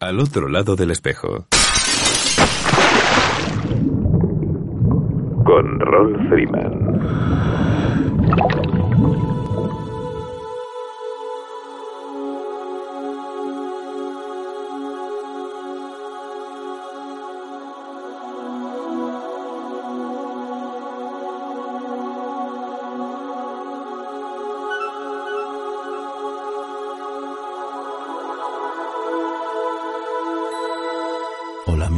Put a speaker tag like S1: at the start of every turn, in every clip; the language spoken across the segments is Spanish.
S1: Al otro lado del espejo. Con Ron Freeman.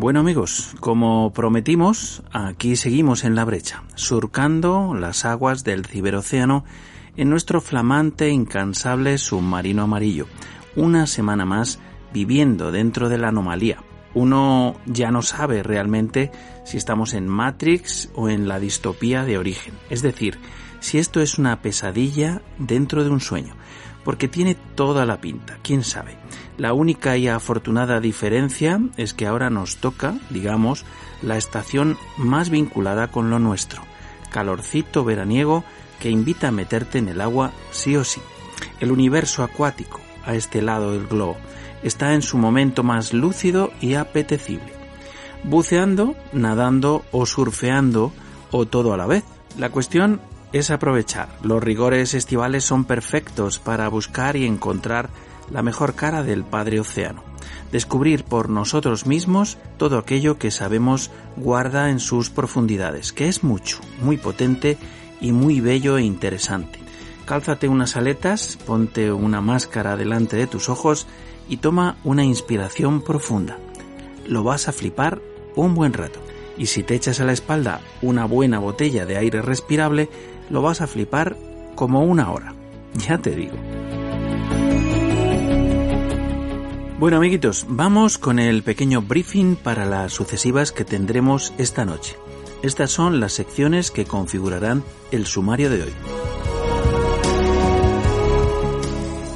S2: Bueno amigos, como prometimos, aquí seguimos en la brecha, surcando las aguas del ciberocéano en nuestro flamante incansable submarino amarillo, una semana más viviendo dentro de la anomalía. Uno ya no sabe realmente si estamos en Matrix o en la distopía de origen, es decir, si esto es una pesadilla dentro de un sueño, porque tiene toda la pinta, quién sabe. La única y afortunada diferencia es que ahora nos toca, digamos, la estación más vinculada con lo nuestro, calorcito veraniego que invita a meterte en el agua sí o sí. El universo acuático, a este lado del globo, está en su momento más lúcido y apetecible. Buceando, nadando o surfeando o todo a la vez. La cuestión es aprovechar. Los rigores estivales son perfectos para buscar y encontrar la mejor cara del Padre Océano, descubrir por nosotros mismos todo aquello que sabemos guarda en sus profundidades, que es mucho, muy potente y muy bello e interesante. Cálzate unas aletas, ponte una máscara delante de tus ojos y toma una inspiración profunda. Lo vas a flipar un buen rato. Y si te echas a la espalda una buena botella de aire respirable, lo vas a flipar como una hora. Ya te digo. Bueno amiguitos, vamos con el pequeño briefing para las sucesivas que tendremos esta noche. Estas son las secciones que configurarán el sumario de hoy.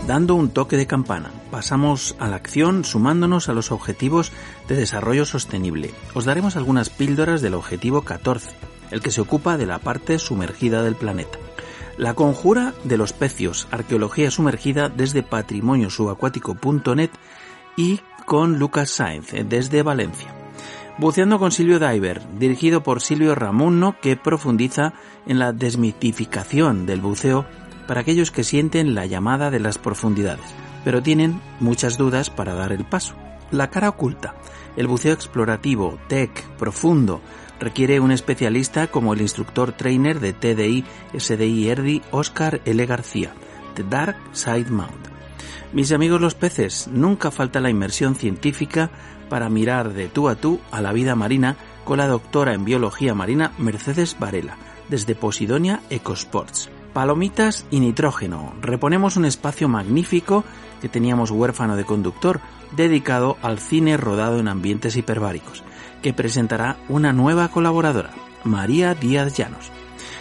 S2: Dando un toque de campana, pasamos a la acción sumándonos a los objetivos de desarrollo sostenible. Os daremos algunas píldoras del objetivo 14, el que se ocupa de la parte sumergida del planeta. La conjura de los pecios, arqueología sumergida desde patrimoniosubacuático.net y con Lucas Sainz eh, desde Valencia. Buceando con Silvio Diver, dirigido por Silvio Ramuno, que profundiza en la desmitificación del buceo para aquellos que sienten la llamada de las profundidades, pero tienen muchas dudas para dar el paso. La cara oculta, el buceo explorativo, tech, profundo, requiere un especialista como el instructor trainer de TDI SDI ERDI Oscar L. García, The Dark Side Mount. Mis amigos los peces, nunca falta la inmersión científica para mirar de tú a tú a la vida marina con la doctora en biología marina Mercedes Varela, desde Posidonia Ecosports. Palomitas y nitrógeno. Reponemos un espacio magnífico que teníamos huérfano de conductor, dedicado al cine rodado en ambientes hiperbáricos, que presentará una nueva colaboradora, María Díaz Llanos.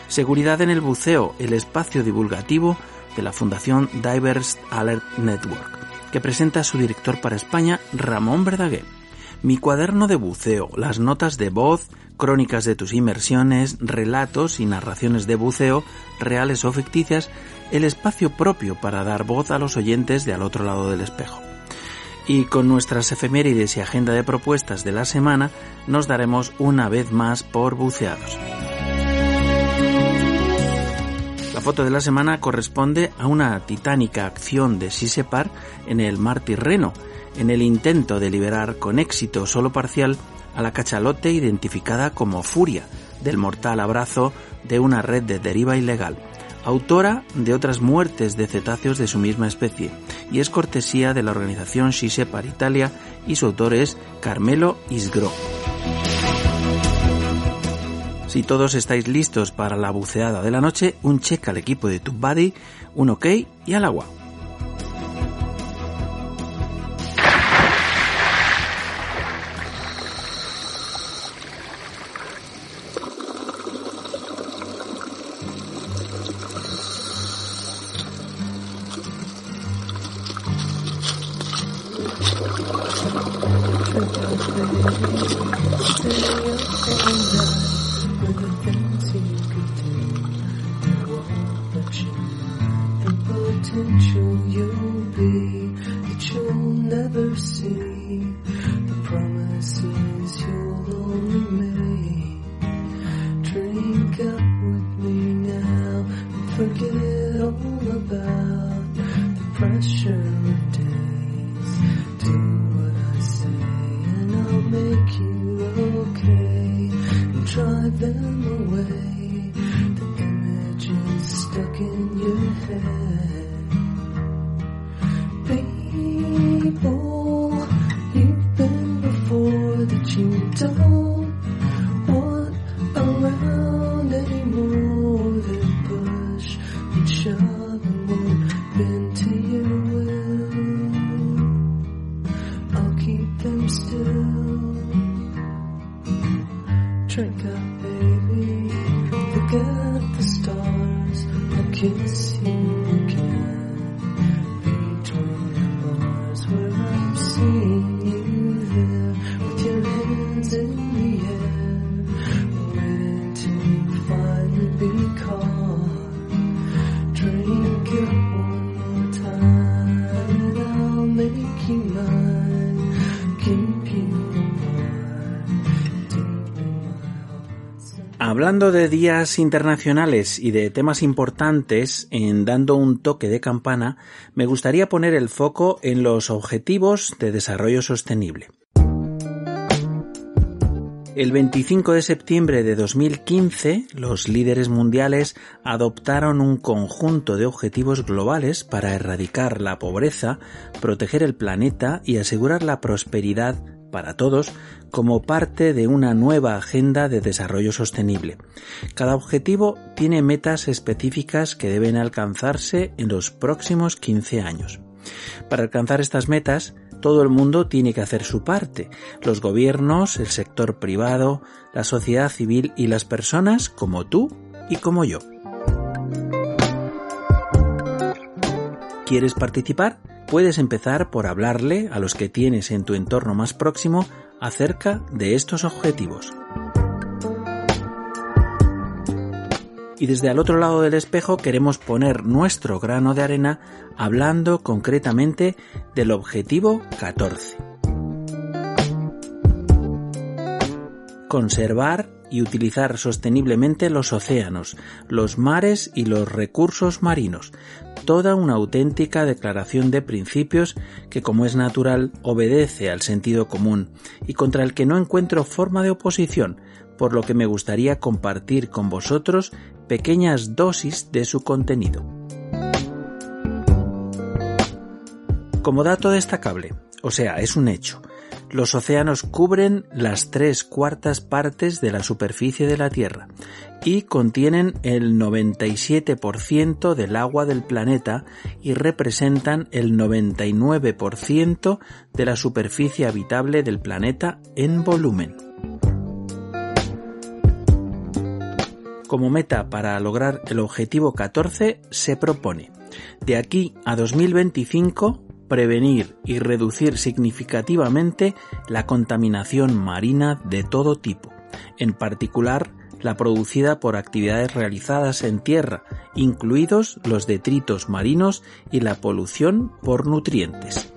S2: Seguridad en el buceo, el espacio divulgativo de la Fundación Divers Alert Network, que presenta a su director para España, Ramón Verdaguer. Mi cuaderno de buceo, las notas de voz, crónicas de tus inmersiones, relatos y narraciones de buceo, reales o ficticias, el espacio propio para dar voz a los oyentes de al otro lado del espejo. Y con nuestras efemérides y agenda de propuestas de la semana, nos daremos una vez más por buceados. Foto de la semana corresponde a una titánica acción de Sisepar en el mar Tirreno, en el intento de liberar con éxito solo parcial a la cachalote identificada como Furia, del mortal abrazo de una red de deriva ilegal, autora de otras muertes de cetáceos de su misma especie, y es cortesía de la organización Shise para Italia y su autor es Carmelo Isgro. Si todos estáis listos para la buceada de la noche, un check al equipo de TubeBuddy, un ok y al agua. De días internacionales y de temas importantes en dando un toque de campana, me gustaría poner el foco en los objetivos de desarrollo sostenible. El 25 de septiembre de 2015, los líderes mundiales adoptaron un conjunto de objetivos globales para erradicar la pobreza, proteger el planeta y asegurar la prosperidad para todos como parte de una nueva agenda de desarrollo sostenible. Cada objetivo tiene metas específicas que deben alcanzarse en los próximos 15 años. Para alcanzar estas metas, todo el mundo tiene que hacer su parte, los gobiernos, el sector privado, la sociedad civil y las personas como tú y como yo. ¿Quieres participar? Puedes empezar por hablarle a los que tienes en tu entorno más próximo acerca de estos objetivos. Y desde al otro lado del espejo queremos poner nuestro grano de arena hablando concretamente del objetivo 14. Conservar y utilizar sosteniblemente los océanos, los mares y los recursos marinos, toda una auténtica declaración de principios que, como es natural, obedece al sentido común y contra el que no encuentro forma de oposición, por lo que me gustaría compartir con vosotros pequeñas dosis de su contenido. Como dato destacable, o sea, es un hecho, los océanos cubren las tres cuartas partes de la superficie de la Tierra y contienen el 97% del agua del planeta y representan el 99% de la superficie habitable del planeta en volumen. Como meta para lograr el objetivo 14 se propone de aquí a 2025 prevenir y reducir significativamente la contaminación marina de todo tipo, en particular la producida por actividades realizadas en tierra, incluidos los detritos marinos y la polución por nutrientes.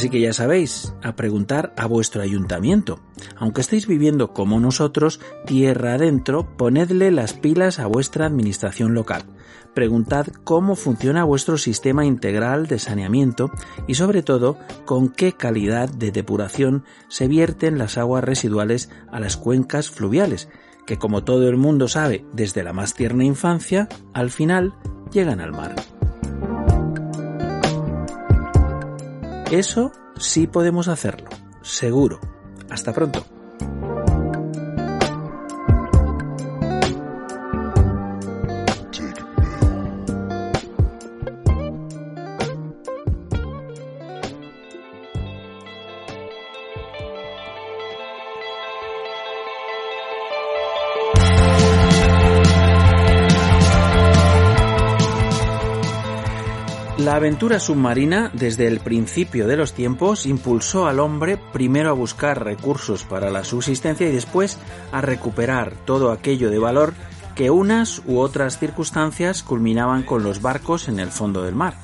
S2: Así que ya sabéis, a preguntar a vuestro ayuntamiento. Aunque estéis viviendo como nosotros, tierra adentro, ponedle las pilas a vuestra administración local. Preguntad cómo funciona vuestro sistema integral de saneamiento y sobre todo con qué calidad de depuración se vierten las aguas residuales a las cuencas fluviales, que como todo el mundo sabe desde la más tierna infancia, al final llegan al mar. Eso sí podemos hacerlo, seguro. Hasta pronto. Aventura submarina, desde el principio de los tiempos, impulsó al hombre primero a buscar recursos para la subsistencia y después a recuperar todo aquello de valor que unas u otras circunstancias culminaban con los barcos en el fondo del mar.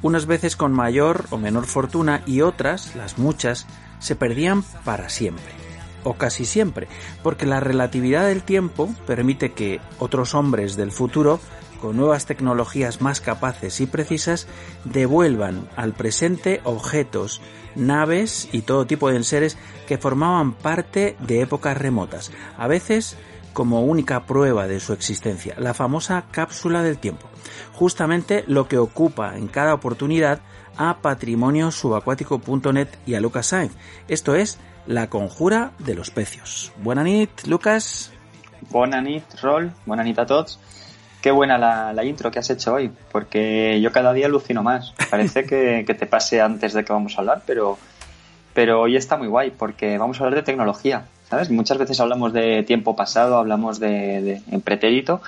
S2: Unas veces con mayor o menor fortuna y otras, las muchas, se perdían para siempre o casi siempre, porque la relatividad del tiempo permite que otros hombres del futuro con nuevas tecnologías más capaces y precisas, devuelvan al presente objetos, naves y todo tipo de enseres que formaban parte de épocas remotas, a veces como única prueba de su existencia, la famosa cápsula del tiempo, justamente lo que ocupa en cada oportunidad a patrimoniosubacuático.net y a Lucas Sainz. Esto es La conjura de los pecios. Buenas nit, Lucas.
S3: Buenas nit, Rol. Buenas nit a todos. Qué buena la, intro que has hecho hoy, porque yo cada día alucino más. Parece que, te pase antes de que vamos a hablar, pero, pero hoy está muy guay, porque vamos a hablar de tecnología, ¿sabes? Muchas veces hablamos de tiempo pasado, hablamos de, en pretérito,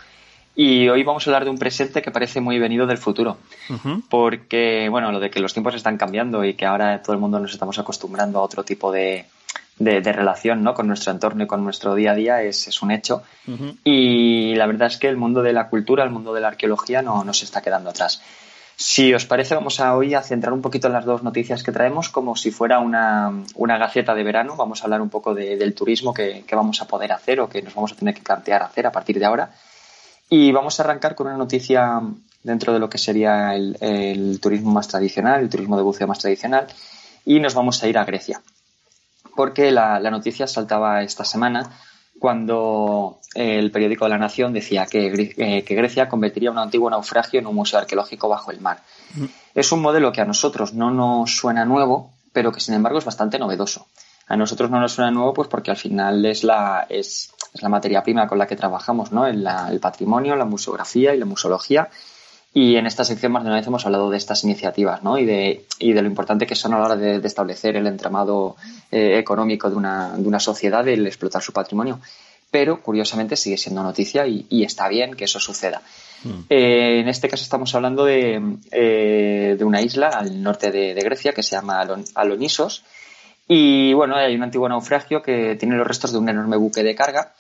S3: y hoy vamos a hablar de un presente que parece muy venido del futuro. Porque, bueno, lo de que los tiempos están cambiando y que ahora todo el mundo nos estamos acostumbrando a otro tipo de, de, relación ¿no? con nuestro entorno y con nuestro día a día es, es un hecho. Y la verdad es que el mundo de la cultura, el mundo de la arqueología no, no se está quedando atrás. Si os parece, vamos a hoy a centrar un poquito en las dos noticias que traemos, como si fuera una, una gaceta de verano. Vamos a hablar un poco del turismo que, que, vamos a poder hacer o que nos vamos a tener que plantear hacer a partir de ahora. Y vamos a arrancar con una noticia dentro de lo que sería el, el turismo más tradicional, el turismo de buceo más tradicional, y nos vamos a ir a Grecia porque la, noticia saltaba esta semana cuando el periódico de la Nación decía que, eh, Grecia convertiría un antiguo naufragio en un museo arqueológico bajo el mar. Mm. Es un modelo que a nosotros no nos suena nuevo, pero que sin embargo es bastante novedoso. A nosotros no nos suena nuevo pues porque al final es la, es, la materia prima con la que trabajamos, ¿no? El, el patrimonio, la museografía y la museología y en esta sección más de una vez hemos hablado de estas iniciativas ¿no? y, de, y de lo importante que son a la hora de, establecer el entramado eh, económico de una, de una sociedad, el explotar su patrimonio. Pero curiosamente sigue siendo noticia y, está bien que eso suceda. Mm. Eh, en este caso estamos hablando de, eh, de una isla al norte de, Grecia que se llama Alonisos. Y bueno, hay un antiguo naufragio que tiene los restos de un enorme buque de carga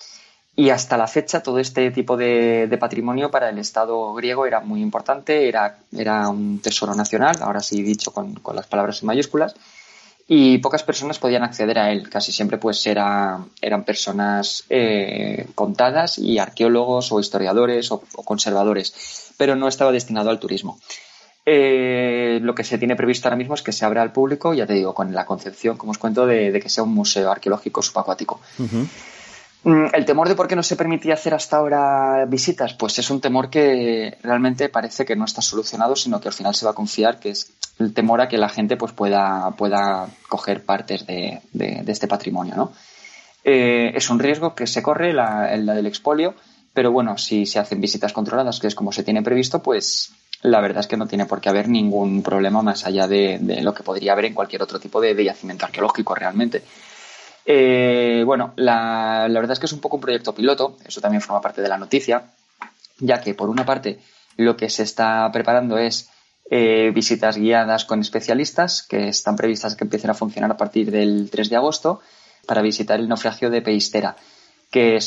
S3: y hasta la fecha todo este tipo de, patrimonio para el Estado griego era muy importante, era, era un tesoro nacional, ahora sí dicho con, las palabras en mayúsculas, y pocas personas podían acceder a él. Casi siempre pues era, eran personas eh, contadas y arqueólogos o historiadores o, conservadores, pero no estaba destinado al turismo. Eh, lo que se tiene previsto ahora mismo es que se abra al público, ya te digo, con la concepción, como os cuento, de, que sea un museo arqueológico subacuático. Mm, el temor de por qué no se permitía hacer hasta ahora visitas, pues es un temor que realmente parece que no está solucionado, sino que al final se va a confiar, que es el temor a que la gente pues pueda, pueda coger partes de, este patrimonio, ¿no? Eh, es un riesgo que se corre, la del expolio, pero bueno, si se hacen visitas controladas, que es como se tiene previsto, pues la verdad es que no tiene por qué haber ningún problema más allá de, lo que podría haber en cualquier otro tipo de yacimiento arqueológico realmente. Eh, bueno, la, verdad es que es un poco un proyecto piloto, eso también forma parte de la noticia, ya que por una parte lo que se está preparando es eh, visitas guiadas con especialistas que están previstas que empiecen a funcionar a partir del 3 de agosto para visitar el naufragio de Peistera, que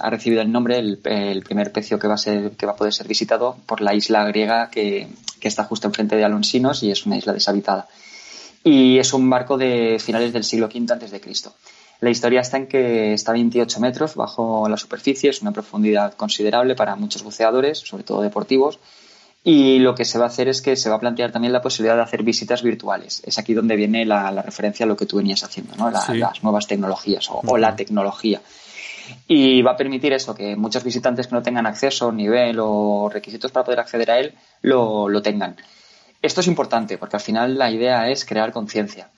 S3: ha recibido el nombre, el, primer pecio que va, a ser, que va a poder ser visitado por la isla griega que, que está justo enfrente de Alonsinos y es una isla deshabitada. y es un barco de finales del siglo V antes de Cristo. La historia está en que está a 28 metros bajo la superficie, es una profundidad considerable para muchos buceadores, sobre todo deportivos, y lo que se va a hacer es que se va a plantear también la posibilidad de hacer visitas virtuales. Es aquí donde viene la, referencia a lo que tú venías haciendo, ¿no? las nuevas tecnologías o, la tecnología. Y va a permitir eso, que muchos visitantes que no tengan acceso, nivel o requisitos para poder acceder a él, lo, lo tengan. Esto es importante porque al final la idea es crear conciencia.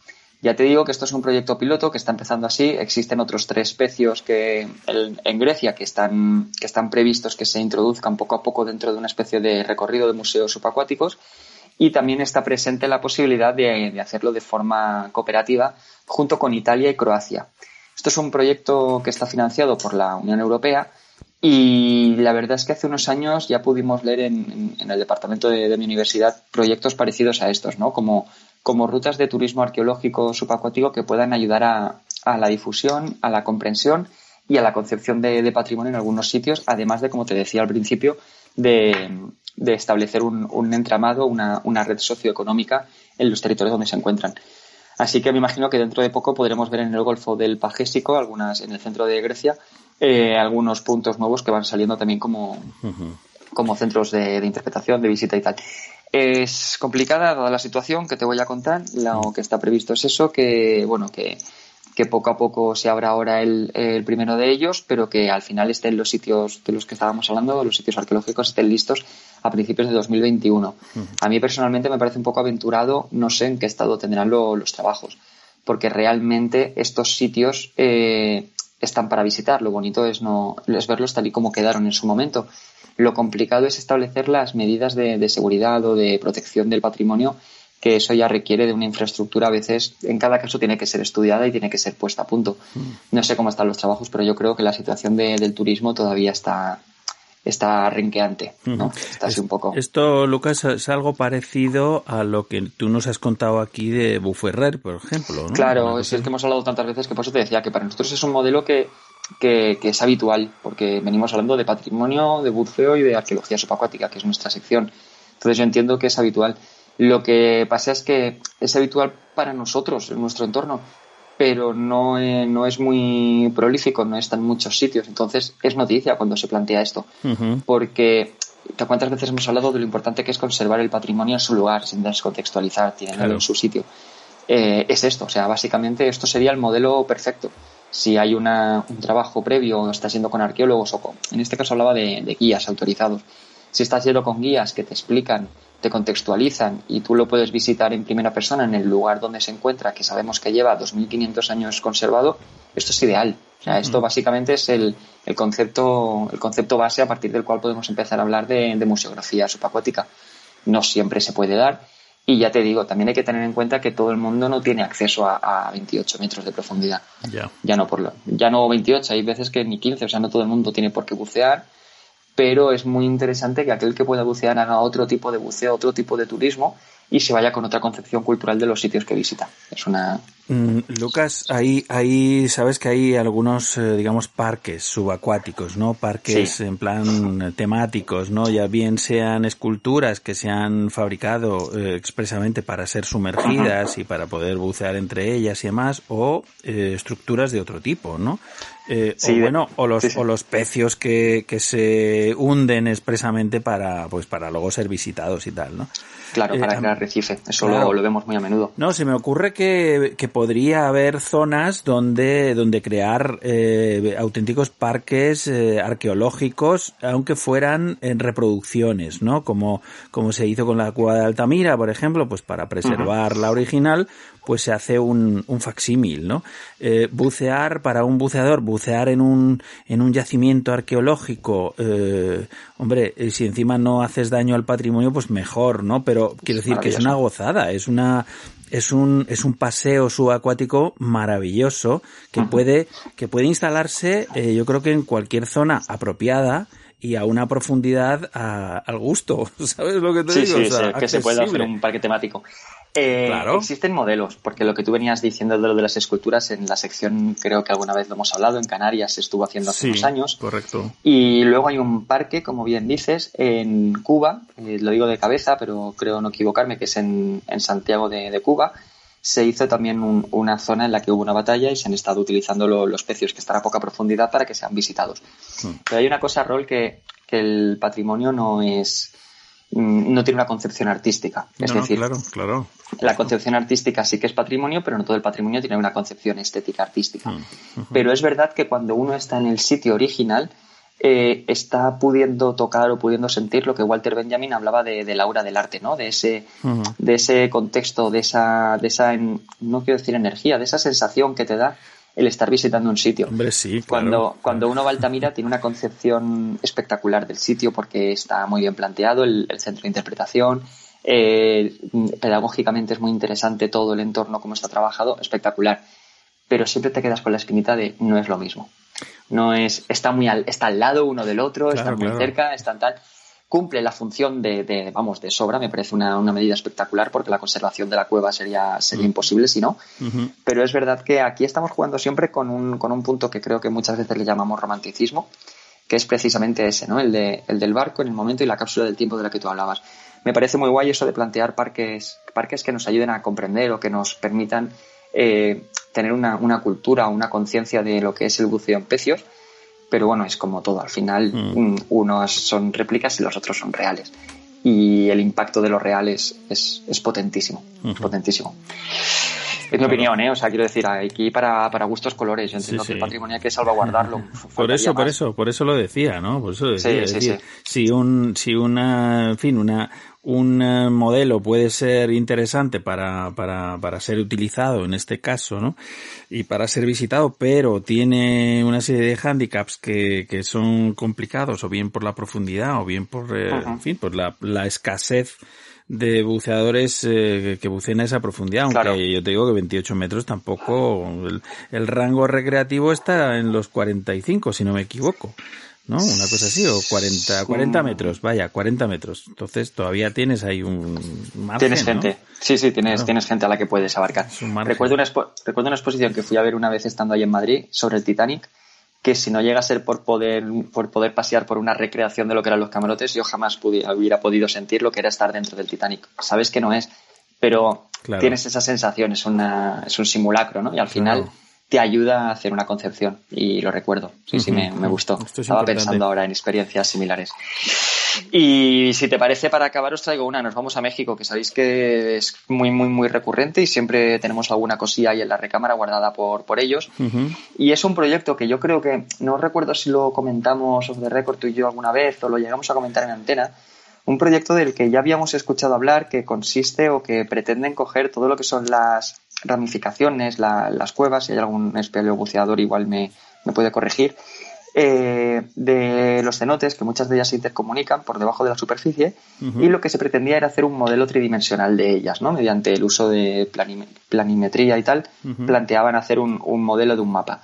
S3: Ya te digo que esto es un proyecto piloto que está empezando así. Existen otros tres especies que en Grecia que están, que están previstos que se introduzcan poco a poco dentro de una especie de recorrido de museos subacuáticos. Y también está presente la posibilidad de, hacerlo de forma cooperativa junto con Italia y Croacia. Esto es un proyecto que está financiado por la Unión Europea y la verdad es que hace unos años ya pudimos leer en, el departamento de, de, mi universidad proyectos parecidos a estos, ¿no? Como como rutas de turismo arqueológico subacuático que puedan ayudar a, la difusión, a la comprensión y a la concepción de, patrimonio en algunos sitios, además de, como te decía al principio, de, establecer un, entramado, una, red socioeconómica en los territorios donde se encuentran. Así que me imagino que dentro de poco podremos ver en el Golfo del Pagésico, algunas en el centro de Grecia, eh, algunos puntos nuevos que van saliendo también como, como centros de, interpretación, de visita y tal. Es complicada dada la situación que te voy a contar. Lo que está previsto es eso, que bueno, que, poco a poco se abra ahora el, primero de ellos, pero que al final estén los sitios de los que estábamos hablando, los sitios arqueológicos estén listos a principios de 2021. A mí personalmente me parece un poco aventurado, no sé en qué estado tendrán los trabajos, porque realmente estos sitios eh, están para visitar. Lo bonito es no es verlos tal y como quedaron en su momento lo complicado es establecer las medidas de, seguridad o de protección del patrimonio que eso ya requiere de una infraestructura a veces, en cada caso tiene que ser estudiada y tiene que ser puesta a punto. Mm. No sé cómo están los trabajos, pero yo creo que la situación del turismo todavía está, está renqueante, ¿no? Está así un poco.
S2: Esto, Lucas, es algo parecido a lo que tú nos has contado aquí de Buferrer, por ejemplo,
S3: Claro, es el que hemos hablado tantas veces que por eso te decía que para nosotros es un modelo que que, es habitual, porque venimos hablando de patrimonio, de buceo y de arqueología subacuática, que es nuestra sección. Entonces yo entiendo que es habitual. Lo que pasa es que es habitual para nosotros, en nuestro entorno, pero no, eh, no es muy prolífico, no está en muchos sitios. Entonces es noticia cuando se plantea esto, porque cuántas veces hemos hablado de lo importante que es conservar el patrimonio en su lugar, sin descontextualizar, tiene en su sitio. Eh, es esto, o sea, básicamente esto sería el modelo perfecto si hay una, un trabajo previo, está siendo con arqueólogos o con, en este caso hablaba de, guías autorizados, si estás yendo con guías que te explican, te contextualizan y tú lo puedes visitar en primera persona en el lugar donde se encuentra, que sabemos que lleva 2.500 años conservado, esto es ideal. O sea, esto básicamente es el, el, concepto, el concepto base a partir del cual podemos empezar a hablar de, de museografía subacuática. No siempre se puede dar y ya te digo, también hay que tener en cuenta que todo el mundo no tiene acceso a, 28 metros de profundidad. Ya no por lo, ya no 28, hay veces que ni 15, o sea, no todo el mundo tiene por qué bucear, pero es muy interesante que aquel que pueda bucear haga otro tipo de buceo, otro tipo de turismo y se vaya con otra concepción cultural de los sitios que visita. Es una...
S2: Mm, Lucas, ahí, ahí sabes que hay algunos, eh, digamos, parques subacuáticos, ¿no? Parques en plan temáticos, ¿no? Ya bien sean esculturas que se han fabricado eh, expresamente para ser sumergidas y para poder bucear entre ellas y demás, o eh, estructuras de otro tipo, ¿no? o bueno, o los, o los pecios que, que se hunden expresamente para, pues para luego ser visitados y tal, ¿no?
S3: Claro, para crear arrecife. Eso lo, vemos muy a menudo.
S2: No, se me ocurre que, que podría haber zonas donde, donde crear eh, auténticos parques eh, arqueológicos, aunque fueran en reproducciones, ¿no? Como, como se hizo con la cueva de Altamira, por ejemplo, pues para preservar la original, pues se hace un, un facsímil, ¿no? Eh, bucear para un buceador, bucear en un, en un yacimiento arqueológico, eh, hombre, eh, si encima no haces daño al patrimonio, pues mejor, ¿no? Pero quiero decir que es una gozada, es una, es un, es un paseo subacuático maravilloso que puede, que puede instalarse, eh, yo creo que en cualquier zona apropiada, y a una profundidad al gusto, ¿sabes lo que te digo?
S3: Sí, sí, que se puede hacer un parque temático. Eh, existen modelos, porque lo que tú venías diciendo de lo de las esculturas en la sección, creo que alguna vez lo hemos hablado, en Canarias se estuvo haciendo hace unos años.
S2: Correcto.
S3: Y luego hay un parque, como bien dices, en Cuba, eh, lo digo de cabeza, pero creo no equivocarme, que es en, Santiago de, Cuba, se hizo también una zona en la que hubo una batalla y se han estado utilizando los pecios que están a poca profundidad para que sean visitados. Hmm. Pero hay una cosa, Rol, que, que el patrimonio no es mm, no tiene una concepción artística. Es decir,
S2: claro, claro.
S3: la concepción artística sí que es patrimonio, pero no todo el patrimonio tiene una concepción estética artística. Hmm. Pero es verdad que cuando uno está en el sitio original, eh, está pudiendo tocar o pudiendo sentir lo que Walter Benjamin hablaba de, de la aura del arte, ¿no? De ese, de ese contexto, de esa, de esa, no quiero decir energía, de esa sensación que te da el estar visitando un sitio.
S2: Hombre, sí,
S3: Cuando, cuando uno va a Altamira tiene una concepción espectacular del sitio porque está muy bien planteado el, centro de interpretación, eh, pedagógicamente es muy interesante todo el entorno, cómo está trabajado, espectacular. Pero siempre te quedas con la espinita de no es lo mismo. No es, está muy al, está al lado uno del otro, está muy cerca, están tal. Cumple la función de, vamos, de sobra, me parece una, medida espectacular porque la conservación de la cueva sería, sería mm. imposible si no. Pero es verdad que aquí estamos jugando siempre con un, con un punto que creo que muchas veces le llamamos romanticismo, que es precisamente ese, ¿no? El, de, el del barco en el momento y la cápsula del tiempo de la que tú hablabas. Me parece muy guay eso de plantear parques, parques que nos ayuden a comprender o que nos permitan eh, tener una, una cultura, una conciencia de lo que es el buceo en pecios, pero bueno, es como todo, al final mm. Unos son réplicas y los otros son reales. Y el impacto de los reales es, es potentísimo, potentísimo. Es mi opinión, ¿eh? O sea, quiero decir, aquí para, para gustos colores. Yo entiendo que el patrimonio hay que salvaguardarlo.
S2: por eso, por eso, por eso lo decía, ¿no? Por eso decía. si un, si una, en fin, una, un eh, modelo puede ser interesante para, para, para ser utilizado en este caso, ¿no? Y para ser visitado, pero tiene una serie de handicaps que, que son complicados, o bien por la profundidad, o bien por, eh, en fin, por la, la escasez de buceadores eh, que buceen a esa profundidad, aunque yo te digo que 28 metros tampoco, el, el rango recreativo está en los 45, si no me equivoco. ¿no? Una cosa así, o 40, 40 metros, vaya, 40 metros. Entonces todavía tienes ahí un margen,
S3: Tienes gente, sí, sí, tienes, tienes gente a la que puedes abarcar. Recuerdo una, recuerdo una exposición que fui a ver una vez estando ahí en Madrid sobre el Titanic, que si no llega a ser por poder, por poder pasear por una recreación de lo que eran los camarotes, yo jamás hubiera podido sentir lo que era estar dentro del Titanic. Sabes que no es, pero tienes esa sensación, es, una, es un simulacro, ¿no? Y al final te ayuda a hacer una concepción y lo recuerdo. Sí, sí, me, gustó. Estaba pensando ahora en experiencias similares. Y si te parece, para acabar os traigo una. Nos vamos a México, que sabéis que es muy, muy, muy recurrente y siempre tenemos alguna cosilla ahí en la recámara guardada por, por ellos. Y es un proyecto que yo creo que, no recuerdo si lo comentamos off the record tú y yo alguna vez o lo llegamos a comentar en antena, un proyecto del que ya habíamos escuchado hablar que consiste o que pretenden coger todo lo que son las ramificaciones, las cuevas, si hay algún buceador igual me, puede corregir, eh, de los cenotes, que muchas de ellas se intercomunican por debajo de la superficie, y lo que se pretendía era hacer un modelo tridimensional de ellas, ¿no? Mediante el uso de planimetría y tal, planteaban hacer un, un, modelo de un mapa.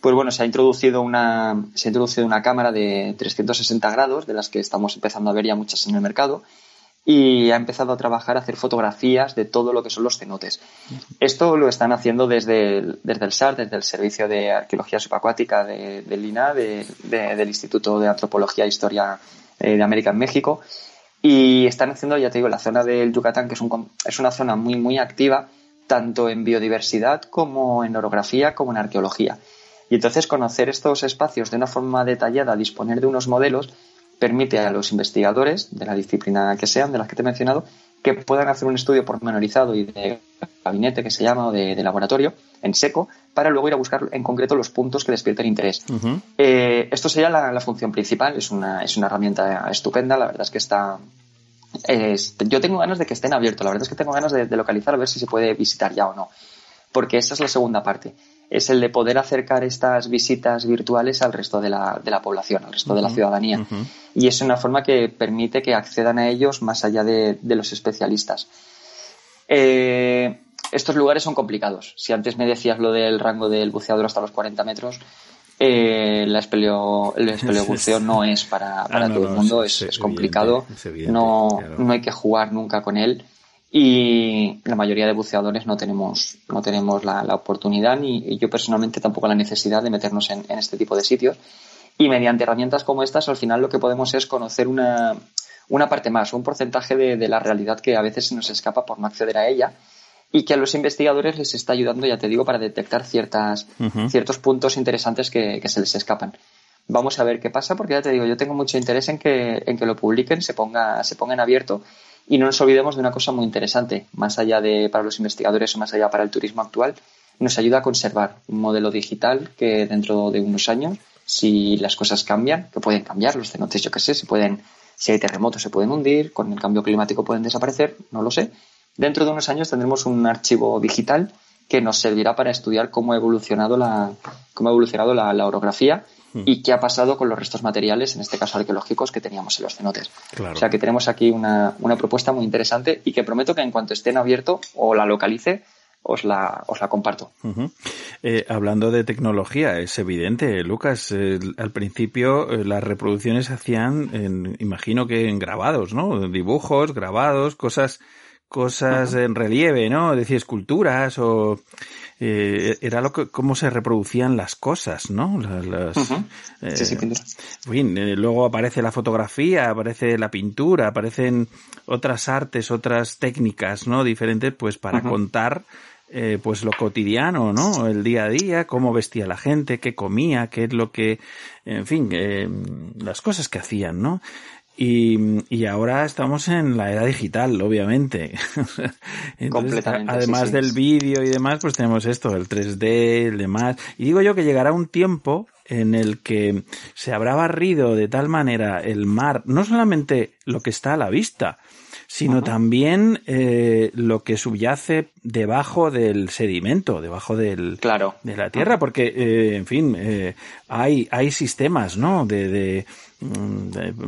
S3: Pues bueno, se ha introducido una, se ha introducido una cámara de 360 grados, de las que estamos empezando a ver ya muchas en el mercado, y ha empezado a trabajar, a hacer fotografías de todo lo que son los cenotes. Esto lo están haciendo desde el, desde el SAR, desde el Servicio de Arqueología Subacuática de, del INA, del Instituto de Antropología e Historia eh, de América en México, y están haciendo, ya te digo, la zona del Yucatán, que es, un, es una zona muy, muy activa, tanto en biodiversidad como en orografía, como en arqueología. Y entonces conocer estos espacios de una forma detallada, disponer de unos modelos, permite a los investigadores de la disciplina que sean, de las que te he mencionado, que puedan hacer un estudio pormenorizado y de gabinete que se llama o de, laboratorio en seco para luego ir a buscar en concreto los puntos que despierten interés. Eh, esto sería la, función principal, es una, es una herramienta estupenda, la verdad es que está... yo tengo ganas de que estén abiertos, la verdad es que tengo ganas de, de localizar a ver si se puede visitar ya o no, porque esa es la segunda parte es el de poder acercar estas visitas virtuales al resto de la, de la población, al resto de la ciudadanía. Y es una forma que permite que accedan a ellos más allá de, los especialistas. Eh, estos lugares son complicados. Si antes me decías lo del rango del buceador hasta los 40 metros, eh, la espeleo, el espeleobuceo no es para, para ah, todo el mundo, es, complicado, no, no hay que jugar nunca con él y la mayoría de buceadores no tenemos, no tenemos la, oportunidad ni yo personalmente tampoco la necesidad de meternos en, este tipo de sitios. Y mediante herramientas como estas, al final lo que podemos es conocer una, una parte más, un porcentaje de, la realidad que a veces se nos escapa por no acceder a ella y que a los investigadores les está ayudando, ya te digo, para detectar ciertas, ciertos puntos interesantes que, se les escapan. Vamos a ver qué pasa, porque ya te digo, yo tengo mucho interés en que, en que lo publiquen, se ponga, se ponga en abierto y no nos olvidemos de una cosa muy interesante, más allá de para los investigadores o más allá para el turismo actual, nos ayuda a conservar un modelo digital que dentro de unos años, si las cosas cambian, que pueden cambiar, los cenotes, yo qué sé, se pueden, si hay terremotos se pueden hundir, con el cambio climático pueden desaparecer, no lo sé, Dentro de unos años tendremos un archivo digital que nos servirá para estudiar cómo ha evolucionado la, cómo ha evolucionado la, orografía. Y qué ha pasado con los restos materiales, en este caso arqueológicos, que teníamos en los cenotes. O sea que tenemos aquí una, propuesta muy interesante y que prometo que en cuanto esté en abierto o la localice, os la, os la comparto.
S2: Eh, hablando de tecnología, es evidente, Lucas, al principio eh, las reproducciones se hacían, en, imagino que en grabados, ¿no? Dibujos, grabados, cosas cosas en relieve, ¿no? Decía esculturas o eh, era lo que cómo se reproducían las cosas, ¿no? Las,
S3: sí, sí,
S2: eh, eh, luego aparece la fotografía, aparece la pintura, aparecen otras artes, otras técnicas, ¿no? Diferentes, pues para contar pues lo cotidiano, ¿no? El día a día, cómo vestía la gente, qué comía, qué es lo que, en fin, las cosas que hacían, ¿no? Y, ahora estamos en la era digital, obviamente. además del vídeo y demás, pues tenemos esto, el 3D, el demás. Y digo yo que llegará un tiempo en el que se habrá barrido de tal manera el mar, no solamente lo que está a la vista, sino también eh, lo que subyace debajo del sedimento, debajo del,
S3: claro.
S2: de la tierra, porque, eh, en fin, eh, hay, hay sistemas, ¿no? de, de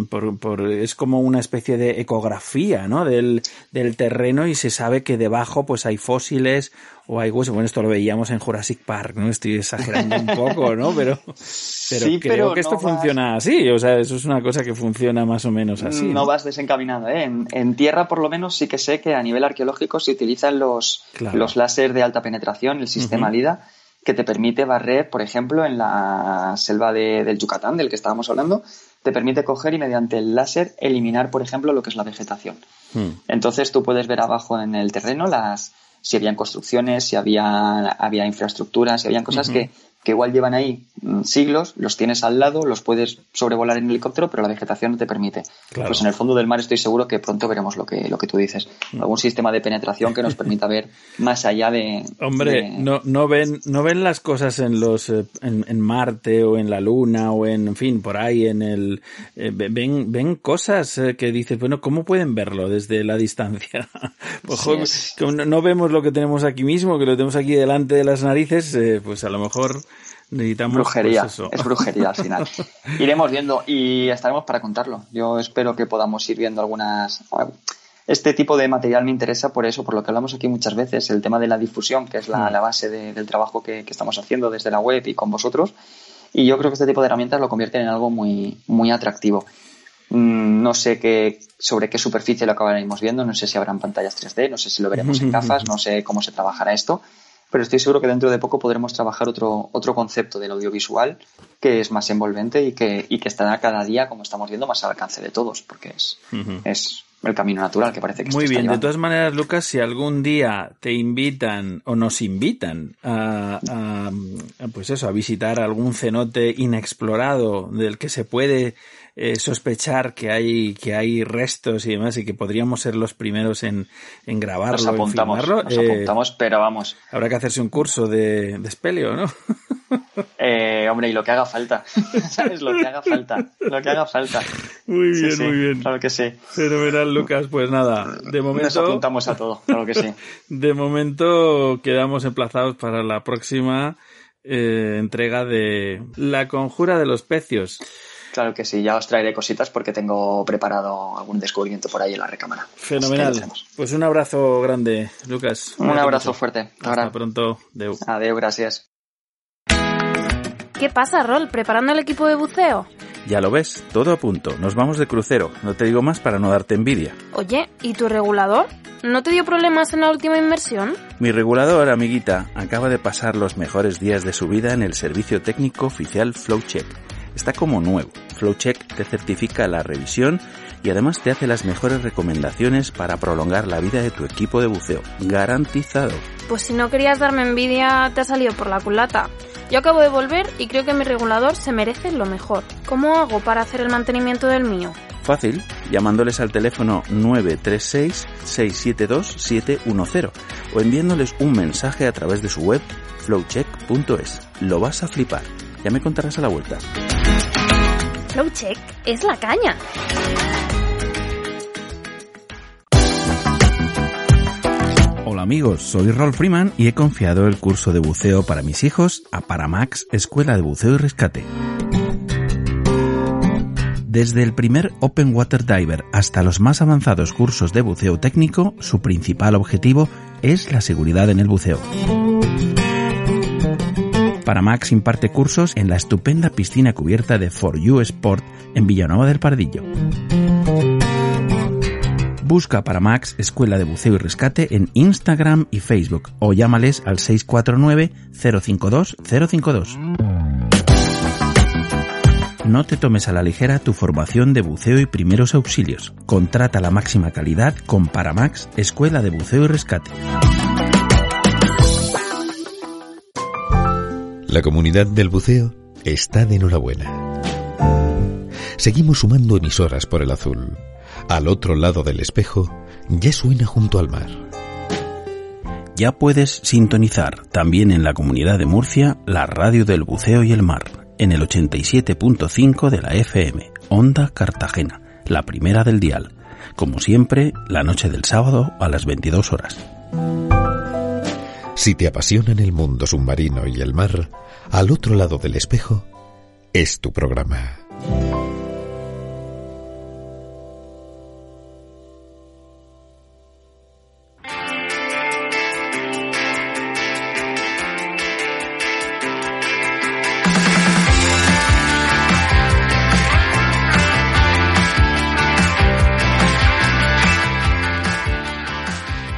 S2: por, por, es como una especie de ecografía ¿no? del, del terreno y se sabe que debajo pues hay fósiles o hay huesos. Bueno, esto lo veíamos en Jurassic Park, ¿no? Estoy exagerando un poco, ¿no? Pero, pero creo que esto funciona así, o sea, eso es una cosa que funciona más o menos así.
S3: No, vas desencaminado, ¿eh? En, tierra, por lo menos, sí que sé que a nivel arqueológico se utilizan los, los láser de alta penetración, el sistema LIDA, que te permite barrer, por ejemplo, en la selva de, del Yucatán, del que estábamos hablando, te permite coger y mediante el láser eliminar, por ejemplo, lo que es la vegetación. Hmm. Entonces tú puedes ver abajo en el terreno las si habían construcciones, si había, había infraestructuras, si habían cosas que que igual llevan ahí mm, siglos, los tienes al lado, los puedes sobrevolar en helicóptero, pero la vegetación no te permite. Pues en el fondo del mar estoy seguro que pronto veremos lo que, lo que tú dices. Mm. Algún sistema de penetración que nos permita ver más allá de...
S2: Hombre, No, no, ven, no ven las cosas en, los, eh, en, Marte o en la Luna o en, fin, por ahí en el... Eh, ven, ven cosas eh, que dices, bueno, ¿cómo pueden verlo desde la distancia? pues, no, vemos lo que tenemos aquí mismo, que lo tenemos aquí delante de las narices, pues a lo mejor Necesitamos
S3: brujería, pues es brujería al final. Iremos viendo y estaremos para contarlo. Yo espero que podamos ir viendo algunas. Este tipo de material me interesa por eso, por lo que hablamos aquí muchas veces, el tema de la difusión, que es la, mm. base del trabajo que, estamos haciendo desde la web y con vosotros. Y yo creo que este tipo de herramientas lo convierten en algo muy, muy atractivo. Mm, no sé qué, sobre qué superficie lo acabaremos viendo, no sé si habrán pantallas 3D, no sé si lo veremos en gafas, no sé cómo se trabajará esto, pero estoy seguro que dentro de poco podremos trabajar otro, otro concepto del audiovisual que es más envolvente y que, y que estará cada día, como estamos viendo, más al alcance de todos, porque es, es el camino natural que parece que
S2: Muy bien, de todas maneras, Lucas, si algún día te invitan o nos invitan a, pues eso, a visitar algún cenote inexplorado del que se puede eh, sospechar que hay que hay restos y demás y que podríamos ser los primeros en, en grabarlo, nos
S3: apuntamos,
S2: Nos
S3: eh, apuntamos, pero vamos.
S2: Habrá que hacerse un curso de, de espelio, ¿no?
S3: Eh, hombre, y lo que haga falta. ¿Sabes? Lo que haga falta. Lo que haga falta.
S2: Muy bien, muy bien.
S3: Claro que sí.
S2: Fenomenal, Lucas. Pues nada, de momento.
S3: Nos apuntamos a todo, claro que sí.
S2: De momento quedamos emplazados para la próxima entrega de La Conjura de los Pecios.
S3: Claro que sí, ya os traeré cositas porque tengo preparado algún descubrimiento por ahí en la recámara.
S2: Fenomenal. Pues un abrazo grande, Lucas.
S3: Un abrazo fuerte.
S2: Hasta pronto.
S3: Adeu, gracias.
S4: ¿Qué pasa, Rol? ¿Preparando el equipo de buceo?
S1: Ya lo ves, todo a punto. Nos vamos de crucero. No te digo más para no darte envidia.
S4: Oye, ¿y tu regulador? ¿No te dio problemas en la última inversión?
S1: Mi regulador, amiguita, acaba de pasar los mejores días de su vida en el servicio técnico oficial FlowCheck. Está como nuevo FlowCheck te certifica la revisión y además te hace las mejores recomendaciones para prolongar la vida de tu equipo de buceo. Garantizado.
S4: Pues si no querías darme envidia, te ha salido por la culata. Yo acabo de volver y creo que mi regulador se merece lo mejor. ¿Cómo hago para hacer el mantenimiento del mío?
S1: Fácil, llamándoles al teléfono 936-672-710 o enviándoles un mensaje a través de su web flowcheck.es. Lo vas a flipar. Ya me contarás a la vuelta.
S4: Flowcheck es la caña.
S1: Hola amigos, soy Rolf Freeman y he confiado el curso de buceo para mis hijos a Paramax Escuela de Buceo y Rescate. Desde el primer Open Water Diver hasta los más avanzados cursos de buceo técnico, su principal objetivo es la seguridad en el buceo. Paramax imparte cursos en la estupenda piscina cubierta de For You Sport en Villanueva del Pardillo. Busca Paramax Escuela de Buceo y Rescate en Instagram y Facebook o llámales al 649 052 052. No te tomes a la ligera tu formación de buceo y primeros auxilios. Contrata la máxima calidad con Paramax Escuela de Buceo y Rescate.
S5: La comunidad del buceo está de enhorabuena. Seguimos sumando emisoras por el azul. Al otro lado del espejo ya suena junto al mar.
S1: Ya puedes sintonizar también en la comunidad de Murcia la radio del buceo y el mar en el 87.5 de la FM, Onda Cartagena, la primera del dial. Como siempre, la noche del sábado a las 22 horas.
S5: Si te apasionan el mundo submarino y el mar, al otro lado del espejo es tu programa.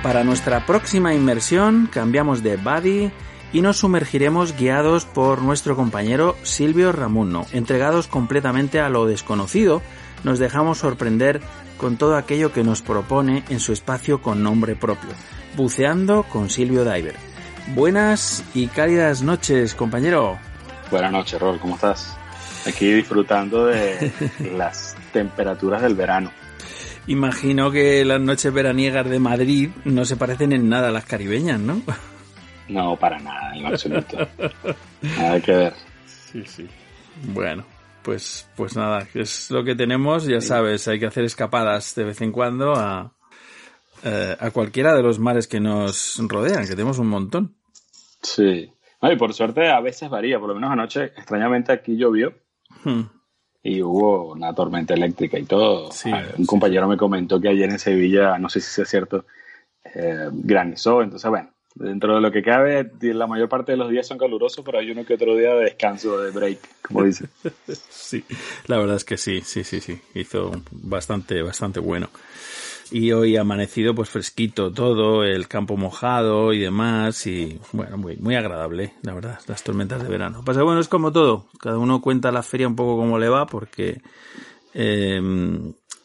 S2: Para nuestra próxima inmersión cambiamos de buddy y nos sumergiremos guiados por nuestro compañero Silvio Ramuno. Entregados completamente a lo desconocido, nos dejamos sorprender con todo aquello que nos propone en su espacio con nombre propio, Buceando con Silvio Diver. Buenas y cálidas noches, compañero.
S6: Buenas noches, Rol, ¿cómo estás? Aquí disfrutando de las temperaturas del verano.
S2: Imagino que las noches veraniegas de Madrid no se parecen en nada a las caribeñas, ¿no?
S6: No, para nada, en absoluto. nada que ver.
S2: Sí, sí. Bueno, pues, pues nada, es lo que tenemos, ya sabes, hay que hacer escapadas de vez en cuando a, eh, a cualquiera de los mares que nos rodean, que tenemos un montón.
S6: Sí. No, y por suerte a veces varía, por lo menos anoche, extrañamente aquí llovió.
S2: Hmm.
S6: y hubo una tormenta eléctrica y todo.
S2: Sí,
S6: Ah, un compañero me comentó que ayer en Sevilla, no sé si es cierto, eh, granizó. Entonces, bueno, dentro de lo que cabe, la mayor parte de los días son calurosos, pero hay uno que otro día de descanso, de break, como dice.
S2: Sí, la verdad es que sí, sí, sí, sí. Hizo bastante, bastante bueno. Y hoy amanecido pues fresquito todo, el campo mojado y demás, y bueno, muy, muy agradable, la verdad, las tormentas de verano. Pasa que, bueno, es como todo, cada uno cuenta la feria un poco como le va, porque eh,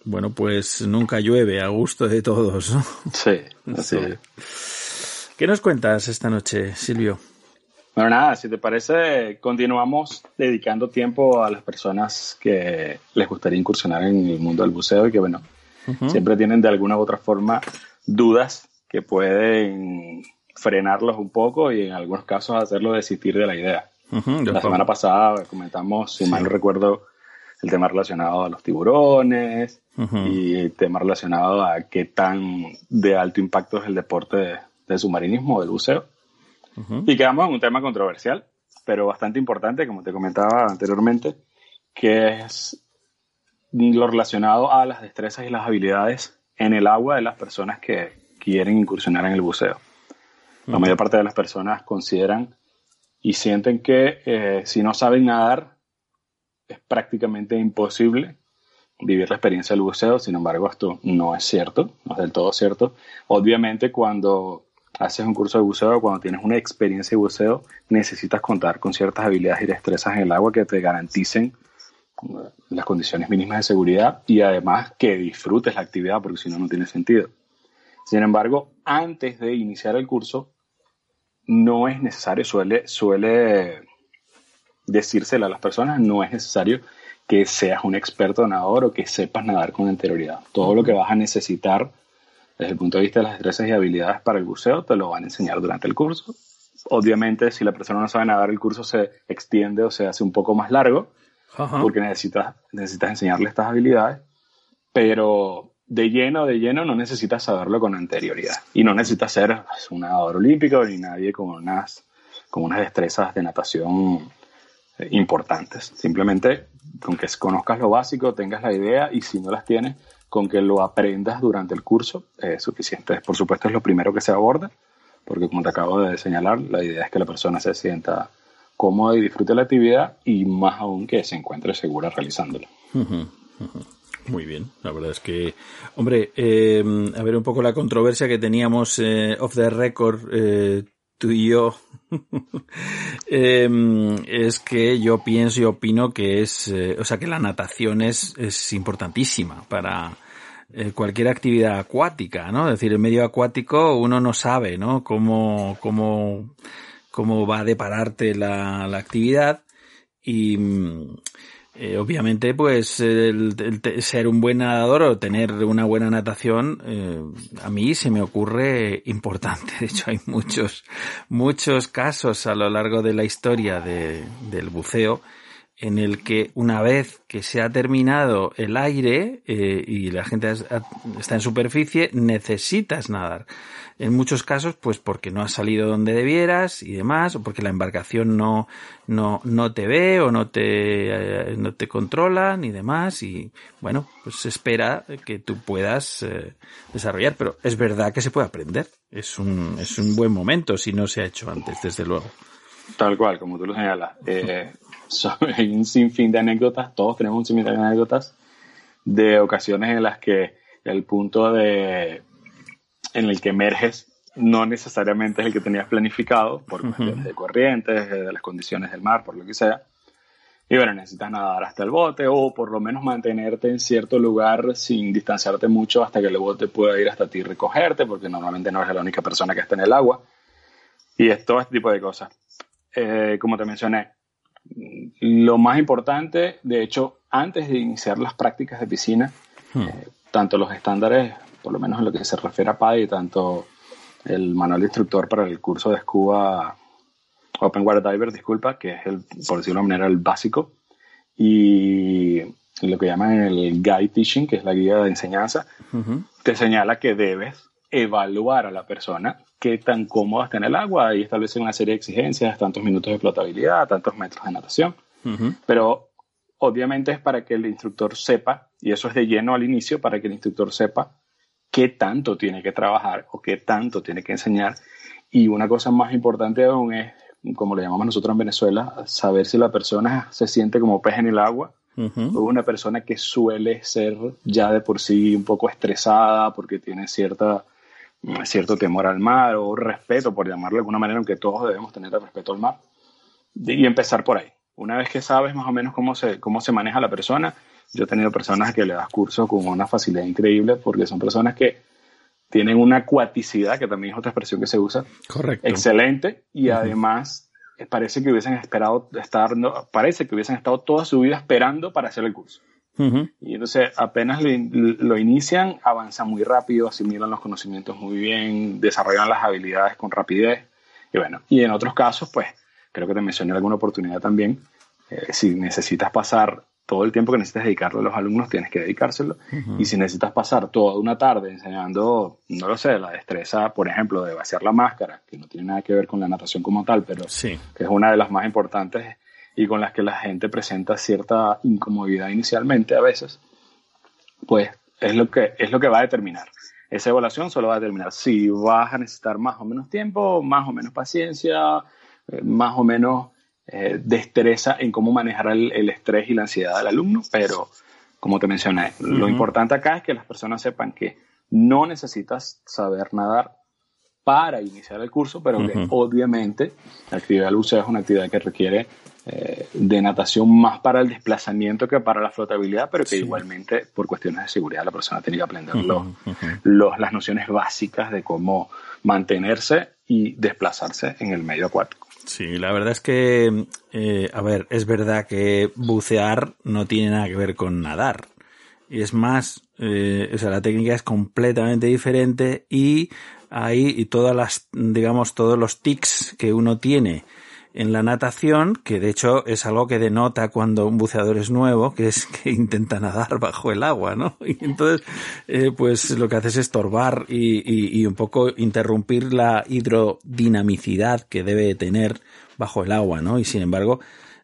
S2: bueno, pues nunca llueve a gusto de todos, ¿no?
S6: Sí, así
S2: Sí.
S6: es.
S2: ¿Qué nos cuentas esta noche, Silvio?
S6: Bueno, nada, si te parece, continuamos dedicando tiempo a las personas que les gustaría incursionar en el mundo del buceo y que, bueno, siempre tienen de alguna u otra forma dudas que pueden frenarlos un poco y en algunos casos hacerlos desistir de la idea. La semana pasada comentamos, si mal no recuerdo, el tema relacionado a los tiburones y el tema relacionado a qué tan de alto impacto es el deporte de- submarinismo del buceo.
S2: Ujú.
S6: Y quedamos en un tema controversial, pero bastante importante, como te comentaba anteriormente, que es lo relacionado a las destrezas y las habilidades en el agua de las personas que quieren incursionar en el buceo. La mayor parte de las personas consideran y sienten que eh, si no saben nadar es prácticamente imposible vivir la experiencia del buceo. Sin embargo, esto no es cierto, no es del todo cierto. Obviamente, cuando haces un curso de buceo, cuando tienes una experiencia de buceo, necesitas contar con ciertas habilidades y destrezas en el agua que te garanticen las condiciones mínimas de seguridad y además que disfrutes la actividad, porque si no, no tiene sentido. Sin embargo, antes de iniciar el curso, no es necesario, suele, suele decírselo a las personas, no es necesario que seas un experto nadador o que sepas nadar con anterioridad. Todo lo que vas a necesitar desde el punto de vista de las destrezas y habilidades para el buceo te lo van a enseñar durante el curso. Obviamente, si la persona no sabe nadar, el curso se extiende o se hace un poco más largo, porque necesitas, necesitas enseñarle estas habilidades, pero de lleno, de lleno no necesitas saberlo con anterioridad. Y no necesitas ser pues, un nadador olímpico ni nadie con unas, con unas destrezas de natación eh, importantes. Simplemente con que conozcas lo básico, tengas la idea y si no las tienes, con que lo aprendas durante el curso es suficiente. Por supuesto es lo primero que se aborda, porque como te acabo de señalar, la idea es que la persona se sienta cómoda y disfrute la actividad y más aún que se encuentre segura realizándola.
S2: Muy bien, la verdad es que, hombre, eh, a ver un poco la controversia que teníamos eh, off the record eh, tú y yo, em, es que yo pienso y opino que es, o sea, que la natación es, es importantísima para cualquier actividad acuática, ¿no? Es decir, en medio acuático uno no sabe, ¿no? Cómo, cómo, cómo va a depararte la, la actividad y, eh, obviamente, pues el, ser un buen nadador o tener una buena natación, eh, a mí se me ocurre importante. De hecho, hay muchos, muchos casos a lo largo de la historia de, del buceo en el que una vez que se ha terminado el aire eh, y la gente está en superficie, necesitas nadar. En muchos casos, pues porque no has salido donde debieras y demás, o porque la embarcación no, no, no te ve o no te, eh, no te controla ni demás, y bueno, pues se espera que tú puedas eh, desarrollar, pero es verdad que se puede aprender. Es un, es un buen momento si no se ha hecho antes, desde luego.
S6: Tal cual, como tú lo señalas. Eh, hay un sinfín de anécdotas, todos tenemos un sinfín de anécdotas de ocasiones en las que el punto de en el que emerges no necesariamente es el que tenías planificado por cuestiones de corrientes, de las condiciones del mar, por lo que sea. Y bueno, necesitas nadar hasta el bote o por lo menos mantenerte en cierto lugar sin distanciarte mucho hasta que el bote pueda ir hasta ti y recogerte, porque normalmente no eres la única persona que está en el agua. Y es todo este tipo de cosas. Eh, como te mencioné, lo más importante, de hecho, antes de iniciar las prácticas de piscina, hmm. eh, tanto los estándares por lo menos en lo que se refiere a PADI, tanto el manual de instructor para el curso de Scuba Open Water Diver, disculpa, que es, el, por decirlo de manera, el básico, y lo que llaman el Guide Teaching, que es la guía de enseñanza, te señala que debes evaluar a la persona qué tan cómoda está en el agua. Y establecer una serie de exigencias, tantos minutos de flotabilidad, tantos metros de natación. Pero obviamente es para que el instructor sepa, y eso es de lleno al inicio, para que el instructor sepa qué tanto tiene que trabajar o qué tanto tiene que enseñar. Y una cosa más importante aún es, como le llamamos nosotros en Venezuela, saber si la persona se siente como pez en el agua o una persona que suele ser ya de por sí un poco estresada porque tiene cierta, cierto temor al mar o respeto, por llamarlo de alguna manera, aunque todos debemos tener respeto al mar. Y empezar por ahí. Una vez que sabes más o menos cómo se, cómo se maneja la persona, yo he tenido personas que le das cursos con una facilidad increíble porque son personas que tienen una acuaticidad, que también es otra expresión que se usa.
S2: Correcto.
S6: Excelente. Y además eh, parece que hubiesen esperado estar, parece que hubiesen estado toda su vida esperando para hacer el curso. Y entonces apenas lo, inician, avanzan muy rápido, asimilan los conocimientos muy bien, desarrollan las habilidades con rapidez. Y bueno, y en otros casos, pues creo que te mencioné alguna oportunidad también. Eh, si necesitas pasar todo el tiempo que necesitas dedicarle a los alumnos tienes que dedicárselo. Y si necesitas pasar toda una tarde enseñando, no lo sé, la destreza, por ejemplo, de vaciar la máscara, que no tiene nada que ver con la natación como tal, pero
S2: sí.
S6: que es una de las más importantes y con las que la gente presenta cierta incomodidad inicialmente a veces, pues es lo que, es lo que va a determinar. Esa evaluación solo va a determinar si vas a necesitar más o menos tiempo, más o menos paciencia, eh, más o menos eh, destreza en cómo manejar el, estrés y la ansiedad del alumno, pero como te mencioné, lo importante acá es que las personas sepan que no necesitas saber nadar para iniciar el curso, pero que obviamente la actividad del buceo es una actividad que requiere eh, de natación más para el desplazamiento que para la flotabilidad, pero que igualmente por cuestiones de seguridad la persona tiene que aprender los, las nociones básicas de cómo mantenerse y desplazarse en el medio acuático.
S2: Sí, la verdad es que, eh, a ver, es verdad que bucear no tiene nada que ver con nadar. Y es más, eh, o sea, la técnica es completamente diferente y ahí y todas las, digamos, todos los tics que uno tiene en la natación, que de hecho es algo que denota cuando un buceador es nuevo, que es que intenta nadar bajo el agua, ¿no? Y entonces, eh, pues lo que hace es estorbar y, y, un poco interrumpir la hidrodinamicidad que debe tener bajo el agua, ¿no? Y sin embargo,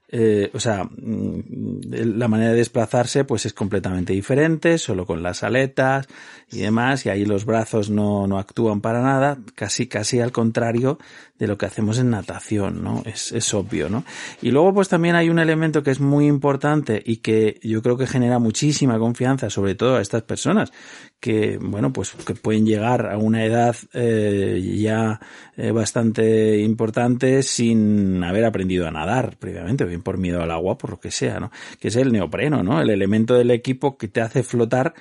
S2: eh, o sea, mm, la manera de desplazarse pues es completamente diferente, solo con las aletas y demás, y ahí los brazos no, no actúan para nada, casi, casi al contrario de lo que hacemos en natación, ¿no? Es, es obvio, ¿no? Y luego pues también hay un elemento que es muy importante y que yo creo que genera muchísima confianza, sobre todo a estas personas que, bueno, pues que pueden llegar a una edad eh, ya eh, bastante importante sin haber aprendido a nadar previamente, bien por miedo al agua, por lo que sea, ¿no? Que es el neopreno, ¿no? El elemento del equipo que te hace flotar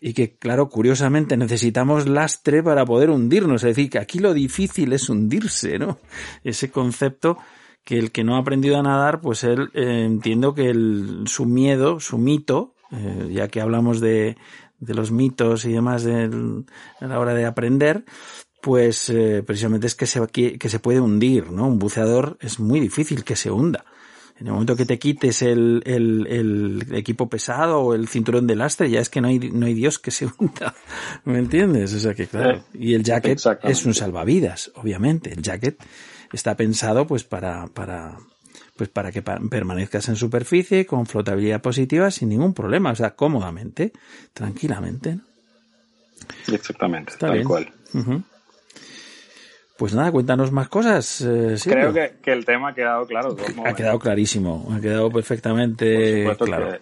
S2: y que, claro, curiosamente necesitamos lastre para poder hundirnos. Es decir, que aquí lo difícil es hundirse, ¿no? Ese concepto que el que no ha aprendido a nadar, pues él eh, entiendo que el, su miedo, su mito, eh, ya que hablamos de, de los mitos y demás de, a la hora de aprender, pues eh, precisamente es que se, que se puede hundir, ¿no? Un buceador es muy difícil que se hunda. En el momento que te quites el, el, el, equipo pesado o el cinturón de lastre, ya es que no hay, no hay Dios que se hunda. ¿Me entiendes? O sea que claro. Y el jacket es un salvavidas, obviamente. El jacket está pensado pues para, para, pues para que permanezcas en superficie con flotabilidad positiva sin ningún problema, o sea, cómodamente, tranquilamente.
S6: Exactamente, tal cual.
S2: Pues nada, cuéntanos más cosas. Eh,
S6: Creo que, el tema ha quedado claro.
S2: Ha quedado clarísimo, ha quedado perfectamente claro.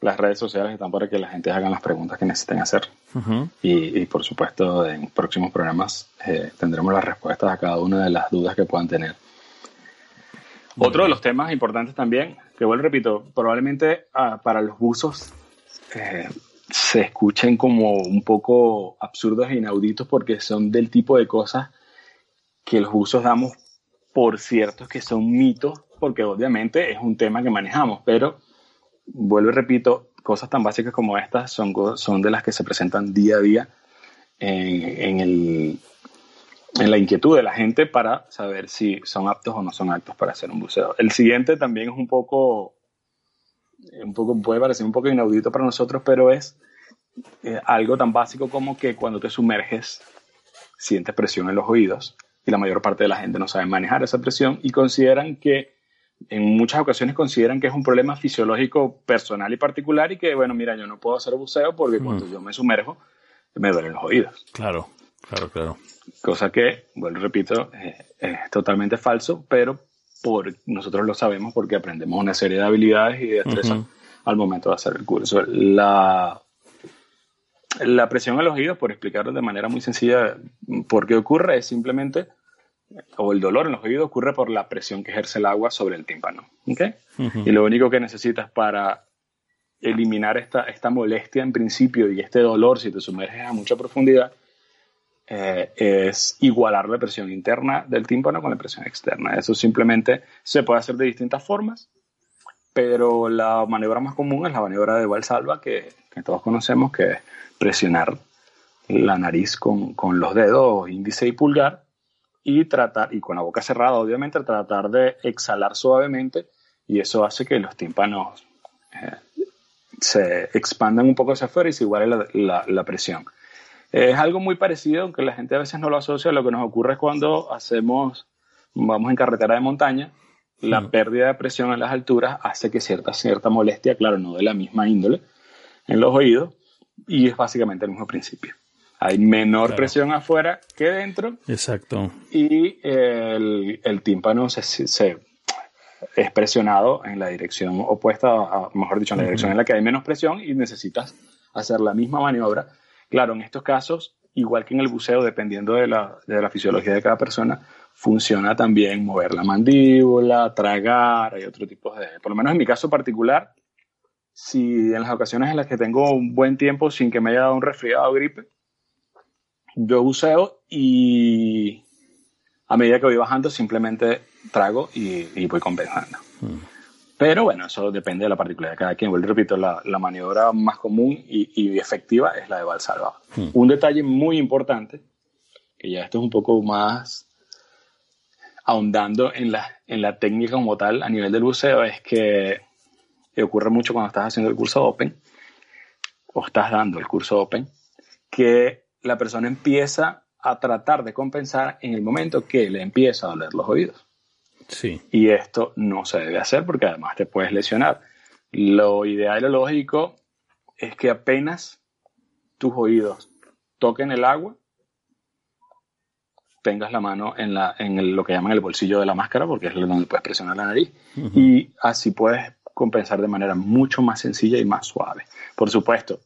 S6: las redes sociales están para que la gente haga las preguntas que necesiten hacer. y, por supuesto, en próximos programas eh, tendremos las respuestas a cada una de las dudas que puedan tener. Otro de los temas importantes también, que vuelvo repito, probablemente ah, para los buzos eh, se escuchen como un poco absurdos e inauditos porque son del tipo de cosas que los usos damos por cierto que son mitos, porque obviamente es un tema que manejamos, pero vuelvo y repito, cosas tan básicas como estas son, son de las que se presentan día a día en, el, en la inquietud de la gente para saber si son aptos o no son aptos para hacer un buceo. El siguiente también es un poco, un poco puede parecer un poco inaudito para nosotros, pero es eh, algo tan básico como que cuando te sumerges sientes presión en los oídos y la mayor parte de la gente no sabe manejar esa presión y consideran que, en muchas ocasiones consideran que es un problema fisiológico personal y particular y que, bueno, mira, yo no puedo hacer buceo porque cuando mm. yo me sumerjo me duelen los oídos.
S2: Claro, claro, claro.
S6: Cosa que, bueno, repito, eh, es totalmente falso, pero por, nosotros lo sabemos porque aprendemos una serie de habilidades y de destrezas al momento de hacer el curso. La, la presión en los oídos, por explicarlo de manera muy sencilla, por qué ocurre, es simplemente, o el dolor en los oídos ocurre por la presión que ejerce el agua sobre el tímpano. Y lo único que necesitas para eliminar esta, esta molestia en principio y este dolor si te sumerges a mucha profundidad eh, es igualar la presión interna del tímpano con la presión externa. Eso simplemente se puede hacer de distintas formas, pero la maniobra más común es la maniobra de Valsalva que, que todos conocemos, que es presionar la nariz con, con, los dedos índice y pulgar y tratar, y con la boca cerrada obviamente, tratar de exhalar suavemente y eso hace que los tímpanos eh, se expandan un poco hacia afuera y se iguale la, la, la, presión. Es algo muy parecido, aunque la gente a veces no lo asocia, lo que nos ocurre cuando hacemos, vamos en carretera de montaña, la mm. pérdida de presión en las alturas hace que cierta, cierta molestia, claro, no de la misma índole, en los oídos, y es básicamente el mismo principio. Hay menor presión afuera que dentro.
S2: Exacto.
S6: Y el, el tímpano se, se, es presionado en la dirección opuesta, mejor dicho, en la dirección en la que hay menos presión y necesitas hacer la misma maniobra. Claro, en estos casos, igual que en el buceo, dependiendo de la, de la fisiología de cada persona, funciona también mover la mandíbula, tragar, hay otro tipo de... Por lo menos en mi caso particular, si en las ocasiones en las que tengo un buen tiempo sin que me haya dado un resfriado o gripe, yo buceo y a medida que voy bajando simplemente trago y, voy compensando. Mm. Pero bueno, eso depende de la particularidad de cada quien. Vuelvo repito, la, maniobra más común y, efectiva es la de Valsalva. Mm. Un detalle muy importante, que ya esto es un poco más ahondando en la, en la técnica como tal a nivel del buceo, es que ocurre mucho cuando estás haciendo el curso Open o estás dando el curso Open, que la persona empieza a tratar de compensar en el momento que le empieza a doler los oídos.
S2: Sí.
S6: Y esto no se debe hacer porque además te puedes lesionar. Lo ideal y lo lógico es que apenas tus oídos toquen el agua, tengas la mano en, la, en lo que llaman el bolsillo de la máscara, porque es donde puedes presionar la nariz, y así puedes compensar de manera mucho más sencilla y más suave. Por supuesto,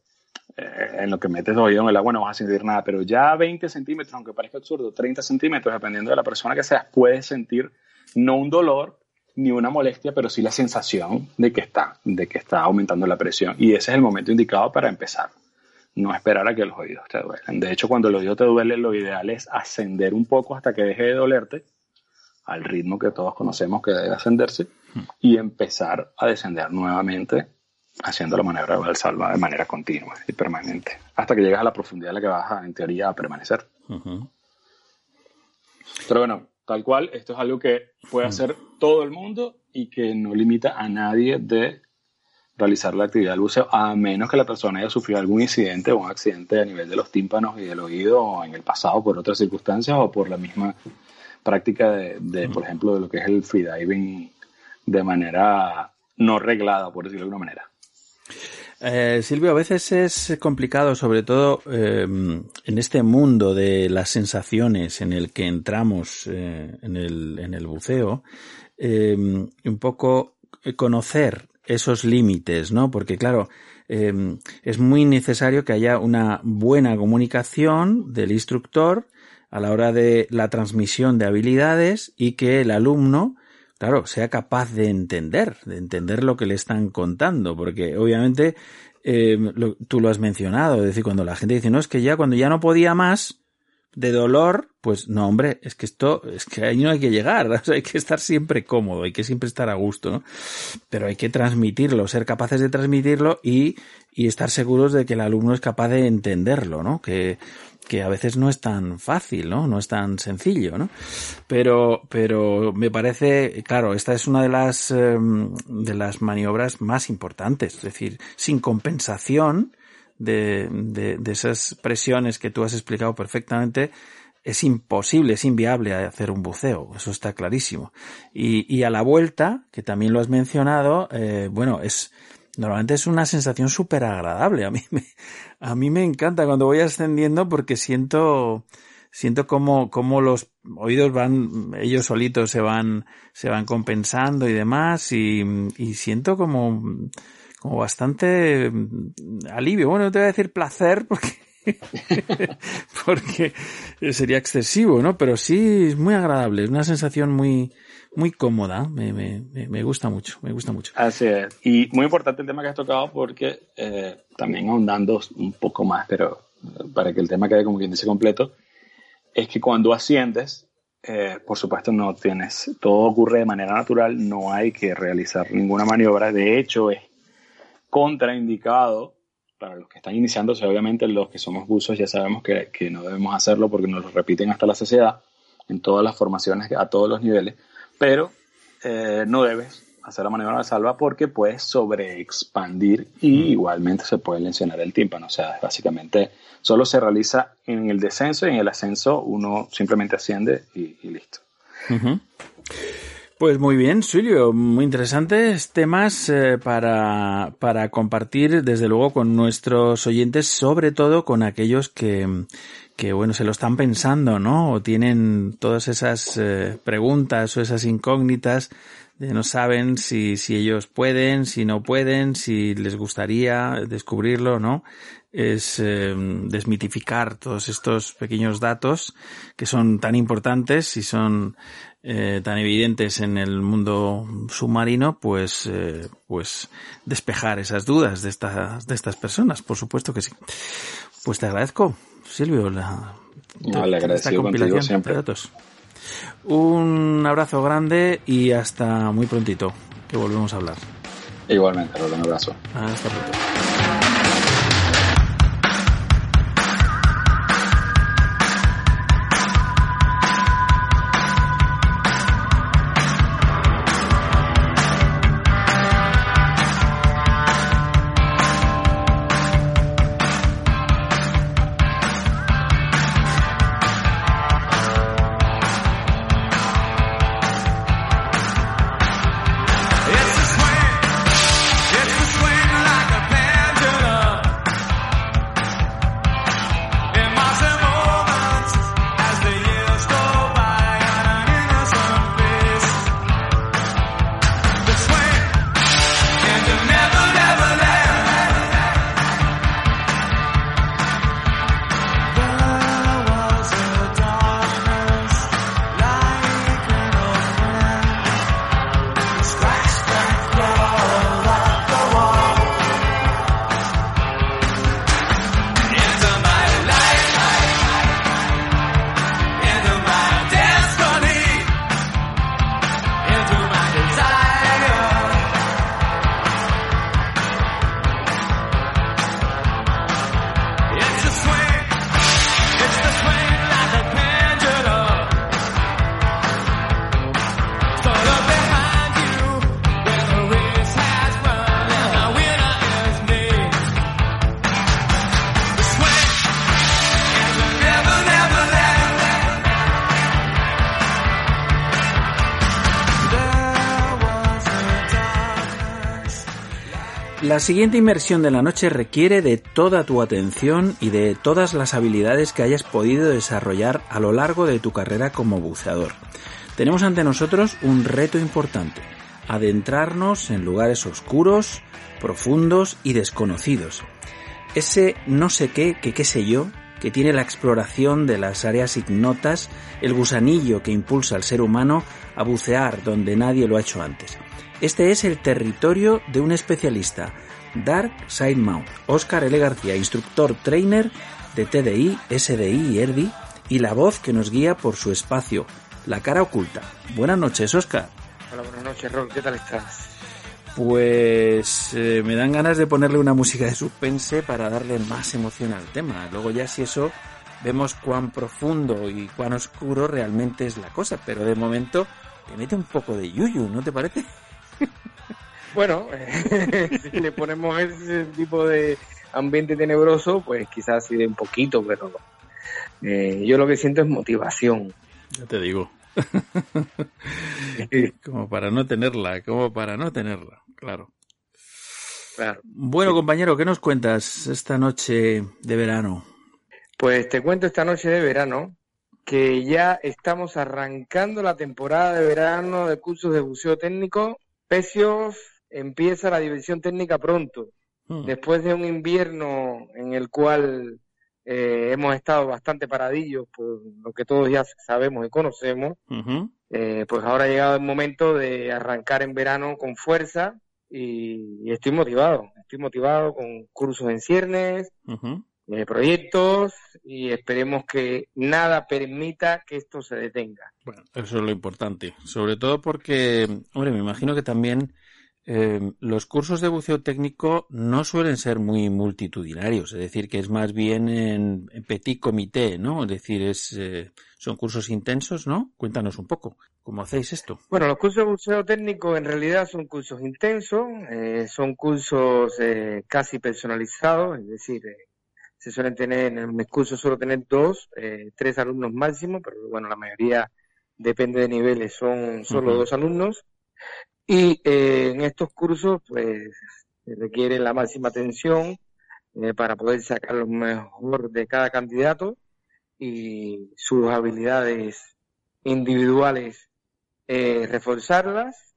S6: eh, en lo que metes oído en el agua no vas a sentir nada, pero ya 20 centímetros, aunque parezca absurdo, 30 centímetros, dependiendo de la persona que seas, puedes sentir no un dolor ni una molestia, pero sí la sensación de que está, de que está aumentando la presión. Y ese es el momento indicado para empezar. No esperar a que los oídos te duelen. De hecho, cuando el oído te duele, lo ideal es ascender un poco hasta que deje de dolerte, al ritmo que todos conocemos que debe ascenderse, hmm. y empezar a descender nuevamente haciendo la maniobra de salva de manera continua y permanente, hasta que llegas a la profundidad en la que vas en teoría a permanecer. Pero bueno, tal cual, esto es algo que puede hacer todo el mundo y que no limita a nadie de realizar la actividad del buceo, a menos que la persona haya sufrido algún incidente o un accidente a nivel de los tímpanos y del oído o en el pasado por otras circunstancias o por la misma práctica de, por ejemplo, de lo que es el freediving de manera no reglada, por decirlo de alguna manera.
S2: Eh, Silvio, a veces es complicado, sobre todo em, en este mundo de las sensaciones en el que entramos eh, en, el, en, el, buceo, em, un poco conocer esos límites, ¿no? Porque claro, em, es muy necesario que haya una buena comunicación del instructor a la hora de la transmisión de habilidades y que el alumno claro, sea capaz de entender, de entender lo que le están contando, porque obviamente eh, tú lo has mencionado, es decir, cuando la gente dice, no, es que ya cuando ya no podía más de dolor, pues no, hombre, es que esto, es que ahí no hay que llegar, hay que estar siempre cómodo, hay que siempre estar a gusto, ¿no? Pero hay que transmitirlo, ser capaces de transmitirlo y, y estar seguros de que el alumno es capaz de entenderlo, ¿no? Que, que a veces no es tan fácil, ¿no? No es tan sencillo, ¿no? Pero, pero me parece, claro, esta es una de las, em, de las maniobras más importantes, es decir, sin compensación de, de, de esas presiones que tú has explicado perfectamente, es imposible, es inviable hacer un buceo, eso está clarísimo. Y, y a la vuelta, que también lo has mencionado, eh, bueno, es, normalmente es una sensación súper agradable. A mí me, a mí me encanta cuando voy ascendiendo porque siento, siento como, como los oídos van, ellos solitos se van, se van compensando y demás y, y siento como, como bastante alivio. Bueno, no te voy a decir placer porque, porque sería excesivo, ¿no? Pero sí es muy agradable, es una sensación muy, muy cómoda, me, me, me, gusta mucho, me gusta mucho.
S6: Así es. Y muy importante el tema que has tocado porque eh, también ahondando un poco más, pero eh, para que el tema quede como quien dice completo, es que cuando asciendes, eh, por supuesto no tienes, todo ocurre de manera natural, no hay que realizar ninguna maniobra, de hecho es contraindicado para los que están iniciándose, obviamente los que somos buzos ya sabemos que, que no debemos hacerlo porque nos lo repiten hasta la saciedad en todas las formaciones a todos los niveles, pero eh, no debes hacer la maniobra de salva porque puedes sobreexpandir y igualmente se puede lesionar el tímpano. O sea, básicamente solo se realiza en el descenso y en el ascenso uno simplemente asciende y, listo.
S2: Pues muy bien, Silvio, muy interesantes temas eh, para, para compartir desde luego con nuestros oyentes, sobre todo con aquellos que, que bueno, se lo están pensando, ¿no? O tienen todas esas eh, preguntas o esas incógnitas de no saben si, si ellos pueden, si no pueden, si les gustaría descubrirlo, ¿no? es eh, desmitificar todos estos pequeños datos que son tan importantes y son eh, tan evidentes en el mundo submarino, pues, eh, pues despejar esas dudas de estas, de estas personas, por supuesto que sí. Pues te agradezco, Silvio, la,
S6: no, le agradecido contigo siempre. datos.
S2: Un abrazo grande y hasta muy prontito, que volvemos a hablar.
S6: Igualmente, un abrazo.
S2: Hasta pronto. La siguiente inmersión de la noche requiere de toda tu atención y de todas las habilidades que hayas podido desarrollar a lo largo de tu carrera como buceador. Tenemos ante nosotros un reto importante, adentrarnos en lugares oscuros, profundos y desconocidos. Ese no sé qué, que qué sé yo, que tiene la exploración de las áreas ignotas, el gusanillo que impulsa al ser humano a bucear donde nadie lo ha hecho antes. Este es el territorio de un especialista, Dark Side Mount, Oscar L. García, instructor trainer de TDI, SDI y ERDI, y la voz que nos guía por su espacio, la cara oculta. Buenas noches, Oscar.
S7: Hola, buenas noches, Rol. ¿Qué tal estás?
S2: Pues eh, me dan ganas de ponerle una música de suspense para darle más emoción al tema. Luego ya si eso vemos cuán profundo y cuán oscuro realmente es la cosa, pero de momento te mete un poco de yuyu, ¿no te parece?
S7: Bueno, si le ponemos ese tipo de ambiente tenebroso, pues quizás sí de un poquito, pero eh, yo lo que siento es motivación.
S2: Ya te digo. como para no tenerla, como para no tenerla, claro.
S7: Claro.
S2: Bueno, compañero, ¿qué nos cuentas esta noche de verano?
S7: Pues te cuento esta noche de verano que ya estamos arrancando la temporada de verano de cursos de buceo técnico Pecios empieza la división técnica pronto, hmm. después de un invierno en el cual eh, hemos estado bastante paradillos por lo que todos ya sabemos y conocemos, eh, pues ahora ha llegado el momento de arrancar en verano con fuerza y, estoy motivado, estoy motivado con cursos en ciernes, eh, proyectos y esperemos que nada permita que esto se detenga.
S2: Bueno, eso es lo importante, sobre todo porque, hombre, me imagino que también eh, los cursos de buceo técnico no suelen ser muy multitudinarios, es decir, que es más bien en, petit comité, ¿no? Es decir, es, eh, son cursos intensos, ¿no? Cuéntanos un poco, ¿cómo hacéis esto?
S7: Bueno, los cursos de buceo técnico en realidad son cursos intensos, son cursos casi personalizados, es decir, se suelen tener, en el curso suelo tener dos, eh, tres alumnos máximo, pero bueno, la mayoría depende de niveles, son solo dos alumnos. Y eh, en estos cursos, pues, se requiere la máxima atención eh, para poder sacar lo mejor de cada candidato y sus habilidades individuales reforzarlas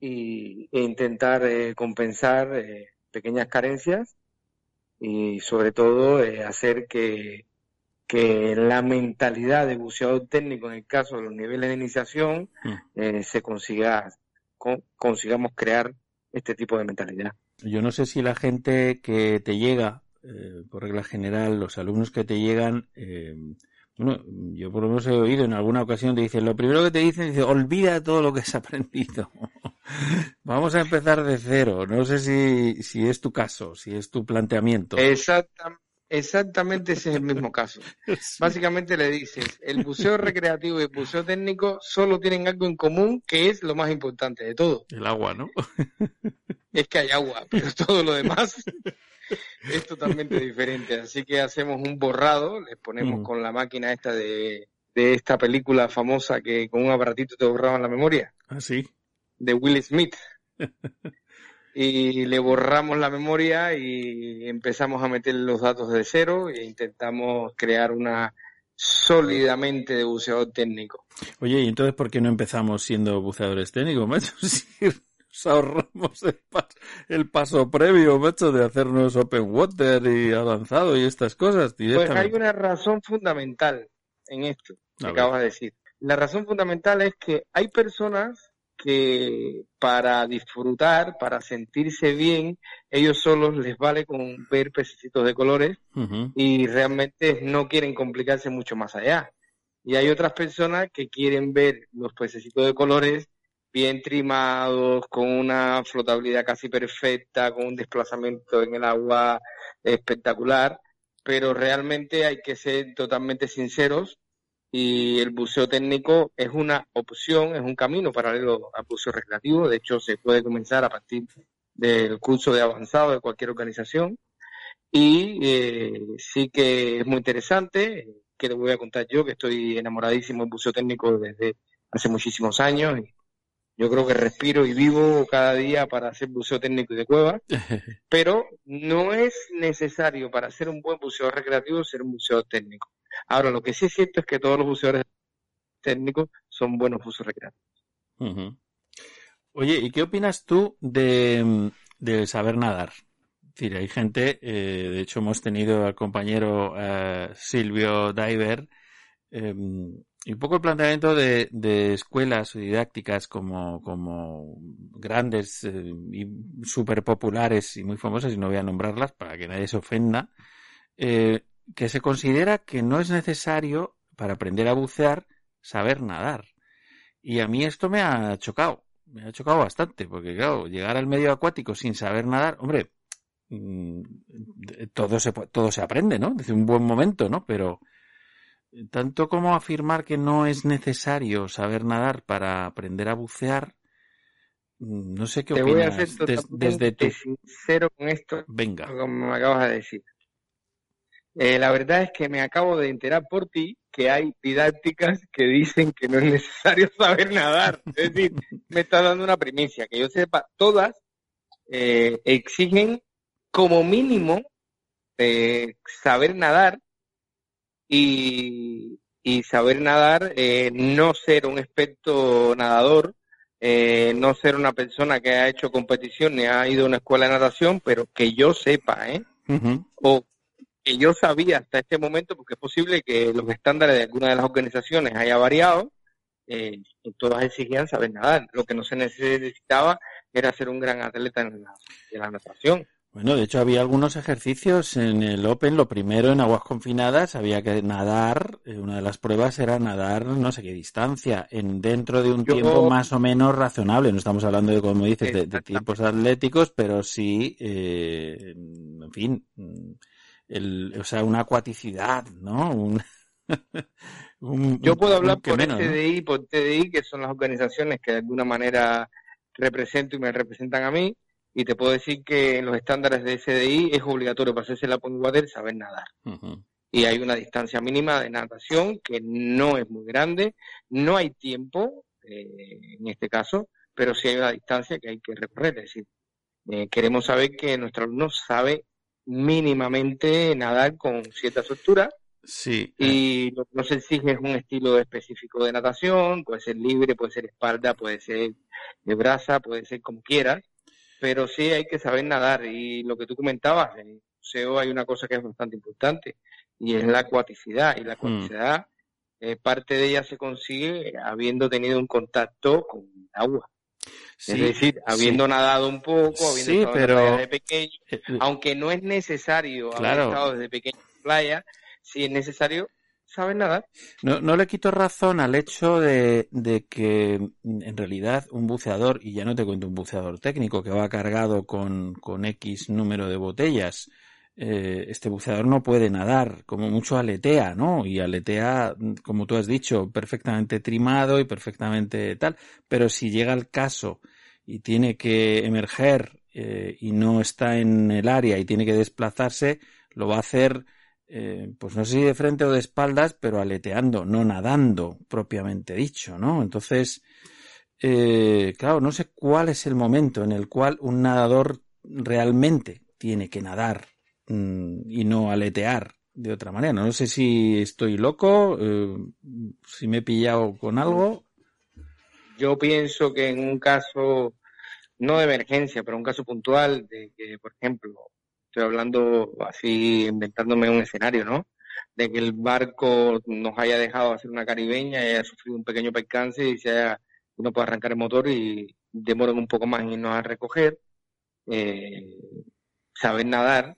S7: y, e intentar compensar pequeñas carencias y sobre todo eh, hacer que, que la mentalidad de buceador técnico en el caso de los niveles de iniciación
S2: Mm.
S7: eh, se consiga con- consigamos crear este tipo de mentalidad.
S2: Yo no sé si la gente que te llega, eh, por regla general, los alumnos que te llegan, eh, bueno, yo por lo menos he oído en alguna ocasión te dicen, lo primero que te dicen dice, olvida todo lo que has aprendido. Vamos a empezar de cero. No sé si, si es tu caso, si es tu planteamiento.
S7: Exactam- exactamente ese es el mismo caso. Básicamente le dices, el buceo recreativo y el buceo técnico solo tienen algo en común que es lo más importante de todo.
S2: El agua, ¿no?
S7: es que hay agua, pero todo lo demás es totalmente diferente. Así que hacemos un borrado, les ponemos
S2: Mm.
S7: con la máquina esta de, de esta película famosa que con un aparatito te borraban la memoria,
S2: Ah, sí.
S7: de Will Smith. Y le borramos la memoria y empezamos a meter los datos de cero e intentamos crear una sólidamente de buceador técnico.
S2: Oye, ¿y entonces por qué no empezamos siendo buceadores técnicos, macho? Si nos ahorramos el paso, el paso previo, macho, de hacernos open water y avanzado y estas cosas
S7: Pues hay una razón fundamental en esto que acabas de decir. La razón fundamental es que hay personas que para disfrutar, para sentirse bien, ellos solos les vale con ver pececitos de colores y realmente no quieren complicarse mucho más allá. Y hay otras personas que quieren ver los pececitos de colores bien trimados, con una flotabilidad casi perfecta, con un desplazamiento en el agua espectacular, pero realmente hay que ser totalmente sinceros y el buceo técnico es una opción, es un camino paralelo al buceo recreativo. De hecho, se puede comenzar a partir del curso de avanzado de cualquier organización. Y eh, sí que es muy interesante, que te voy a contar yo, que estoy enamoradísimo del buceo técnico desde hace muchísimos años. Yo creo que respiro y vivo cada día para hacer buceo técnico y de cueva, pero no es necesario para hacer un buen buceo recreativo ser un buceo técnico. Ahora, lo que sí es cierto es que todos los buceadores técnicos son buenos buceos recreativos.
S2: Oye, ¿y qué opinas tú de, de saber nadar? Es decir, hay gente, eh, de hecho hemos tenido al compañero eh, Silvio Diver, eh, y un poco el planteamiento de, de escuelas didácticas como, como grandes eh, y súper populares y muy famosas, y no voy a nombrarlas para que nadie se ofenda, eh, que se considera que no es necesario para aprender a bucear saber nadar. Y a mí esto me ha chocado, me ha chocado bastante, porque claro, llegar al medio acuático sin saber nadar, hombre, mm, todo se, todo se aprende, ¿no? Desde un buen momento, ¿no? Pero tanto como afirmar que no es necesario saber nadar para aprender a bucear, no sé qué
S7: Te voy a
S2: opinas
S7: ser
S2: des-
S7: totalmente
S2: desde tu...
S7: sincero con esto,
S2: Venga.
S7: como me acabas de decir. Eh, la verdad es que me acabo de enterar por ti que hay didácticas que dicen que no es necesario saber nadar. Es decir, me está dando una primicia. Que yo sepa, todas eh, exigen como mínimo eh, saber nadar y, y saber nadar, eh, no ser un experto nadador, eh, no ser una persona que ha hecho competición ni ha ido a una escuela de natación, pero que yo sepa, ¿eh? O que yo sabía hasta este momento, porque es posible que los estándares de alguna de las organizaciones haya variado, eh, y todas exigían saber nadar. Lo que no se necesitaba era ser un gran atleta en la, en la natación.
S2: Bueno, de hecho había algunos ejercicios en el Open. Lo primero en aguas confinadas había que nadar. eh, Una de las pruebas era nadar no sé qué distancia, en dentro de un
S7: Yo-
S2: tiempo más o menos razonable. No estamos hablando de, como dices, de, tiempos atléticos, pero sí, eh, en fin, el, o sea, una acuaticidad, ¿no? Un, un-
S7: Yo puedo hablar por
S2: menos, ¿no?
S7: Por TDI, que son las organizaciones que de alguna manera represento y me representan a mí, y te puedo decir que en los estándares de SDI es obligatorio para hacerse la Water saber nadar. Y hay una distancia mínima de natación que no es muy grande, no hay tiempo eh, en este caso, pero sí hay una distancia que hay que recorrer, es decir, eh, queremos saber que nuestro alumno sabe mínimamente nadar con cierta soltura
S2: Sí. eh,
S7: y lo que nos exige es un estilo específico de natación, puede ser libre, puede ser espalda, puede ser de brasa, puede ser como quieras, pero sí hay que saber nadar y lo que tú comentabas, eh, buceo hay una cosa que es bastante importante y es la acuaticidad. Y la hmm. acuaticidad, eh, parte de ella se consigue habiendo tenido un contacto con el agua. es decir, habiendo nadado un poco, habiendo
S2: estado pero...
S7: de pequeño, eh, aunque no es necesario haber estado desde pequeño en playa, si es necesario
S2: No, no le quito razón al hecho de, que en realidad un buceador, y ya no te cuento un buceador técnico que va cargado con, con X número de botellas, eh, este buceador no puede nadar, como mucho aletea, ¿no? Y aletea, como tú has dicho, perfectamente trimado y perfectamente tal, pero si llega el caso y tiene que emerger eh, y no está en el área y tiene que desplazarse, lo va a hacer eh, pues no sé si de frente o de espaldas, pero aleteando, no nadando propiamente dicho, ¿no? Entonces, eh, claro, no sé cuál es el momento en el cual un nadador realmente tiene que nadar mm, y no aletear de otra manera. No sé si estoy loco, eh, si me he pillado con algo.
S7: Yo pienso que en un caso, no de emergencia, pero un caso puntual de que, por ejemplo, estoy hablando así, inventándome un escenario, ¿no? De que el barco nos haya dejado hacer una caribeña y haya sufrido un pequeño percance y se haya, uno puede arrancar el motor y demoren un poco más en irnos a recoger. Eh, saber nadar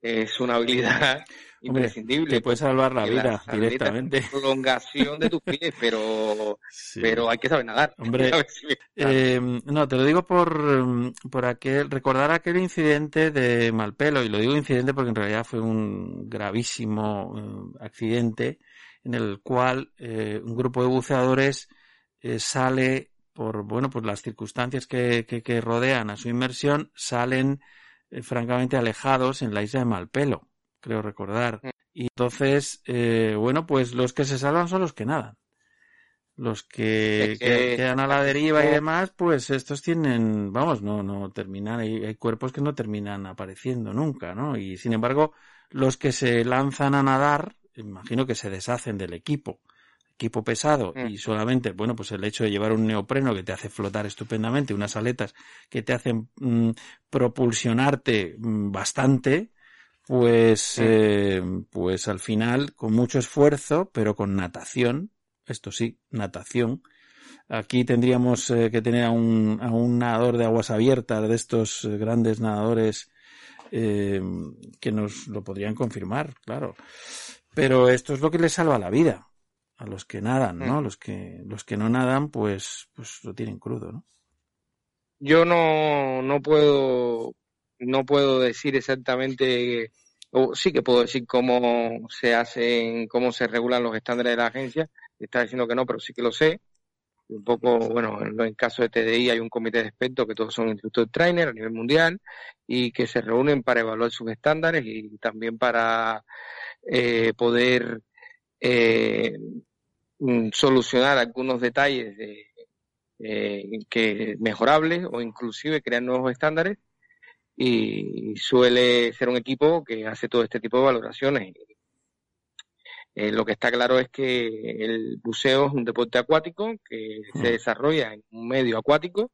S7: es una habilidad imprescindible.
S2: Te puede salvar la vida directamente.
S7: Prolongación de tus pies, pero, pero hay que saber nadar.
S2: Hombre, eh, no, te lo digo por, por aquel, recordar aquel incidente de Malpelo, y lo digo incidente porque en realidad fue un gravísimo eh, accidente en el cual eh, un grupo de buceadores sale por, bueno, pues las circunstancias que, que, que rodean a su inmersión, salen francamente alejados en la isla de Malpelo creo recordar. Mm. Y entonces, eh, bueno, pues los que se salvan son los que nadan. Los que, quedan a la deriva y demás, pues estos tienen, vamos, no, no terminan, hay, hay, cuerpos que no terminan apareciendo nunca, ¿no? Y sin embargo, los que se lanzan a nadar, imagino que se deshacen del equipo, equipo pesado, mm. y solamente, bueno, pues el hecho de llevar un neopreno que te hace flotar estupendamente, unas aletas que te hacen mm, propulsionarte bastante, pues, eh, pues al final, con mucho esfuerzo, pero con natación, esto sí, natación. Aquí tendríamos eh, que tener a un, a un nadador de aguas abiertas, de estos eh, grandes nadadores, que nos lo podrían confirmar, claro. Pero esto es lo que les salva la vida a los que nadan, ¿no? Mm. Los que, los que no nadan, pues, pues lo tienen crudo, ¿no?
S7: Yo no, no puedo no puedo decir exactamente, o sí que puedo decir cómo se hacen, cómo se regulan los estándares de la agencia. Está diciendo que no, pero sí que lo sé. Un poco, bueno, en el caso de TDI hay un comité de expertos que todos son instructores trainer a nivel mundial y que se reúnen para evaluar sus estándares y también para eh, poder eh, mm, solucionar algunos detalles de, eh, que mejorables o inclusive crear nuevos estándares y suele ser un equipo que hace todo este tipo de valoraciones. Eh, lo que está claro es que el buceo es un deporte acuático que se mm. desarrolla en un medio acuático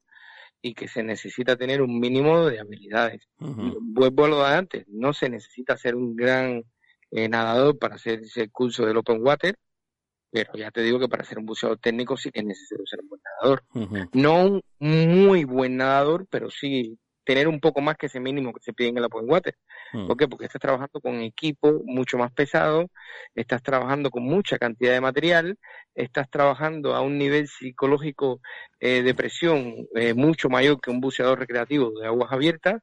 S7: y que se necesita tener un mínimo de habilidades. Vuelvo a lo de antes, no se necesita ser un gran eh, nadador para hacer ese curso del open water, pero ya te digo que para ser un buceador técnico sí que es necesario ser un buen nadador. No un muy buen nadador, pero sí tener un poco más que ese mínimo que se pide en el Open Water. Hmm. ¿Por qué? Porque estás trabajando con equipo mucho más pesado, estás trabajando con mucha cantidad de material, estás trabajando a un nivel psicológico eh, de presión eh, mucho mayor que un buceador recreativo de aguas abiertas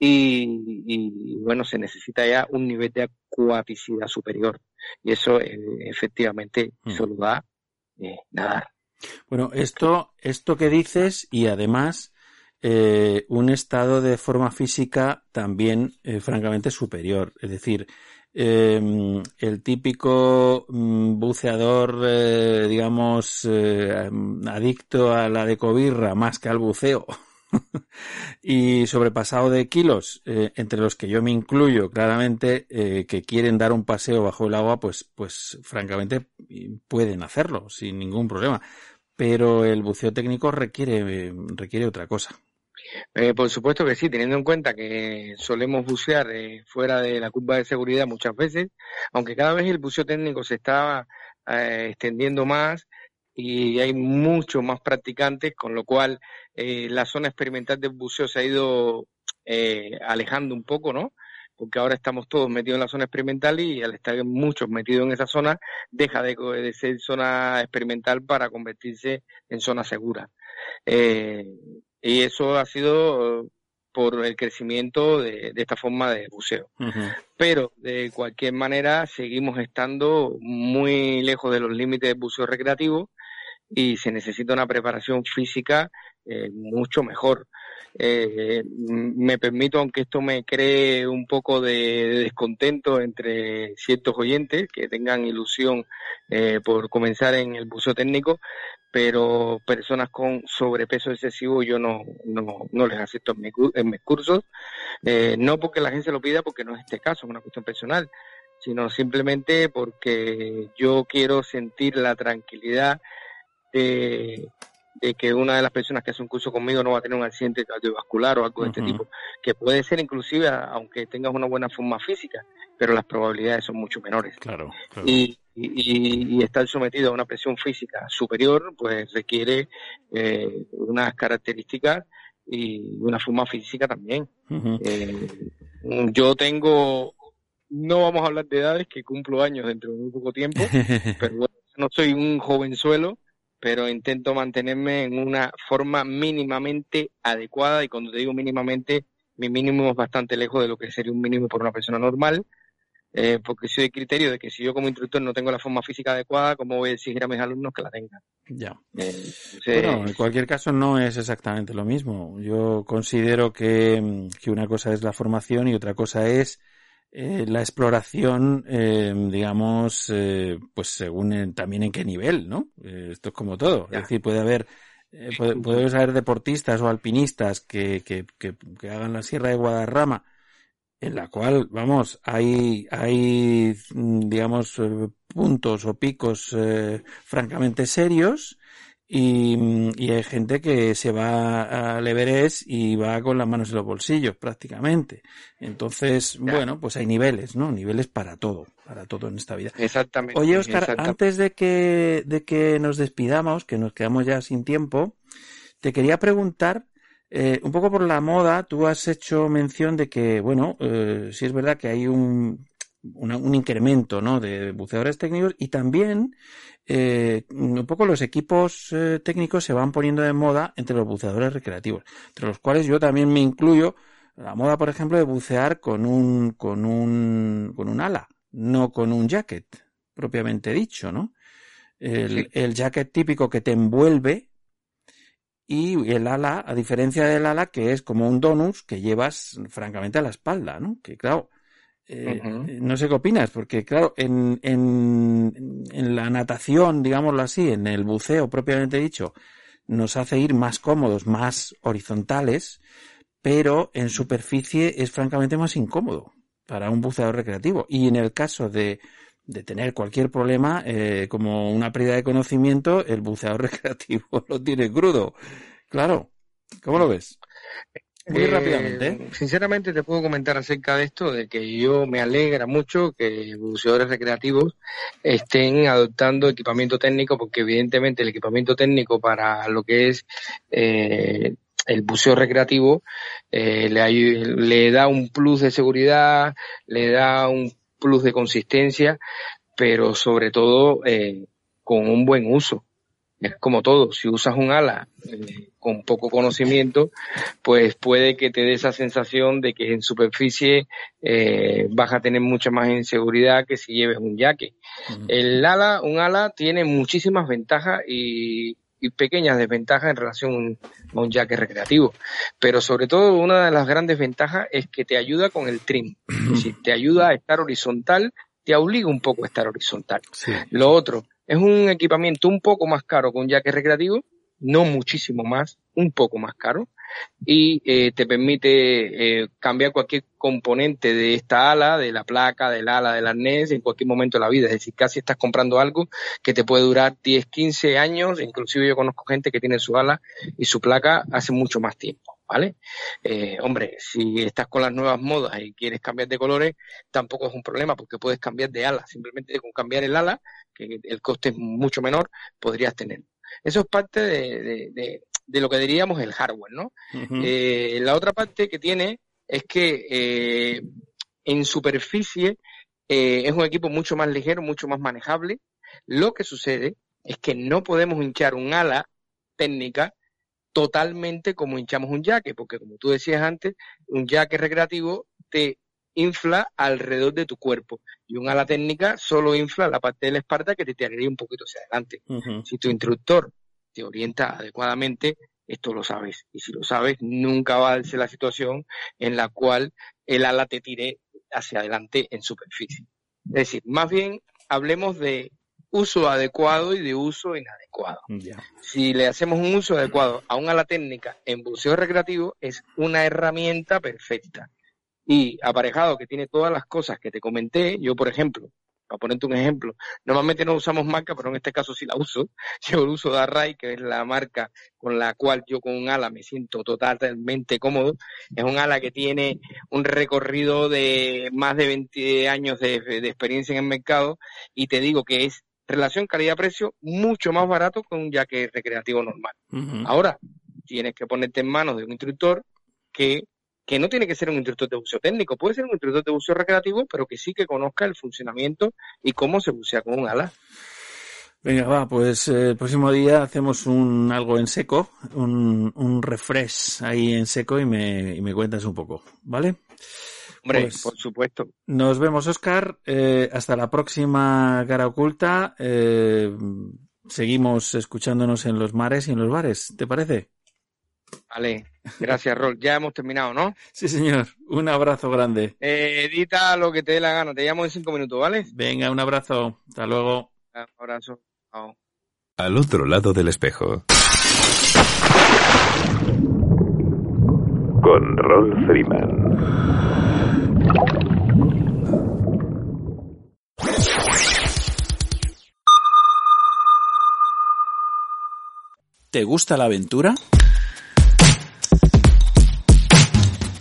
S7: y, bueno, se necesita ya un nivel de acuaticidad superior y eso eh, efectivamente hmm. solo da nadar.
S2: Bueno, esto, esto que dices y además eh, un estado de forma física también eh, francamente superior. Es decir, em, el típico mm, buceador, eh, digamos, adicto a la decobirra más que al buceo y sobrepasado de kilos, entre los que yo me incluyo claramente, que quieren dar un paseo bajo el agua, pues, pues francamente pueden hacerlo sin ningún problema. Pero el buceo técnico requiere, requiere otra cosa.
S7: Eh, por supuesto que sí, teniendo en cuenta que solemos bucear eh, fuera de la curva de seguridad muchas veces, aunque cada vez el buceo técnico se está eh, extendiendo más y hay muchos más practicantes, con lo cual la zona experimental del buceo se ha ido alejando un poco, ¿no? Porque ahora estamos todos metidos en la zona experimental y al estar muchos metidos en esa zona, deja de, de ser zona experimental para convertirse en zona segura. Eh, y eso ha sido por el crecimiento de, esta forma de buceo. Pero de cualquier manera seguimos estando muy lejos de los límites del buceo recreativo y se necesita una preparación física eh, mucho mejor. Eh, me permito, aunque esto me cree un poco de, descontento entre ciertos oyentes que tengan ilusión eh, por comenzar en el buceo técnico, pero personas con sobrepeso excesivo yo no, no, no les acepto en, en mis cursos, eh, no porque la gente se lo pida, porque no es este caso, es una cuestión personal, sino simplemente porque yo quiero sentir la tranquilidad de, de que una de las personas que hace un curso conmigo no va a tener un accidente cardiovascular o algo de este tipo, que puede ser inclusive aunque tengas una buena forma física, pero las probabilidades son mucho menores.
S2: Claro,
S7: Y, y, estar sometido a una presión física superior, pues requiere eh, unas características y una forma física también. Eh, yo tengo, no vamos a hablar de edades, que cumplo años dentro de muy poco tiempo, pero bueno, no soy un jovenzuelo pero intento mantenerme en una forma mínimamente adecuada y cuando te digo mínimamente, mi mínimo es bastante lejos de lo que sería un mínimo por una persona normal, eh, porque soy de criterio de que si yo como instructor no tengo la forma física adecuada, ¿cómo voy a exigir a mis alumnos que la tengan?
S2: Ya. Eh, bueno, en cualquier caso no es exactamente lo mismo. Yo considero que, que una cosa es la formación y otra cosa es eh, la exploración, eh, digamos, eh, pues según también en qué nivel, ¿no? esto es como todo. Es decir, puede haber, puede, haber deportistas o alpinistas que, que, que, que, hagan la Sierra de Guadarrama, en la cual, vamos, hay, hay, digamos, puntos o picos francamente serios y, hay gente que se va al Everest y va con las manos en los bolsillos prácticamente. Entonces, bueno, pues hay niveles, ¿no? Niveles para todo, para todo en esta vida.
S7: Exactamente.
S2: Oye, Oscar, antes de que, de que nos despidamos, que nos quedamos ya sin tiempo, te quería preguntar, eh, un poco por la moda, tú has hecho mención de que, bueno, eh, sí es verdad que hay un, un incremento ¿no? de buceadores técnicos y también eh, un poco los equipos eh, técnicos se van poniendo de moda entre los buceadores recreativos, entre los cuales yo también me incluyo la moda, por ejemplo, de bucear con un, con un, con un ala, no con un jacket, propiamente dicho, ¿no? El, el jacket típico que te envuelve y el ala, a diferencia del ala, que es como un donus que llevas francamente a la espalda, ¿no? Que claro, eh, no sé qué opinas, porque claro, en, en, en, la natación, digámoslo así, en el buceo propiamente dicho, nos hace ir más cómodos, más horizontales, pero en superficie es francamente más incómodo para un buceador recreativo. Y en el caso de, de tener cualquier problema, eh, como una pérdida de conocimiento, el buceador recreativo lo tiene crudo. Claro, ¿cómo lo ves? Muy eh, rápidamente.
S7: Sinceramente te puedo comentar acerca de esto, de que yo me alegra mucho que buceadores recreativos estén adoptando equipamiento técnico, porque evidentemente el equipamiento técnico para lo que es eh, el buceo recreativo eh, le, le da un plus de seguridad, le da un plus de consistencia, pero sobre todo con un buen uso es como todo, si usas un ala eh, con poco conocimiento, pues puede que te dé esa sensación de que en superficie eh, vas a tener mucha más inseguridad que si lleves un yaque. El ala, un ala tiene muchísimas ventajas y, pequeñas desventajas en relación a un yaque recreativo. Pero sobre todo una de las grandes ventajas es que te ayuda con el trim. Si te ayuda a estar horizontal, te obliga un poco a estar horizontal. Lo otro, es un equipamiento un poco más caro que un jaque recreativo, no muchísimo más, un poco más caro, y eh, te permite eh, cambiar cualquier componente de esta ala, de la placa, del ala, del arnés, en cualquier momento de la vida. Es decir, casi estás comprando algo que te puede durar 10, 15 años, inclusive yo conozco gente que tiene su ala y su placa hace mucho más tiempo. ¿vale? Eh, hombre, si estás con las nuevas modas y quieres cambiar de colores, tampoco es un problema porque puedes cambiar de ala. Simplemente con cambiar el ala, que el coste es mucho menor, podrías tener. Eso es parte de, lo que diríamos el hardware, ¿no? Eh, la otra parte que tiene es que eh, en superficie es un equipo mucho más ligero, mucho más manejable. Lo que sucede es que no podemos hinchar un ala técnica totalmente como hinchamos un jaque, porque como tú decías antes, un jaque recreativo te infla alrededor de tu cuerpo y un ala técnica solo infla la parte de la espalda que te tiraría un poquito hacia adelante. Si tu instructor te orienta adecuadamente, esto lo sabes. Y si lo sabes, nunca va a darse la situación en la cual el ala te tire hacia adelante en superficie. Es decir, más bien hablemos de uso adecuado y de uso inadecuado. Si le hacemos un uso adecuado a un ala técnica en buceo recreativo, es una herramienta perfecta. Y aparejado que tiene todas las cosas que te comenté, yo por ejemplo, para ponerte un ejemplo, normalmente no usamos marca, pero en este caso sí la uso. Yo el uso de Array, que es la marca con la cual yo con un ala me siento totalmente cómodo. Es un ala que tiene un recorrido de más de 20 años de, de experiencia en el mercado y te digo que es relación calidad-precio mucho más barato que un jaque recreativo normal. Ahora, tienes que ponerte en manos de un instructor que, que no tiene que ser un instructor de buceo técnico, puede ser un instructor de buceo recreativo, pero que sí que conozca el funcionamiento y cómo se bucea con un ala.
S2: Venga, va, pues eh, el próximo día hacemos un algo en seco, un, un refresh ahí en seco y me, y me cuentas un poco, ¿vale?
S7: Hombre, pues por supuesto.
S2: Nos vemos, Oscar. Eh, hasta la próxima cara oculta. Eh, seguimos escuchándonos en los mares y en los bares. ¿Te parece?
S7: Vale, gracias, Rol. Ya hemos terminado, ¿no?
S2: Sí, señor. Un abrazo grande.
S7: Eh, edita lo que te dé la gana. Te llamo en cinco minutos, ¿vale?
S2: Venga, un abrazo. Hasta luego.
S7: Un abrazo. Chao.
S5: Al otro lado del espejo. Con Rol Freeman.
S2: ¿Te gusta la aventura?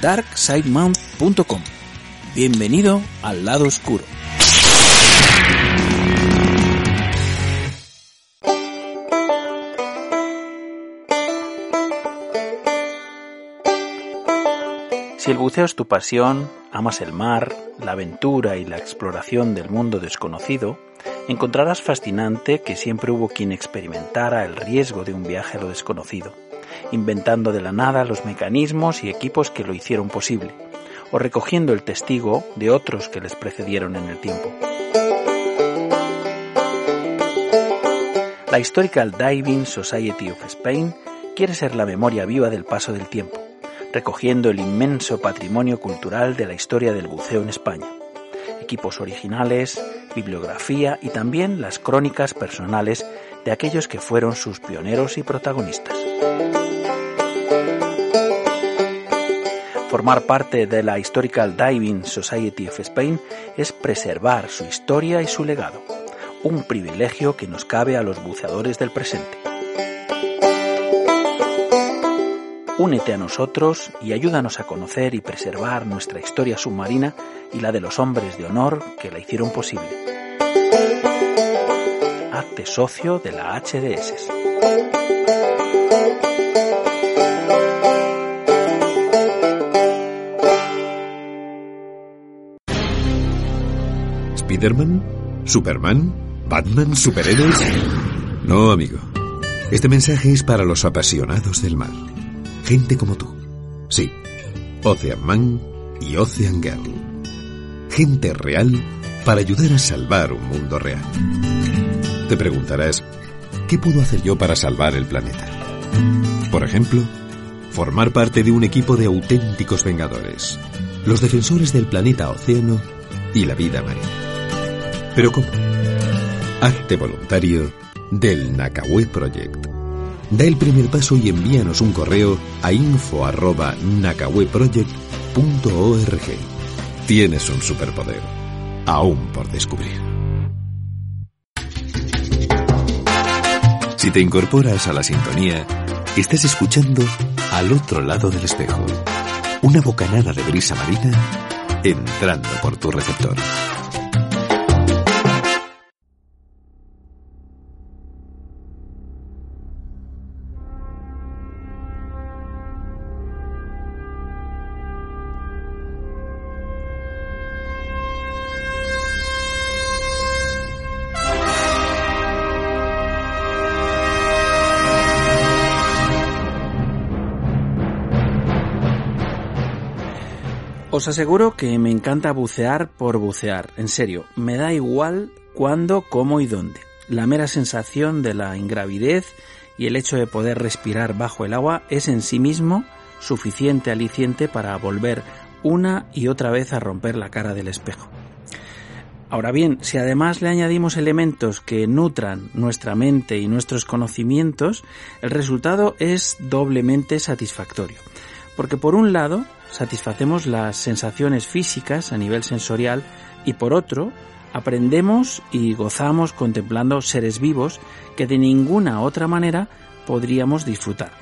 S2: darksidemount.com. Bienvenido al lado oscuro. Si el buceo es tu pasión, amas el mar, la aventura y la exploración del mundo desconocido, encontrarás fascinante que siempre hubo quien experimentara el riesgo de un viaje a lo desconocido, inventando de la nada los mecanismos y equipos que lo hicieron posible, o recogiendo el testigo de otros que les precedieron en el tiempo. La Historical Diving Society of Spain quiere ser la memoria viva del paso del tiempo recogiendo el inmenso patrimonio cultural de la historia del buceo en España. Equipos originales, bibliografía y también las crónicas personales de aquellos que fueron sus pioneros y protagonistas. Formar parte de la Historical Diving Society of Spain es preservar su historia y su legado, un privilegio que nos cabe a los buceadores del presente. Únete a nosotros y ayúdanos a conocer y preservar nuestra historia submarina y la de los hombres de honor que la hicieron posible. Hazte socio de la HDS.
S5: ¿Spiderman? ¿Superman? ¿Batman? ¿Superhéroes? No, amigo. Este mensaje es para los apasionados del mar Gente como tú. Sí, Ocean Man y Ocean Girl. Gente real para ayudar a salvar un mundo real. Te preguntarás, ¿qué puedo hacer yo para salvar el planeta? Por ejemplo, formar parte de un equipo de auténticos vengadores, los defensores del planeta océano y la vida marina. Pero ¿cómo? Hazte voluntario del Nakawé Project. Da el primer paso y envíanos un correo a info@nakaweproject.org. Tienes un superpoder, aún por descubrir. Si te incorporas a la sintonía, estás escuchando Al otro lado del espejo. Una bocanada de brisa marina entrando por tu receptor.
S2: Os aseguro que me encanta bucear por bucear, en serio, me da igual cuándo, cómo y dónde. La mera sensación de la ingravidez y el hecho de poder respirar bajo el agua es en sí mismo suficiente aliciente para volver una y otra vez a romper la cara del espejo. Ahora bien, si además le añadimos elementos que nutran nuestra mente y nuestros conocimientos, el resultado es doblemente satisfactorio. Porque por un lado, satisfacemos las sensaciones físicas a nivel sensorial y por otro, aprendemos y gozamos contemplando seres vivos que de ninguna otra manera podríamos disfrutar.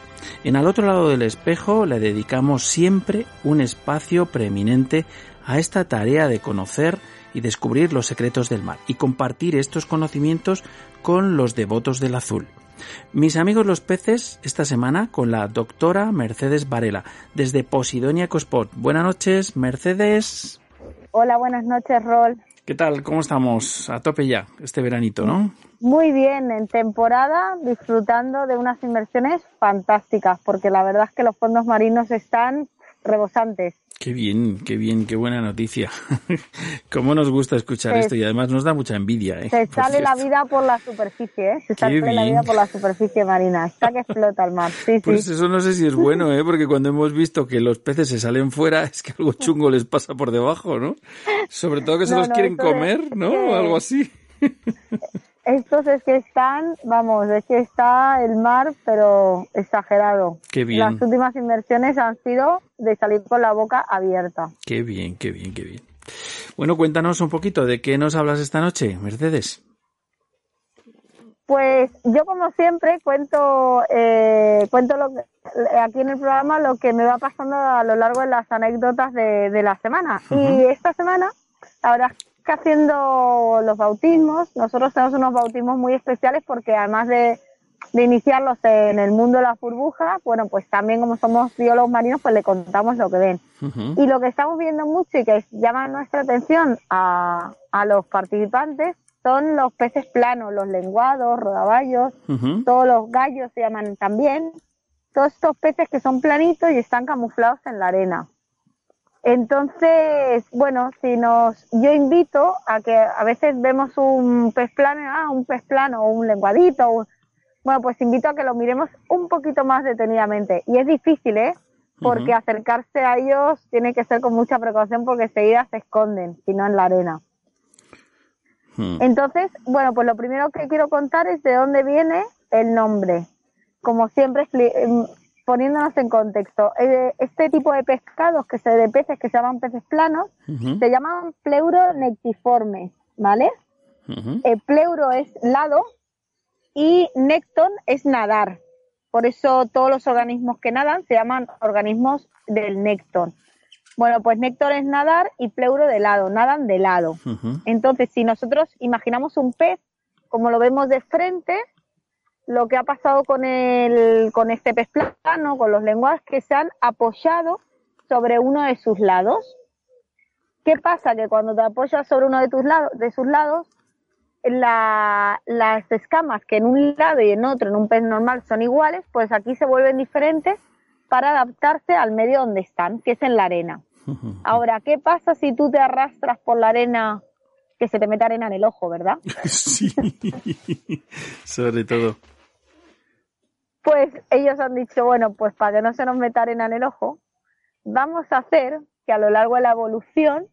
S2: En al otro lado del espejo le dedicamos siempre un espacio preeminente a esta tarea de conocer y descubrir los secretos del mar y compartir estos conocimientos con los devotos del azul. Mis amigos los peces esta semana con la doctora Mercedes Varela desde Posidonia Cospot. Buenas noches, Mercedes.
S8: Hola, buenas noches, Rol.
S2: ¿Qué tal? ¿Cómo estamos? A tope ya, este veranito, ¿no?
S8: Muy bien, en temporada, disfrutando de unas inversiones fantásticas, porque la verdad es que los fondos marinos están rebosantes.
S2: Qué bien, qué bien, qué buena noticia. Cómo nos gusta escuchar esto y además nos da mucha envidia. ¿eh?
S8: Se sale la vida por la superficie, ¿eh? Se sale la vida por la superficie marina. Está que explota el mar. Sí,
S2: pues eso no sé si es bueno, ¿eh? Porque cuando hemos visto que los peces se salen fuera es que algo chungo les pasa por debajo, ¿no? Sobre todo que se los quieren comer, ¿no? O algo así.
S8: Estos es que están, vamos, es que está el mar, pero exagerado.
S2: Qué bien.
S8: Las últimas inversiones han sido de salir con la boca abierta.
S2: Qué bien, qué bien, qué bien. Bueno, cuéntanos un poquito de qué nos hablas esta noche, Mercedes.
S8: Pues yo como siempre cuento eh, cuento lo aquí en el programa lo que me va pasando a lo largo de las anécdotas de, la semana. Y esta semana, ahora que haciendo los bautismos, nosotros tenemos unos bautismos muy especiales porque además de, iniciarlos en el mundo de la burbuja, bueno, pues también como somos biólogos marinos, pues le contamos lo que ven. Y lo que estamos viendo mucho y que llama nuestra atención a, a los participantes son los peces planos, los lenguados, rodaballos, todos los gallos se llaman también, todos estos peces que son planitos y están camuflados en la arena. Entonces, bueno, si nos, yo invito a que a veces vemos un pez plano, ah, un pez plano o un lenguadito, bueno, pues invito a que lo miremos un poquito más detenidamente. Y es difícil, ¿eh? Porque acercarse a ellos tiene que ser con mucha precaución porque enseguida se esconden, si no en la arena. Hmm. Entonces, bueno, pues lo primero que quiero contar es de dónde viene el nombre. Como siempre, em, poniéndonos en contexto, eh, este tipo de pescados, que se, de peces que se llaman peces planos, se llaman pleuronectiformes, ¿vale? El pleuro es lado y necton es nadar. Por eso todos los organismos que nadan se llaman organismos del necton. Bueno, pues néctor es nadar y pleuro de lado, nadan de lado. Entonces, si nosotros imaginamos un pez, como lo vemos de frente, lo que ha pasado con, el, con este pez plano, con los lenguajes que se han apoyado sobre uno de sus lados. ¿Qué pasa? Que cuando te apoyas sobre uno de, tus lados, de sus lados, la, las escamas que en un lado y en otro, en un pez normal, son iguales, pues aquí se vuelven diferentes para adaptarse al medio donde están, que es en la arena. Ahora, ¿qué pasa si tú te arrastras por la arena, que se te mete arena en el ojo, verdad?
S2: Sí, sobre todo.
S8: Pues ellos han dicho, bueno, pues para que no se nos meta arena en el ojo, vamos a hacer que a lo largo de la evolución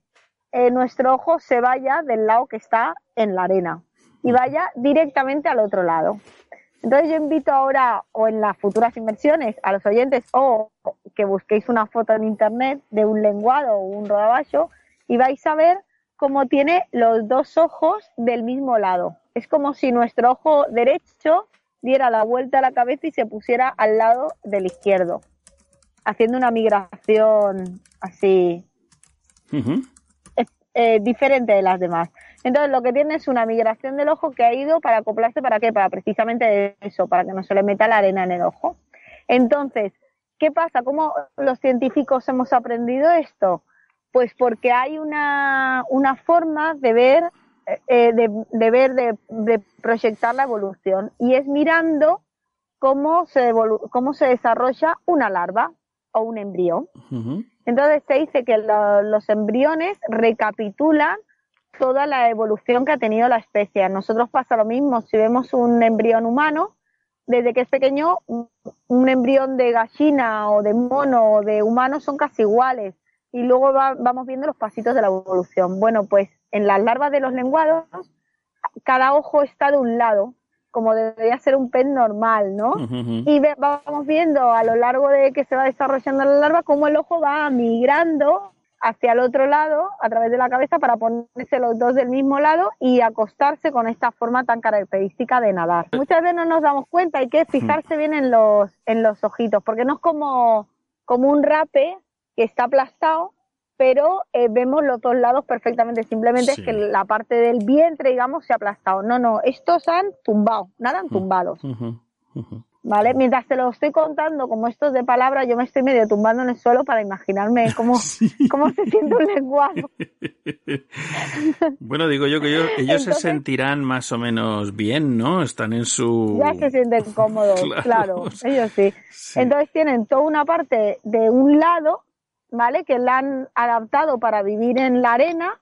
S8: eh, nuestro ojo se vaya del lado que está en la arena y vaya directamente al otro lado. Entonces yo invito ahora o en las futuras inversiones a los oyentes o que busquéis una foto en internet de un lenguado o un rodaballo y vais a ver cómo tiene los dos ojos del mismo lado. Es como si nuestro ojo derecho diera la vuelta a la cabeza y se pusiera al lado del izquierdo, haciendo una migración así eh, diferente de las demás. Entonces lo que tiene es una migración del ojo que ha ido para acoplarse para qué, para precisamente eso, para que no se le meta la arena en el ojo. Entonces, ¿qué pasa? ¿Cómo los científicos hemos aprendido esto? Pues porque hay una, una forma de ver, eh, de, ver, de, proyectar la evolución y es mirando cómo se, cómo se desarrolla una larva o un embrión. Entonces se dice que los embriones recapitulan toda la evolución que ha tenido la especie. A nosotros pasa lo mismo. Si vemos un embrión humano, desde que es pequeño, un embrión de gallina o de mono o de humano son casi iguales. Y luego vamos viendo los pasitos de la evolución. Bueno, pues en las larvas de los lenguados, cada ojo está de un lado como debería ser un pez normal, ¿no? Y vamos viendo a lo largo de que se va desarrollando la larva cómo el ojo va migrando hacia el otro lado a través de la cabeza para ponerse los dos del mismo lado y acostarse con esta forma tan característica de nadar. Muchas veces no nos damos cuenta, hay que fijarse bien en los en los ojitos, porque no es como como un rape que está aplastado, pero eh, vemos los dos lados perfectamente. Simplemente es que la parte del vientre, digamos, se ha aplastado. No, no, estos han tumbado, nada han tumbado. ¿Vale? Mientras te lo estoy contando, como estos de palabra, yo me estoy medio tumbando en el suelo para imaginarme cómo, cómo se siente un lenguaje.
S2: bueno, digo yo que ellos, se sentirán más o menos bien, ¿no? Están en su...
S8: Ya se sienten cómodos, claro, ellos sí. Entonces tienen toda una parte de un lado ¿vale? Que la han adaptado para vivir en la arena,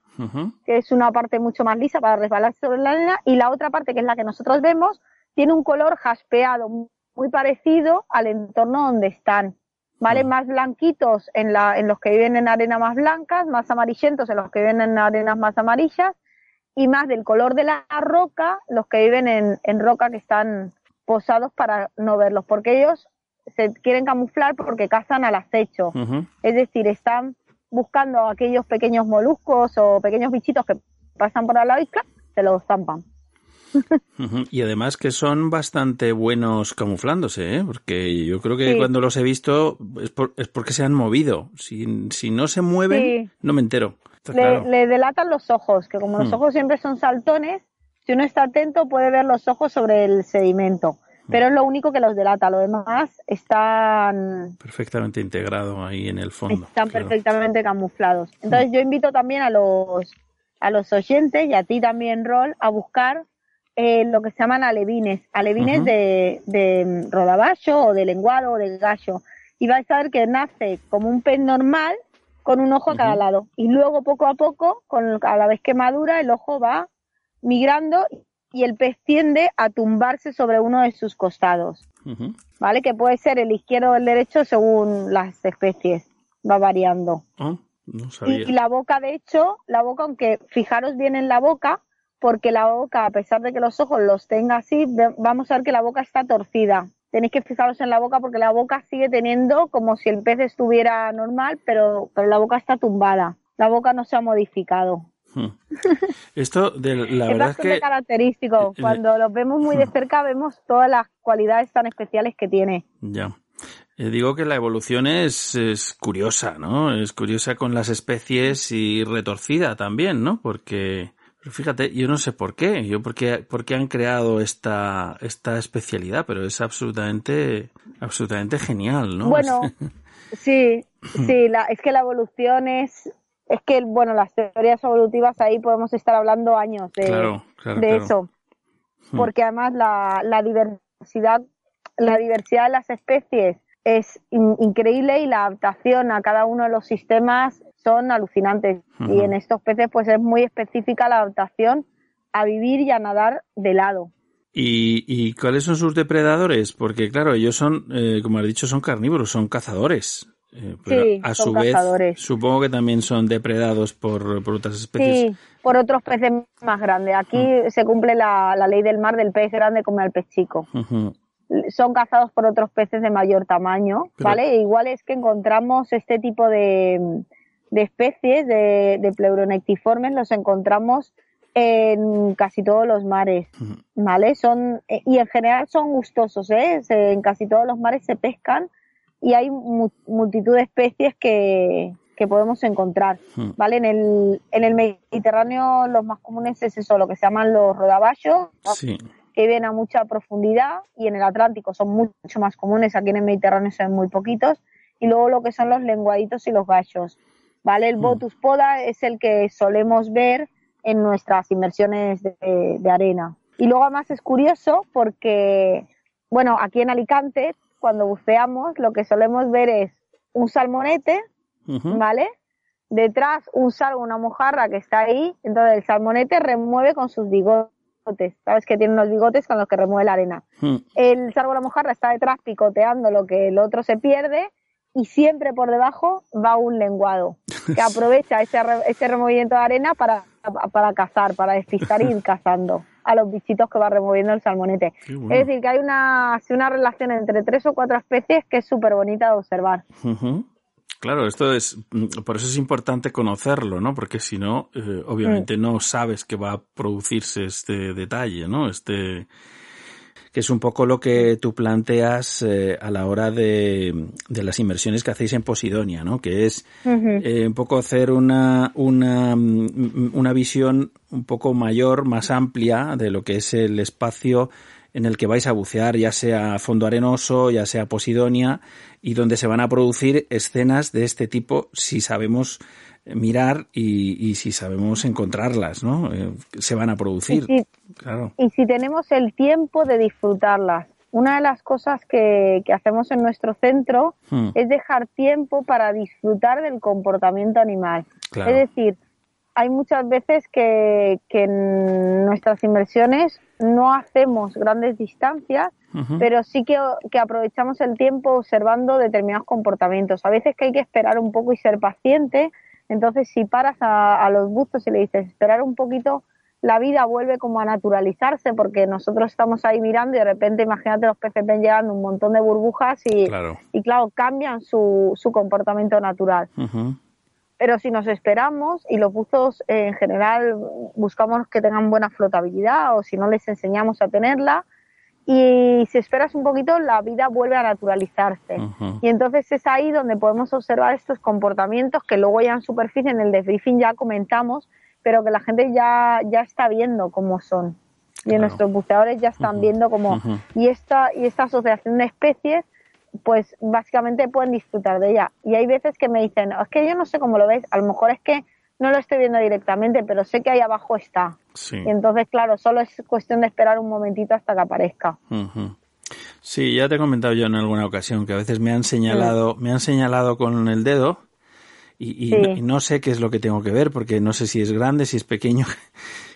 S8: que es una parte mucho más lisa para resbalarse sobre la arena, y la otra parte, que es la que nosotros vemos, tiene un color jaspeado, muy parecido al entorno donde están. ¿Vale? Más blanquitos en, la, en los que viven en arena más blancas, más amarillentos en los que viven en arenas más amarillas, y más del color de la roca los que viven en, en roca que están posados para no verlos, porque ellos se quieren camuflar porque cazan al acecho. Es decir, están buscando aquellos pequeños moluscos o pequeños bichitos que pasan por al lado y se los zampan.
S2: Y además que son bastante buenos camuflándose, ¿eh? porque yo creo que cuando los he visto es, es, porque se han movido. Si, si no se mueven, no me entero.
S8: Le, delatan los ojos, que como los hmm. ojos siempre son saltones, si uno está atento puede ver los ojos sobre el sedimento pero es lo único que los delata. Lo demás están
S2: perfectamente integrado ahí en el fondo.
S8: Están perfectamente camuflados. Entonces yo invito también a los a los oyentes y a ti también, Rol, a buscar eh, lo que se llaman alevines, alevines de, de rodaballo o de lenguado o de gallo. Y vais a ver que nace como un pez normal con un ojo a cada lado. Y luego poco a poco, con, a la vez que madura, el ojo va migrando y el pez tiende a tumbarse sobre uno de sus costados, ¿vale? Que puede ser el izquierdo o el derecho según las especies, va variando.
S2: Ah, no sabía.
S8: Y, la boca, de hecho, la boca, aunque fijaros bien en la boca, porque la boca, a pesar de que los ojos los tenga así, vamos a ver que la boca está torcida. Tenéis que fijaros en la boca porque la boca sigue teniendo como si el pez estuviera normal, pero, pero la boca está tumbada. La boca no se ha modificado. Hmm.
S2: Esto de la
S8: es
S2: bastante
S8: característico. Cuando los vemos muy de cerca vemos todas las cualidades tan especiales que tiene.
S2: Ya. Eh, digo que la evolución es, es, curiosa, ¿no? Es curiosa con las especies y retorcida también, ¿no? Porque, fíjate, yo no sé por qué, yo por qué, por qué han creado esta, esta especialidad, pero es absolutamente, absolutamente genial, ¿no?
S8: Bueno, sí, sí, la, es que la evolución es, es que, bueno, las teorías evolutivas ahí podemos estar hablando años de, de eso. Hmm. Porque además la, la, diversidad, la diversidad de las especies es increíble y la adaptación a cada uno de los sistemas son alucinantes. Y en estos peces, pues es muy específica la adaptación a vivir y a nadar de lado.
S2: ¿Y, ¿Y cuáles son sus depredadores? Porque claro, ellos son, eh, como has dicho, son carnívoros, son cazadores. Eh, pero
S8: Sí,
S2: a su vez,
S8: cazadores.
S2: supongo que también son depredados por, por otras especies.
S8: Sí, por otros peces más grandes. Aquí
S2: Mm.
S8: se cumple la, la ley del mar del pez grande come al pez chico. Son cazados por otros peces de mayor tamaño,
S2: Pero-
S8: ¿vale? E igual es que encontramos este tipo de, de especies de, de pleuronectiformes, los encontramos en casi todos los mares. ¿vale? Son, eh, y en general son gustosos, ¿eh? Se- en casi todos los mares se pescan y hay mu- multitud de especies que, que podemos encontrar,
S2: Hmm.
S8: ¿vale? En el, en el Mediterráneo los más comunes es eso, lo que se llaman los rodaballos,
S2: Sí.
S8: que viven a mucha profundidad y en el Atlántico son mucho más comunes, aquí en el Mediterráneo son muy poquitos, y luego lo que son los lenguaditos y los gallos, ¿vale? El
S2: Mm.
S8: Botus poda es el que solemos ver en nuestras inmersiones de, de arena. Y luego además es curioso porque, bueno, aquí en Alicante, cuando buceamos, lo que solemos ver es un salmonete. ¿vale? Detrás un salgo, una mojarra que está ahí, entonces el salmonete remueve con sus bigotes, ¿sabes? Que tiene unos bigotes con los que remueve la arena.
S2: Mm.
S8: El salgo, la mojarra está detrás picoteando lo que el otro se pierde y siempre por debajo va un lenguado que aprovecha ese, re- ese removimiento de arena para, para cazar, para despistar y ir cazando a los bichitos que va removiendo el salmonete.
S2: Bueno.
S8: Es decir, que hay una, una relación entre tres o cuatro especies que es súper bonita de observar.
S2: Claro, esto es, mm, por eso es importante conocerlo, ¿no? Porque si no, eh, obviamente no sabes que va a producirse este detalle, ¿no? Este, que es un poco lo que tú planteas eh, a la hora de, de las inversiones que hacéis en Posidonia, ¿no? Que es eh, un poco hacer una, una, mm, una visión un poco mayor, más amplia de lo que es el espacio en el que vais a bucear, ya sea fondo arenoso, ya sea Posidonia, y donde se van a producir escenas de este tipo si sabemos mirar y, y si sabemos encontrarlas, ¿no? Eh, se van a producir.
S8: Y si-
S2: Claro.
S8: y si tenemos el tiempo de disfrutarlas. Una de las cosas que, que hacemos en nuestro centro
S2: Hmm,
S8: es dejar tiempo para disfrutar del comportamiento animal.
S2: claro.
S8: Es decir, hay muchas veces que, que en nuestras inversiones no hacemos grandes distancias, pero sí que, que aprovechamos el tiempo observando determinados comportamientos. A veces que hay que esperar un poco y ser paciente, entonces si paras a, a los buzos y le dices esperar un poquito, la vida vuelve como a naturalizarse porque nosotros estamos ahí mirando y de repente imagínate los peces ven llegando un montón de burbujas y
S2: Claro.
S8: y claro, cambian su, su comportamiento natural. Pero si nos esperamos y los buzos eh, en general buscamos que tengan buena flotabilidad o si no les enseñamos a tenerla y si esperas un poquito la vida vuelve a naturalizarse. Y entonces es ahí donde podemos observar estos comportamientos que luego ya en superficie, en el debriefing ya comentamos, pero que la gente ya, ya está viendo cómo son. Y
S2: Claro.
S8: nuestros buceadores ya están viendo cómo... Y esta, y esta asociación de especies, pues básicamente pueden disfrutar de ella. Y hay veces que me dicen, es que yo no sé cómo lo ves, a lo mejor es que no lo estoy viendo directamente, pero sé que ahí abajo está.
S2: Sí.
S8: Y entonces, claro, solo es cuestión de esperar un momentito hasta que aparezca.
S2: Sí, ya te he comentado yo en alguna ocasión que a veces me han señalado, me han señalado con el dedo y, y
S8: Sí.
S2: no, y no sé qué es lo que tengo que ver porque no sé si es grande, si es pequeño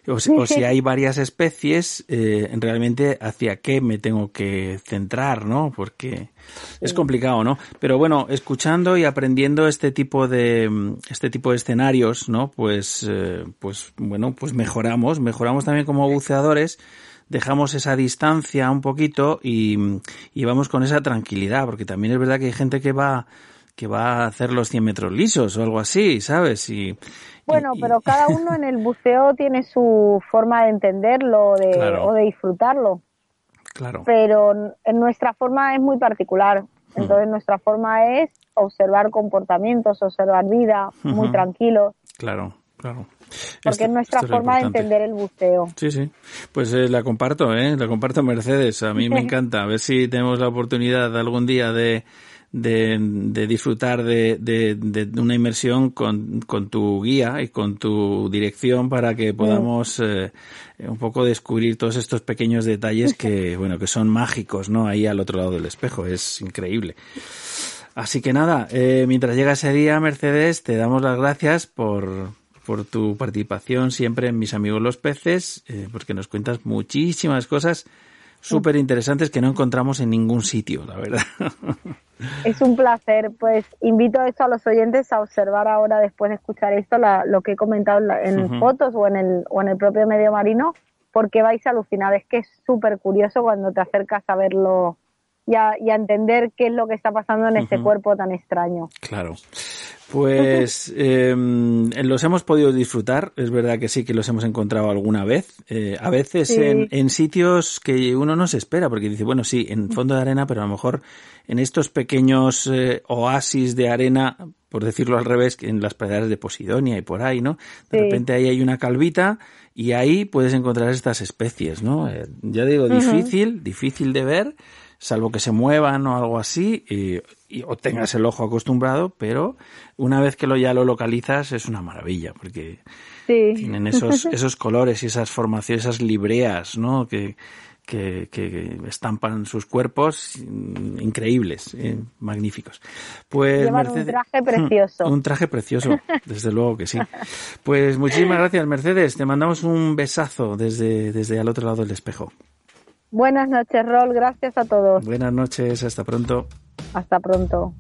S2: o, si, o si hay varias especies, eh, realmente hacia qué me tengo que centrar, ¿no? Porque es complicado, ¿no? Pero bueno, escuchando y aprendiendo este tipo de mm, este tipo de escenarios, ¿no? Pues eh, pues bueno, pues mejoramos, mejoramos también como buceadores dejamos esa distancia un poquito y, y vamos con esa tranquilidad, porque también es verdad que hay gente que va que va a hacer los 100 metros lisos o algo así, ¿sabes? Y,
S8: Bueno,
S2: y-
S8: pero cada uno en el buceo tiene su forma de entenderlo de,
S2: Claro.
S8: o de disfrutarlo.
S2: Claro,
S8: pero en nuestra forma es muy particular. Entonces nuestra forma es observar comportamientos, observar vida, muy
S2: Ujú.
S8: tranquilo,
S2: claro, claro.
S8: porque
S2: Esto-
S8: es nuestra forma de entender el buceo.
S2: Sí, sí. Pues eh, la comparto, ¿eh? La comparto Mercedes. A mí me encanta. A ver si tenemos la oportunidad algún día de, de, de disfrutar de, de, de una inmersión con, con tu guía y con tu dirección para que podamos eh, un poco descubrir todos estos pequeños detalles que, bueno, que son mágicos, ¿no? Ahí al otro lado del espejo. Es increíble. Así que nada, eh, mientras llega ese día, Mercedes, te damos las gracias por, por tu participación siempre en Mis Amigos los Peces, eh, porque nos cuentas muchísimas cosas súper interesantes que no encontramos en ningún sitio, la verdad.
S8: Es un placer, pues invito a esto a los oyentes a observar ahora después de escuchar esto lo que he comentado en fotos o en el o en el propio medio marino, porque vais a alucinar. Es que es súper curioso cuando te acercas a verlo y a, entender qué es lo que está pasando en este cuerpo tan extraño.
S2: Claro. Pues em, los hemos podido disfrutar, es verdad que sí que los hemos encontrado alguna vez, eh, a veces en, sitios que uno no se espera, porque dice, bueno, sí, en fondo de arena, pero a lo mejor en estos pequeños eh, oasis de arena, por decirlo al revés, en las praderas de Posidonia y por ahí, ¿no? De repente ahí hay una calvita y ahí puedes encontrar estas especies, ¿no? Eh, ya digo, difícil, difícil de ver, salvo que se muevan o algo así, y, o tengas el ojo acostumbrado, pero una vez que lo ya lo localizas es una maravilla, porque tienen esos, esos colores y esas formaciones, esas libreas, ¿no? Que, que, que, estampan sus cuerpos increíbles, eh, magníficos. Pues
S8: un traje precioso.
S2: Un traje precioso, desde luego que sí. Pues muchísimas gracias, Mercedes. Te mandamos un besazo desde, desde al otro lado del espejo.
S8: Buenas noches, Rol. Gracias a todos.
S2: Buenas noches. Hasta pronto.
S8: Hasta pronto.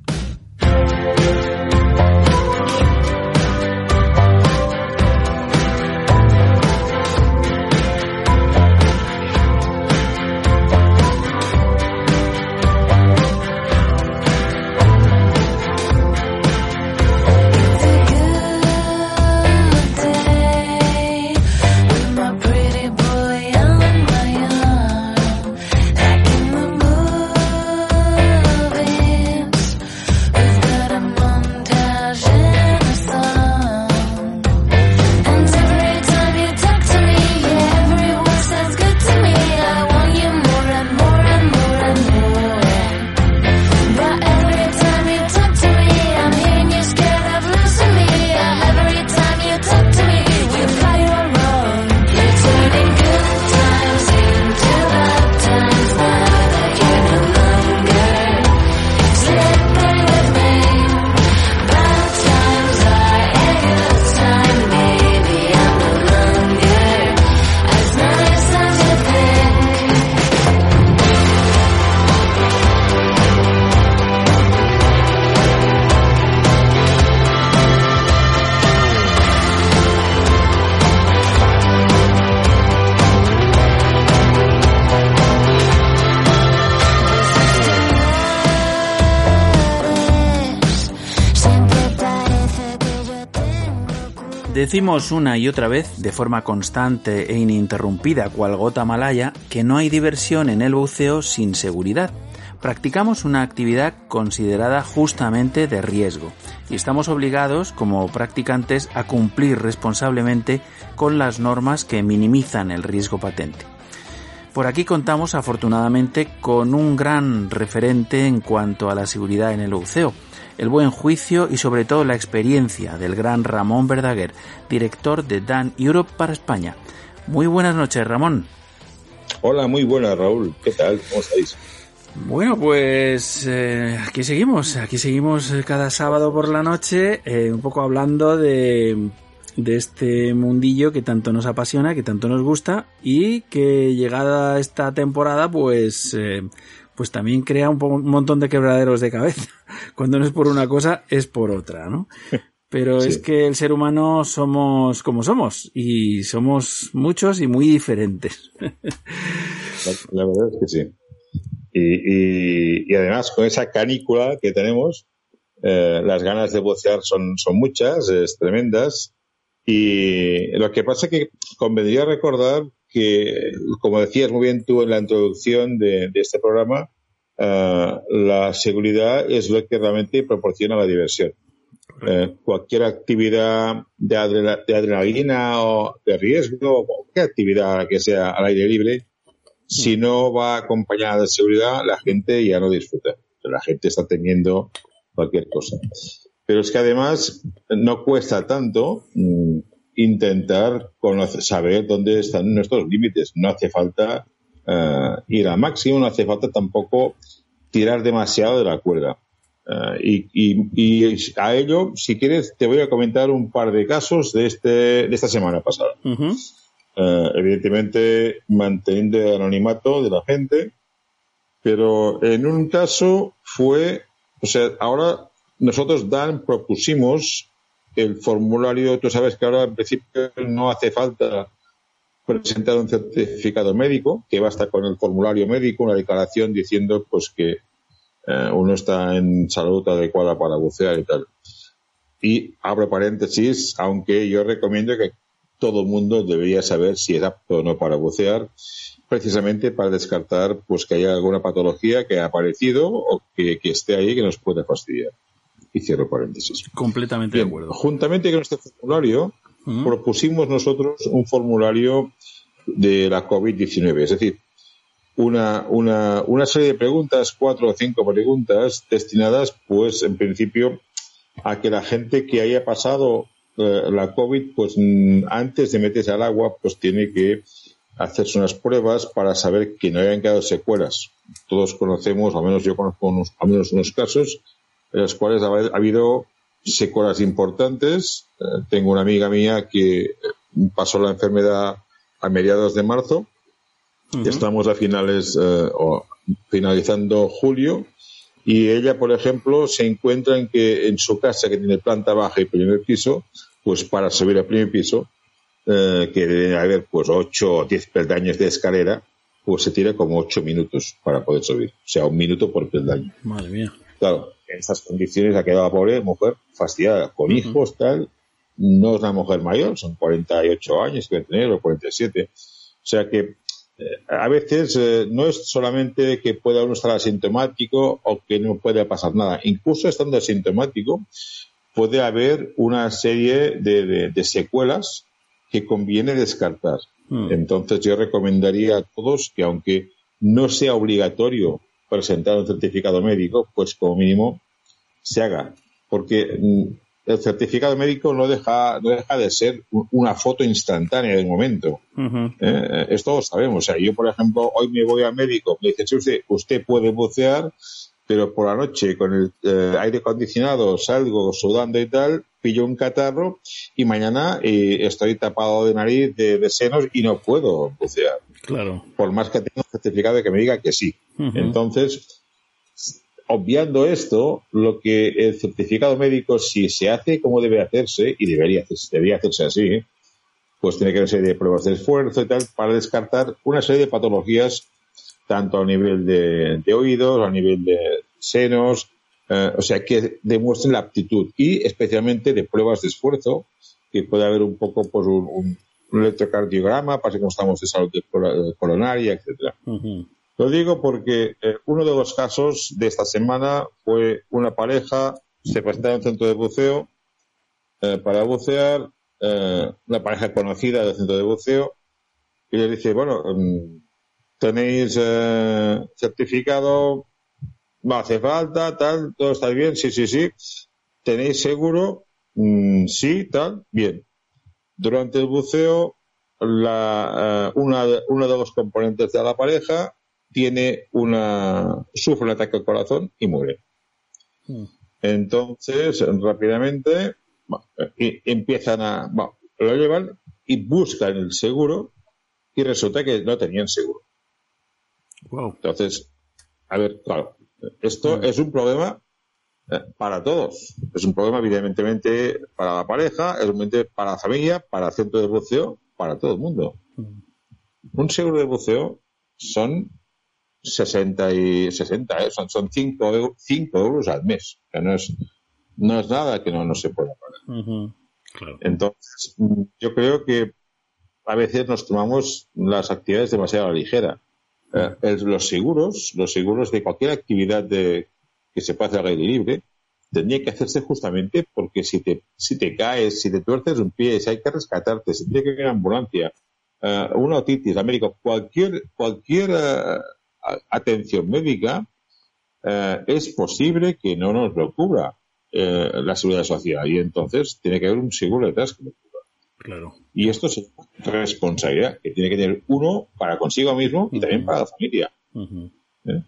S2: Decimos una y otra vez, de forma constante e ininterrumpida, cual gota malaya, que no hay diversión en el buceo sin seguridad. Practicamos una actividad considerada justamente de riesgo y estamos obligados, como practicantes, a cumplir responsablemente con las normas que minimizan el riesgo patente. Por aquí contamos afortunadamente con un gran referente en cuanto a la seguridad en el buceo, el buen juicio y sobre todo la experiencia del gran Ramón Verdaguer, director de Dan Europe para España. Muy buenas noches, Ramón.
S9: Hola, muy buenas, Raúl. ¿Qué tal? ¿Cómo estáis?
S2: Bueno, pues eh, aquí seguimos, aquí seguimos eh, cada sábado por la noche, eh, un poco hablando de, de este mundillo que tanto nos apasiona, que tanto nos gusta y que llegada esta temporada, pues pues también crea un, montón de quebraderos de cabeza. Cuando no es por una cosa, es por otra, ¿no? Pero es que el ser humano somos como somos y somos muchos y muy diferentes.
S9: La, verdad es que sí. Y, además con esa canícula que tenemos, eh, las ganas de bucear son, son muchas, es tremendas. Y lo que pasa es que convendría recordar que, como decías muy bien tú en la introducción de, este programa, eh, la seguridad es lo que realmente proporciona la diversión. Eh, cualquier actividad de, adrenalina o de riesgo, cualquier actividad que sea al aire libre, si no va acompañada de seguridad, la gente ya no disfruta. La gente está teniendo cualquier cosa. Pero es que además no cuesta tanto mm, intentar conocer, saber dónde están nuestros límites. No hace falta uh, ir a máximo, no hace falta tampoco tirar demasiado de la cuerda. Uh, y, y, y, a ello, si quieres, te voy a comentar un par de casos de, este, de esta semana pasada.
S2: Uh -huh.
S9: eh, evidentemente manteniendo el anonimato de la gente, pero en un caso fue, o sea, ahora nosotros Dan propusimos el formulario, tú sabes que ahora en principio no hace falta presentar un certificado médico, que basta con el formulario médico, una declaración diciendo pues que eh, uno está en salud adecuada para bucear y tal. Y abro paréntesis, aunque yo recomiendo que todo el mundo debería saber si es apto o no para bucear, precisamente para descartar pues que haya alguna patología que ha aparecido o que, esté ahí que nos pueda fastidiar. Y cierro paréntesis.
S2: Completamente de acuerdo.
S9: Juntamente con este formulario, propusimos nosotros un formulario de la COVID-19, es decir, una, una, una serie de preguntas, cuatro o cinco preguntas destinadas, pues, en principio, a que la gente que haya pasado eh, la COVID, pues, mm, antes de meterse al agua, pues tiene que hacerse unas pruebas para saber que no hayan quedado secuelas. Todos conocemos, al menos yo conozco unos, al menos unos casos, en los cuales ha, habido secuelas importantes. Eh, tengo una amiga mía que pasó la enfermedad a mediados de marzo. Estamos a finales eh, o finalizando julio y ella, por ejemplo, se encuentra en que en su casa, que tiene planta baja y primer piso, pues para subir al primer piso, eh, que debe haber pues 8 o 10 peldaños de escalera, pues se tira como 8 minutos para poder subir. O sea, un minuto por peldaño.
S2: Madre mía.
S9: Claro, en estas condiciones ha quedado la pobre mujer fastidiada, con hijos, tal. No es una mujer mayor, son 48 años que tener, o 47. O sea que eh, a veces eh, no es solamente que pueda uno estar asintomático o que no pueda pasar nada. Incluso estando asintomático, puede haber una serie de, secuelas que conviene descartar. Hmm. Entonces yo recomendaría a todos que aunque no sea obligatorio presentar un certificado médico, pues como mínimo se haga. Porque mm, el certificado médico no deja, no deja de ser una foto instantánea del momento. Eh, esto lo sabemos. O sea, yo, por ejemplo, hoy me voy al médico, me dice, usted, usted puede bucear, pero por la noche con el eh, aire acondicionado salgo sudando y tal, pillo un catarro y mañana eh, estoy tapado de nariz, de, senos y no puedo bucear.
S2: Claro.
S9: Por más que tenga un certificado que me diga que sí. Entonces, obviando esto, lo que el certificado médico, si se hace como debe hacerse, y debería hacerse, debería hacerse así, pues tiene que haber una serie de pruebas de esfuerzo y tal, para descartar una serie de patologías, tanto a nivel de, oídos, a nivel de senos, eh, o sea, que demuestren la aptitud y especialmente de pruebas de esfuerzo, que puede haber un poco pues, un, electrocardiograma para que estamos de salud coronaria, etcétera. Lo digo porque eh, uno de los casos de esta semana fue una pareja, se presentaba en un centro de buceo eh, para bucear, eh, una pareja conocida del centro de buceo, y le dice, bueno, mm, tenéis certificado, no hace falta, tal, todo está bien, sí, sí, sí. ¿Tenéis seguro? Mm, sí, tal, bien. Durante el buceo, la, una, uno de los componentes de la pareja tiene una, sufre un ataque al corazón y muere. Hmm. Entonces, rápidamente, empiezan a, lo llevan y buscan el seguro y resulta que no tenían seguro. Entonces, a ver, claro, esto hmm. es un problema eh, para todos. Es un problema, evidentemente, para la pareja, es un problema para la familia, para el centro de buceo, para todo el mundo. Hmm. Un seguro de buceo son 60 y 60, ¿eh? son, son 5, 5 euros al mes. que no es, no es nada que no, no se pueda pagar. Entonces, yo creo que a veces nos tomamos las actividades demasiado a la ligera. Eh, los seguros, los seguros de cualquier actividad de, que se pueda hacer al aire libre, tendría que hacerse justamente porque si te, si te caes, si te tuerces un pie, si hay que rescatarte, si tiene que ir a ambulancia, uh, una otitis, médico, cualquier, cualquier atención médica, eh, es posible que no nos lo cubra la seguridad social y entonces tiene que haber un seguro detrás que lo cubra.
S2: Claro.
S9: Y esto es responsabilidad que tiene que tener uno para consigo mismo y también para la familia.
S2: ¿Eh?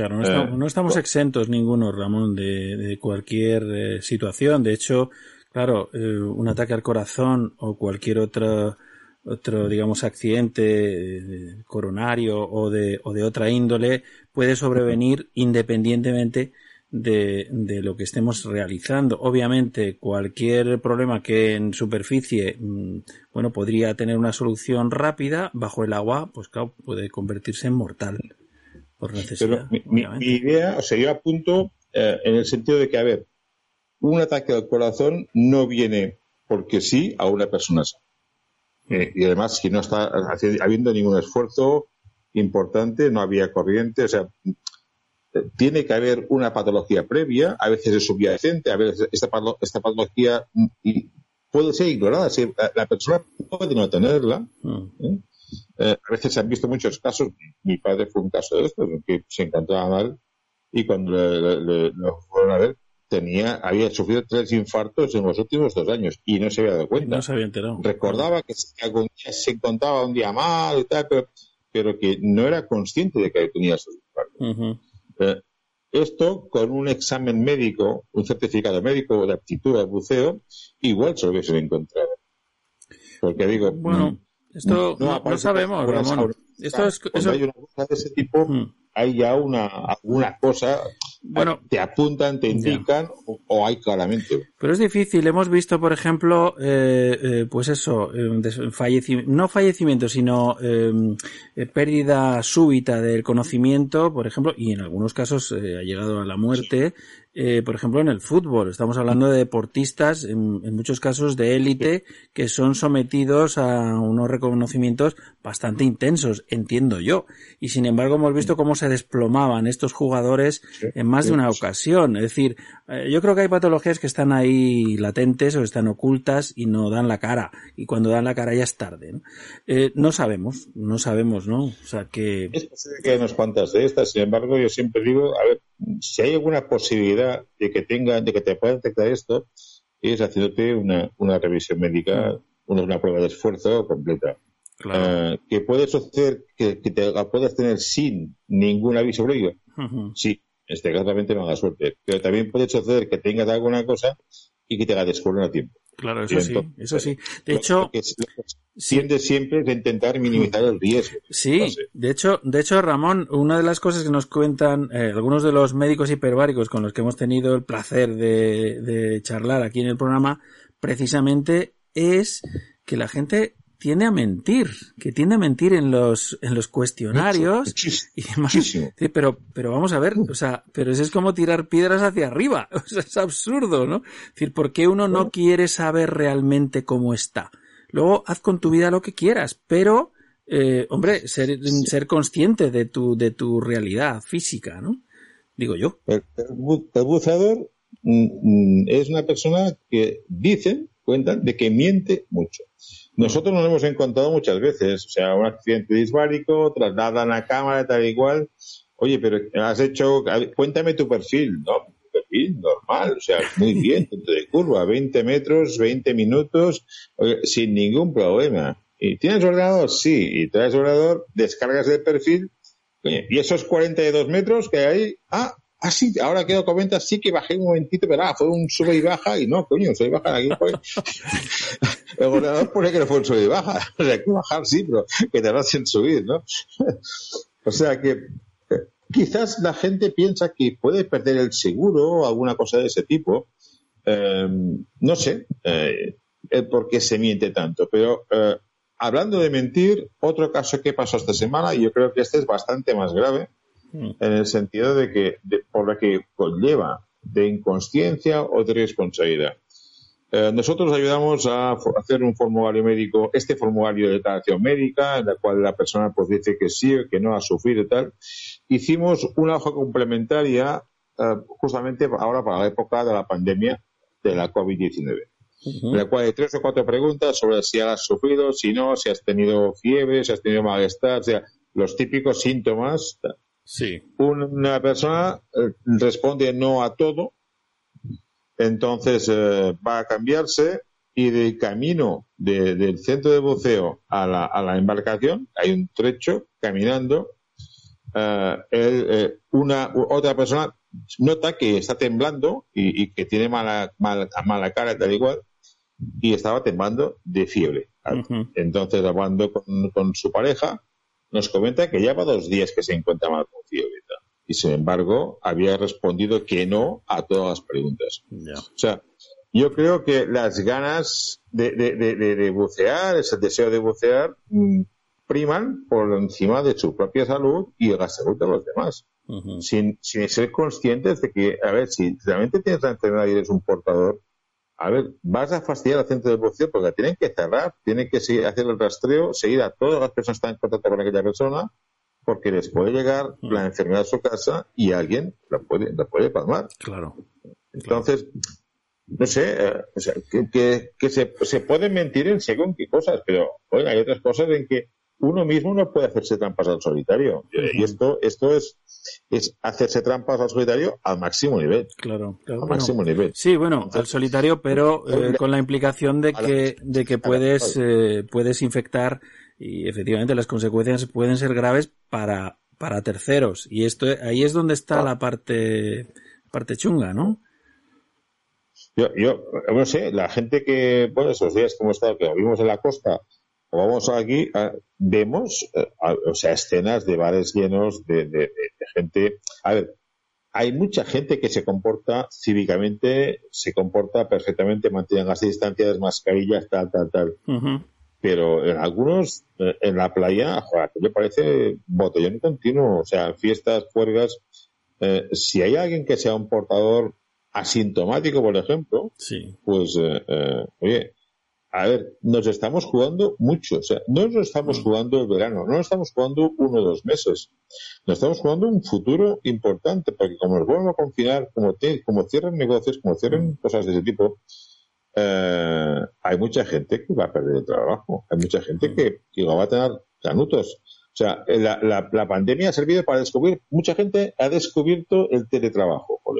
S2: Claro, no estamos, exentos ninguno, Ramón, de, cualquier situación. De hecho, claro, un ataque al corazón o cualquier otra otro digamos accidente coronario o de, o de otra índole puede sobrevenir independientemente de, de, lo que estemos realizando. Obviamente, cualquier problema que en superficie, mm, bueno, podría tener una solución rápida, bajo el agua, pues claro, puede convertirse en mortal. Por necesidad.
S9: Pero mi, mi, idea, o sea, yo apunto eh, en el sentido de que, a ver, un ataque al corazón no viene porque sí a una persona. Eh, y además, si no está habiendo ningún esfuerzo importante, no había corriente, o sea, tiene que haber una patología previa, a veces es subyacente, a veces esta, esta patología mm, puede ser ignorada, la persona puede no tenerla. Mm. ¿eh? Eh, a veces se han visto muchos casos, mi padre fue un caso de estos, que se encantaba mal y cuando lo fueron a ver, tenía, había sufrido tres infartos en los últimos dos años y no se había dado cuenta.
S2: No se había enterado.
S9: Recordaba que algún día se encontraba un día mal y tal, pero, pero que no era consciente de que tenía esos infartos. Eh, esto con un examen médico, un certificado médico de aptitud al buceo, igual se lo hubiesen encontrado. Porque digo,
S2: bueno, esto no, sabemos, Ramón. Esto es,
S9: eso... hay una cosa de ese tipo, mm. hay ya una, alguna cosa bueno, te apuntan, te indican o, hay claramente.
S2: Pero es difícil. Hemos visto, por ejemplo, eh, eh, pues eso, eh, no fallecimiento, sino pérdida súbita del conocimiento, por ejemplo, y en algunos casos ha llegado a la muerte. Eh, por ejemplo, en el fútbol. Estamos hablando de deportistas, en, muchos casos de élite, que son sometidos a unos reconocimientos bastante intensos, entiendo yo. Y sin embargo, hemos visto cómo se desplomaban estos jugadores en más de una ocasión. Es decir, eh, yo creo que hay patologías que están ahí latentes o están ocultas y no dan la cara. Y cuando dan la cara ya es tarde. ¿no? Eh, no sabemos, no sabemos, ¿no? O sea que.
S9: Es posible que hay unas cuantas de estas, sin embargo, yo siempre digo, a ver, si hay alguna posibilidad de que tenga, de que te pueda detectar esto, es haciéndote una, una revisión médica, una, una, prueba de esfuerzo completa. Claro. Uh, que puede suceder que, que, te la puedas tener sin ningún aviso previo. Uh Sí, este caso realmente no da suerte. Pero también puede suceder que tengas alguna cosa y que te la descubran a tiempo.
S2: Claro, eso sí, eso sí. De hecho,
S9: siente siempre de intentar minimizar el riesgo.
S2: Sí, de hecho, de hecho, Ramón, una de las cosas que nos cuentan eh, algunos de los médicos hiperbáricos con los que hemos tenido el placer de, de charlar aquí en el programa, precisamente es que la gente tiende a mentir, que tiende a mentir en los, en los cuestionarios. y más, pero, pero vamos a ver, o sea, pero eso es como tirar piedras hacia arriba. O sea, es absurdo, ¿no? Es decir, ¿por qué uno no quiere saber realmente cómo está? Luego, haz con tu vida lo que quieras, pero, eh, hombre, ser, ser consciente de tu, de tu realidad física, ¿no? Digo yo.
S9: El, el buceador mm, mm, es una persona que dicen, cuentan, de que miente mucho. Nosotros nos hemos encontrado muchas veces, o sea, un accidente disbárico, trasladan a cámara, tal y cual. Oye, pero has hecho, cuéntame tu perfil, ¿no? perfil normal, o sea, muy bien, dentro de curva, 20 metros, 20 minutos, sin ningún problema. ¿Y tienes ordenador? Sí. ¿Y traes ordenador? Descargas el perfil. ¿Y esos 42 metros que hay? Ah, Ah, sí, ahora que lo comentas, sí que bajé un momentito, pero ah, fue un sube y baja, y no, coño, sube y baja aquí. El gobernador pone que no fue un sube y baja. O sea, que bajar sí, pero que te hacen subir, ¿no? o sea que eh, quizás la gente piensa que puede perder el seguro o alguna cosa de ese tipo. Eh, no sé eh, por qué se miente tanto, pero eh, hablando de mentir, otro caso que pasó esta semana, y yo creo que este es bastante más grave, Mm. en el sentido de que por lo que conlleva de inconsciencia o de responsabilidad. Eh, nosotros ayudamos a hacer un formulario médico, este formulario de declaración médica, en la cual la persona pues dice que sí que no ha sufrido y tal. Hicimos una hoja complementaria eh, justamente ahora para la época de la pandemia de la COVID-19. En la cual hay tres o cuatro preguntas sobre si has sufrido, si no, si has tenido fiebre, si has tenido malestar, o sea, los típicos síntomas.
S2: Sí.
S9: Una persona eh, responde no a todo, entonces eh, va a cambiarse y de camino del centro de buceo a la, a la, embarcación hay un trecho caminando. Eh, una otra persona nota que está temblando y, y que tiene mala, mala, mala cara tal igual y estaba temblando de fiebre. Entonces, hablando con, su pareja, nos comenta que lleva dos días que se encuentra mal con fiebre. Y sin embargo, había respondido que no a todas las preguntas. O sea, yo creo que las ganas de, de, de, bucear, ese deseo de bucear, mm, priman por encima de su propia salud y la salud de los demás. sin, sin ser conscientes de que, a ver, si realmente tienes la enfermedad y eres un portador, a ver, vas a fastidiar al centro de buceo porque tienen que cerrar, tienen que seguir, hacer el rastreo, seguir a todas las personas que están en contacto con aquella persona, porque les puede llegar la enfermedad a su casa y alguien la puede, la puede palmar.
S2: Claro.
S9: Entonces, no sé, eh, o sea, que, que, se, se puede mentir en según qué cosas, pero hay otras cosas en que uno mismo no puede hacerse trampas al solitario. Y esto, esto es, es hacerse trampas al solitario al máximo nivel.
S2: Claro,
S9: Al máximo nivel.
S2: Sí, bueno, al solitario, pero eh, con la implicación de que, de que puedes, eh, puedes infectar y efectivamente las consecuencias pueden ser graves para, para terceros. Y esto, ahí es donde está la parte, parte chunga, ¿no?
S9: Yo, yo, no sé, la gente que, bueno, esos días como está, que vimos en la costa, o vamos aquí, vemos, eh, o sea, escenas de bares llenos de, de, gente. A ver, hay mucha gente que se comporta cívicamente, se comporta perfectamente, mantienen las distancias, mascarillas, tal, tal, tal. Pero en algunos, eh, en la playa, me parece botellón continuo, o sea, fiestas, juergas. Eh, si hay alguien que sea un portador asintomático, por ejemplo,
S2: sí.
S9: pues, eh, oye, a ver, nos estamos jugando mucho. O sea, no nos estamos mm. jugando el verano, no nos estamos jugando uno o dos meses. Nos estamos jugando un futuro importante, porque como nos vuelven a confinar, como, como cierran negocios, como cierran mm. cosas de ese tipo, eh, hay mucha gente que va a perder el trabajo. Hay mucha gente que, que va a tener canutos. O sea, la, la, la, pandemia ha servido para descubrir, mucha gente ha descubierto el teletrabajo, por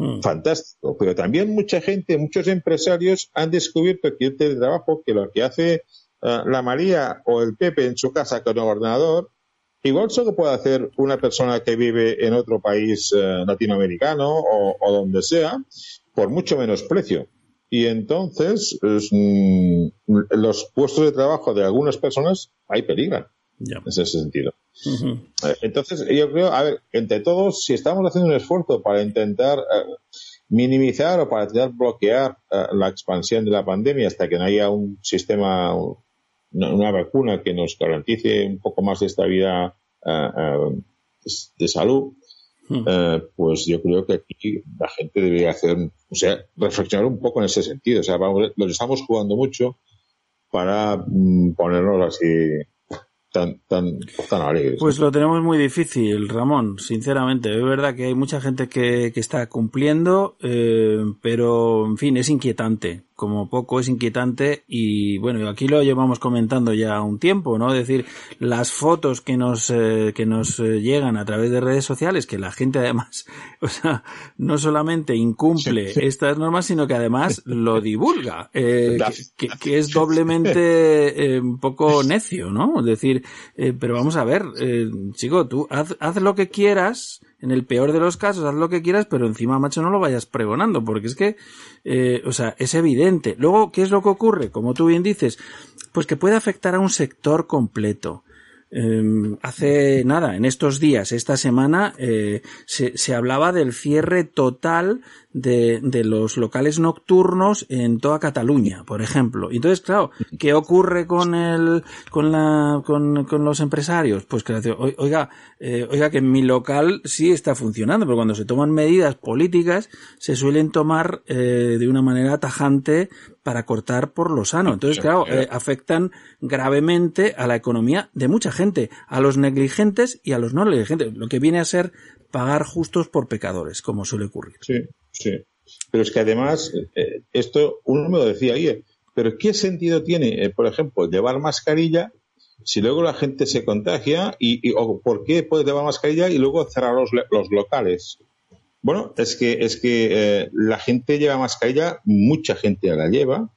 S9: Hmm. fantástico. Pero también mucha gente, muchos empresarios han descubierto que el teletrabajo, que lo que hace eh, la María o el Pepe en su casa con el ordenador, igual solo puede hacer una persona que vive en otro país eh, latinoamericano o, donde sea, por mucho menos precio. Y entonces mm, los puestos de trabajo de algunas personas hay peligran en ese sentido. Eh, entonces, yo creo, a ver, entre todos, si estamos haciendo un esfuerzo para intentar eh, minimizar o para intentar bloquear eh, la expansión de la pandemia hasta que no haya un sistema, una, vacuna que nos garantice un poco más de estabilidad de salud, pues yo creo que aquí la gente debería hacer, o sea, reflexionar un poco en ese sentido. O sea, vamos, los estamos jugando mucho para mm, ponernos así tan, tan, tan
S2: Pues lo tenemos muy difícil, Ramón, sinceramente. Es verdad que hay mucha gente que, que está cumpliendo, eh, pero, en fin, es inquietante como poco es inquietante y bueno, aquí lo llevamos comentando ya un tiempo, ¿no? Es decir, las fotos que nos, eh, que nos eh, llegan a través de redes sociales, que la gente además, o sea, no solamente incumple estas normas, sino que además lo divulga, eh, que, es doblemente un poco necio, ¿no? Es decir, pero vamos a ver, chico, tú haz, haz lo que quieras, en el peor de los casos, haz lo que quieras, pero encima, macho, no lo vayas pregonando, porque es que, eh, o sea, es evidente. Luego, ¿qué es lo que ocurre? Como tú bien dices, pues que puede afectar a un sector completo. Em, hace nada, en estos días, esta semana, eh, se, se, hablaba del cierre total de, de, los locales nocturnos en toda Cataluña, por ejemplo. Entonces, claro, ¿qué ocurre con el, con la, con, con los empresarios? Pues que, oiga, eh, oiga, que en mi local sí está funcionando, pero cuando se toman medidas políticas, se suelen tomar eh, de una manera tajante para cortar por lo sano. Entonces, claro, eh, afectan gravemente a la economía de mucha gente, a los negligentes y a los no negligentes, lo que viene a ser pagar justos por pecadores, como suele ocurrir.
S9: Sí, sí. Pero es que además, eh, esto uno me lo decía ayer, pero ¿qué sentido tiene, eh, por ejemplo, llevar mascarilla si luego la gente se contagia y, o por qué puede llevar mascarilla y luego cerrar los, los locales? Bueno, es que, es que eh, la gente lleva mascarilla, mucha gente la lleva,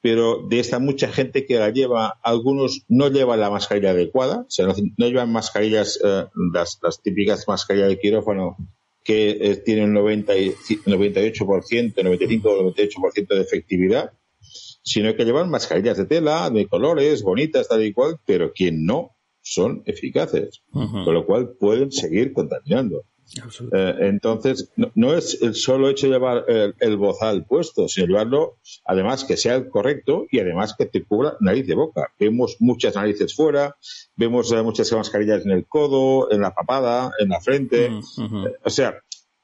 S9: pero de esta mucha gente que la lleva, algunos no llevan la mascarilla adecuada, o sea, no, llevan mascarillas, eh, las, típicas mascarillas de quirófano que eh, tienen 90 y, 98%, 95 o 98% de efectividad, sino que llevan mascarillas de tela, de colores, bonitas, tal y cual, pero que no son eficaces, con lo cual pueden seguir contaminando. Eh, entonces, no, es el solo hecho de llevar el, bozal puesto, sino llevarlo, además, que sea el correcto y además que te cubra nariz de boca. Vemos muchas narices fuera, vemos eh, muchas mascarillas en el codo, en la papada, en la frente. Eh, o sea,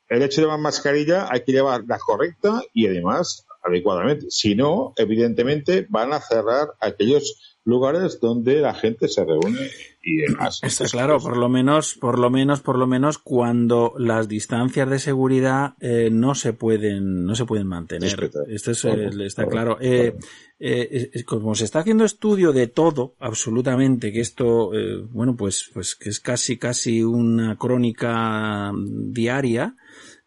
S9: el hecho de llevar mascarilla hay que llevar la correcta y además adecuadamente. Si no, evidentemente van a cerrar aquellos lugares donde la gente se reúne y demás.
S2: Está claro, por lo menos, por lo menos, por lo menos cuando las distancias de seguridad eh, no se pueden, no se pueden mantener. Esto es, eh, está claro. Eh, como se está haciendo estudio de todo, absolutamente, que esto, bueno, pues, pues que es casi, casi una crónica diaria.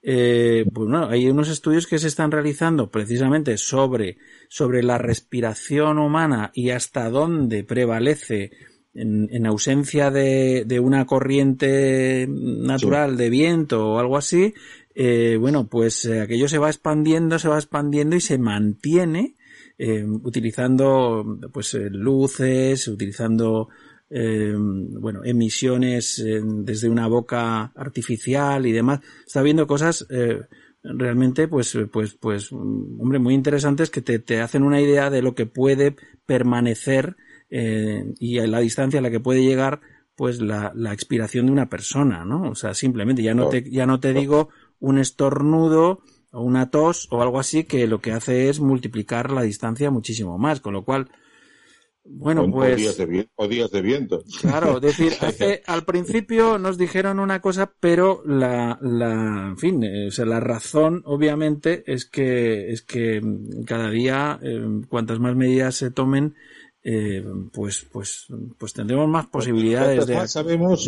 S2: pues bueno, hay unos estudios que se están realizando precisamente sobre sobre la respiración humana y hasta dónde prevalece en, ausencia de, una corriente natural de viento o algo así, eh, bueno, pues eh, aquello se va expandiendo, se va expandiendo y se mantiene eh, utilizando pues luces, utilizando bueno, emisiones desde una boca artificial y demás. Está viendo cosas realmente, pues, pues, pues, hombre, muy interesantes que te, te hacen una idea de lo que puede permanecer eh, y a la distancia a la que puede llegar, pues, la, la expiración de una persona, ¿no? O sea, simplemente, ya no te, ya no te digo un estornudo o una tos o algo así que lo que hace es multiplicar la distancia muchísimo más, con lo cual, bueno, pues.
S9: O días, de, viento.
S2: Claro, decir, al principio nos dijeron una cosa, pero la, la, en fin, eh, o sea, la razón, obviamente, es que, es que cada día, eh, cuantas más medidas se tomen, eh, pues, pues, pues tendremos más posibilidades de.
S9: Más sabemos,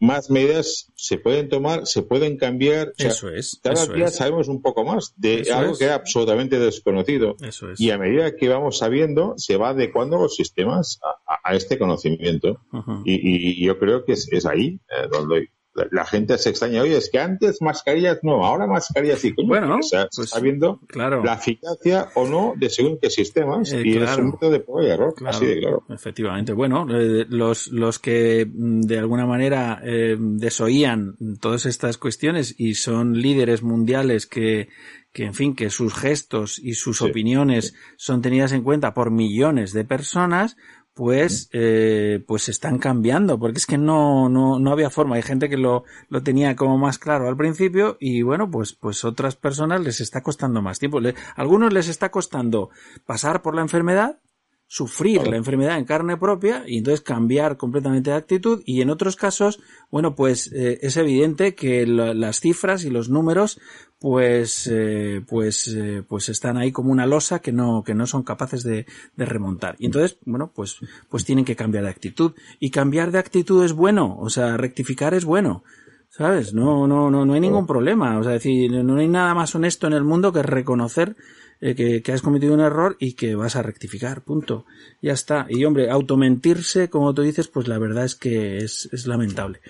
S9: más medidas se pueden tomar, se pueden cambiar.
S2: eso es.
S9: Cada día sabemos un poco más de algo que es absolutamente desconocido.
S2: Eso es.
S9: Y a medida que vamos sabiendo, se va adecuando los sistemas a, este conocimiento. y, yo creo que es, es ahí eh, donde la gente se extraña, oye, es que antes mascarillas no, ahora mascarillas sí.
S2: bueno,
S9: o sea, pues, está viendo
S2: claro.
S9: la eficacia o no de según qué sistemas eh, y es un método de prueba y error, así de claro.
S2: Efectivamente, bueno, eh, los, los que mm, de alguna manera eh, desoían todas estas cuestiones y son líderes mundiales que, que en fin, que sus gestos y sus opiniones son tenidas en cuenta por millones de personas, pues, eh, pues están cambiando, porque es que no, no, no había forma. Hay gente que lo, lo tenía como más claro al principio y bueno, pues, pues otras personas les está costando más tiempo. Le, algunos les está costando pasar por la enfermedad, sufrir la enfermedad en carne propia y entonces cambiar completamente de actitud y en otros casos, bueno, pues eh, es evidente que las cifras y los números pues eh, pues eh, pues están ahí como una losa que no que no son capaces de, de, remontar. Y entonces bueno pues pues tienen que cambiar de actitud. Y cambiar de actitud es bueno o sea rectificar es bueno sabes no no no no hay ningún problema. O sea decir no hay nada más honesto en el mundo que reconocer eh, que, has cometido un error y que vas a rectificar, punto. Ya está. Y hombre, automentirse, como tú dices, pues la verdad es que es, es lamentable.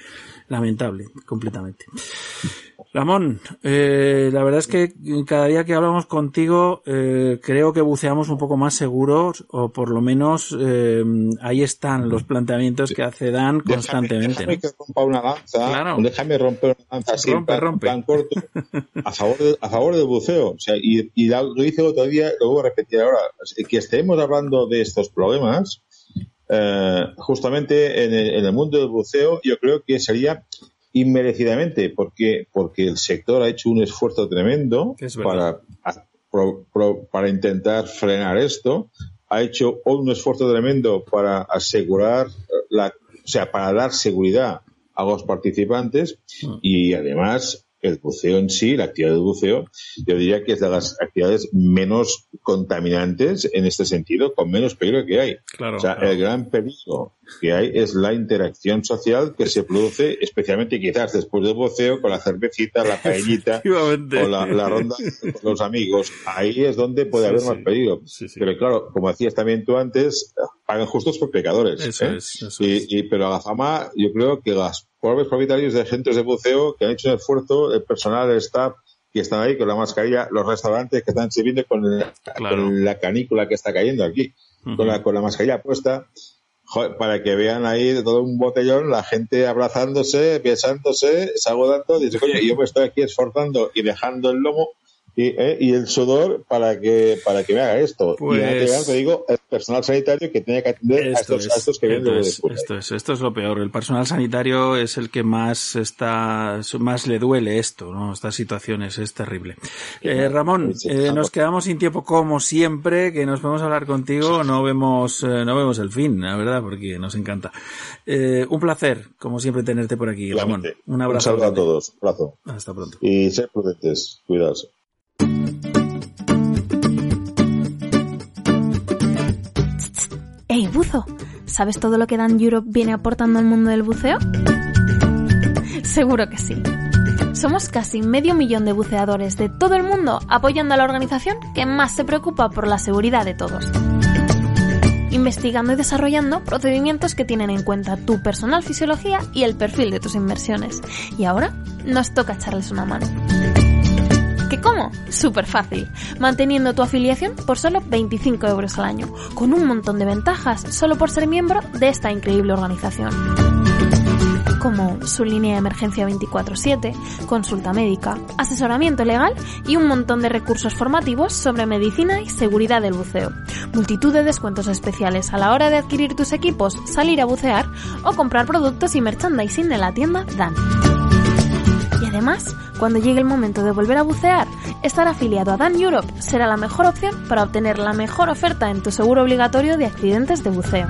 S2: Lamentable, completamente. Ramón, eh, la verdad es que cada día que hablamos contigo eh, creo que buceamos un poco más seguros o por lo menos eh, ahí están los planteamientos que hace Dan constantemente.
S9: Déjame, que rompa una lanza, déjame romper una lanza así,
S2: rompe, rompe.
S9: corto a favor, de, a favor del buceo. O sea, y, y lo hice otro día, lo voy a repetir ahora, que estemos hablando de estos problemas, eh, justamente en el, en el mundo del buceo, yo creo que sería inmerecidamente, porque, porque el sector ha hecho un esfuerzo tremendo para, para intentar frenar esto, ha hecho un esfuerzo tremendo para asegurar la, o sea, para dar seguridad a los participantes mm. y además el buceo en sí, la actividad del buceo, yo diría que es de las actividades menos contaminantes en este sentido, con menos peligro que hay.
S2: Claro,
S9: o sea, el gran peligro que hay es la interacción social que se produce, especialmente quizás después del buceo, con la cervecita, la paellita o la, ronda con los amigos. Ahí es donde puede haber más peligro. pero claro, como decías también tú antes, pagan justos por pecadores.
S2: ¿eh?
S9: y, pero a la fama, yo creo que las pobres propietarios de centros de buceo que han hecho un esfuerzo, el personal, el staff, que están ahí con la mascarilla, los restaurantes que están sirviendo con, la canícula que está cayendo aquí, con, la, con la mascarilla puesta, para que vean ahí de todo un botellón la gente abrazándose, besándose, saludando, dice, coño, yo me estoy aquí esforzando y dejando el lomo y, eh, y, el sudor para que para que me haga esto. y pues te digo, el personal sanitario que tiene que atender a estos, estos, que vienen
S2: es, esto es, esto es lo peor. El personal sanitario es el que más está, más le duele esto, ¿no? Estas situaciones, es terrible. Eh, Ramón, eh, nos quedamos sin tiempo como siempre, que nos podemos hablar contigo, no vemos, eh, no vemos el fin, la verdad, porque nos encanta. Eh, un placer, como siempre, tenerte por aquí, Ramón. Un abrazo.
S9: Un saludo a todos, un abrazo.
S2: Hasta pronto.
S9: Y ser prudentes, cuidados.
S4: Hey, buzo, ¿sabes todo lo que Dan Europe viene aportando al mundo del buceo? Seguro que sí. Somos casi medio millón de buceadores de todo el mundo apoyando a la organización que más se preocupa por la seguridad de todos. Investigando y desarrollando procedimientos que tienen en cuenta tu personal fisiología y el perfil de tus inversiones. Y ahora nos toca echarles una mano. ¿Qué cómo? Súper fácil, manteniendo tu afiliación por solo 25 euros al año, con un montón de ventajas solo por ser miembro de esta increíble organización como su línea de emergencia 24/7, consulta médica, asesoramiento legal y un montón de recursos formativos sobre medicina y seguridad del buceo. Multitud de descuentos especiales a la hora de adquirir tus equipos, salir a bucear o comprar productos y merchandising de la tienda Dan. Y además, cuando llegue el momento de volver a bucear, estar afiliado a Dan Europe será la mejor opción para obtener la mejor oferta en tu seguro obligatorio de accidentes de buceo.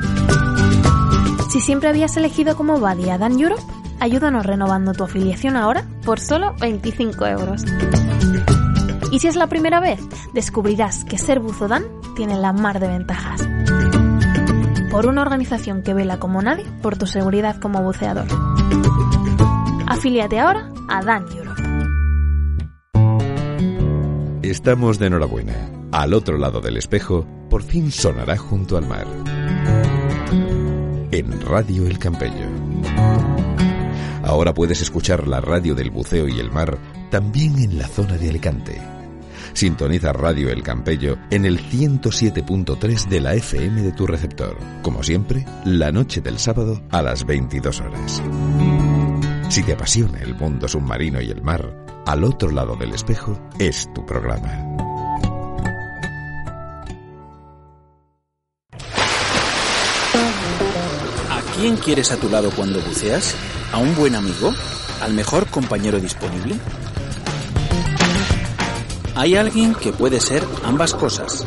S4: Si siempre habías elegido como buddy a Dan Europe, ayúdanos renovando tu afiliación ahora por solo 25 euros. Y si es la primera vez, descubrirás que ser buzo Dan tiene la mar de ventajas. Por una organización que vela como nadie por tu seguridad como buceador. Afíliate ahora a Dan Europe.
S5: Estamos de enhorabuena. Al otro lado del espejo, por fin sonará junto al mar. En Radio El Campello. Ahora puedes escuchar la radio del buceo y el mar también en la zona de Alicante. Sintoniza Radio El Campello en el 107.3 de la FM de tu receptor. Como siempre, la noche del sábado a las 22 horas. Si te apasiona el mundo submarino y el mar, al otro lado del espejo es tu programa.
S2: ¿A quién quieres a tu lado cuando buceas? ¿A un buen amigo? ¿Al mejor compañero disponible? Hay alguien que puede ser ambas cosas.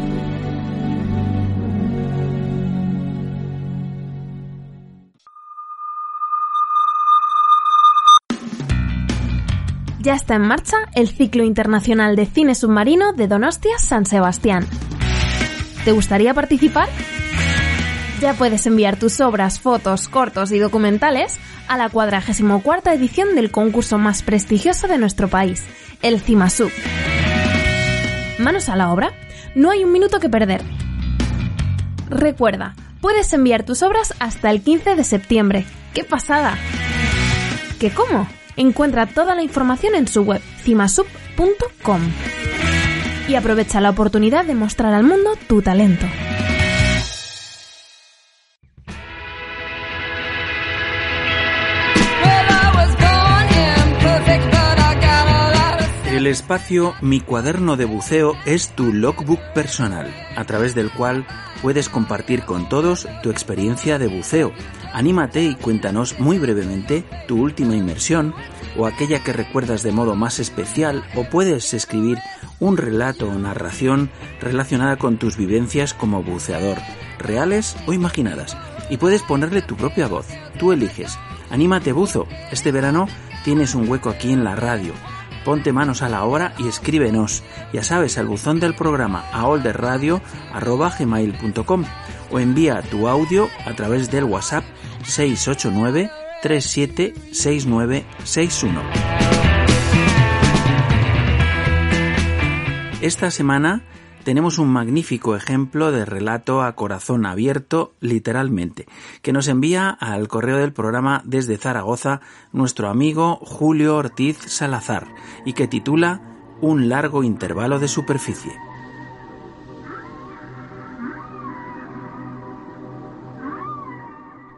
S4: Ya está en marcha el ciclo internacional de cine submarino de Donostia San Sebastián. ¿Te gustaría participar? Ya puedes enviar tus obras, fotos, cortos y documentales a la 44 edición del concurso más prestigioso de nuestro país, el CIMASUB. Manos a la obra, no hay un minuto que perder. Recuerda, puedes enviar tus obras hasta el 15 de septiembre. ¡Qué pasada! ¿Qué cómo? Encuentra toda la información en su web www.gmail.com y aprovecha la oportunidad de mostrar al mundo tu talento.
S2: El espacio Mi cuaderno de buceo es tu logbook personal, a través del cual puedes compartir con todos tu experiencia de buceo. Anímate y cuéntanos muy brevemente tu última inmersión o aquella que recuerdas de modo más especial o puedes escribir un relato o narración relacionada con tus vivencias como buceador, reales o imaginadas. Y puedes ponerle tu propia voz, tú eliges. Anímate buzo, este verano tienes un hueco aquí en la radio ponte manos a la obra y escríbenos, ya sabes, al buzón del programa aolderradio.gmail.com o envía tu audio a través del WhatsApp 689 376961. Esta semana tenemos un magnífico ejemplo de relato a corazón abierto, literalmente, que nos envía al correo del programa desde Zaragoza nuestro amigo Julio Ortiz Salazar y que titula Un largo intervalo de superficie.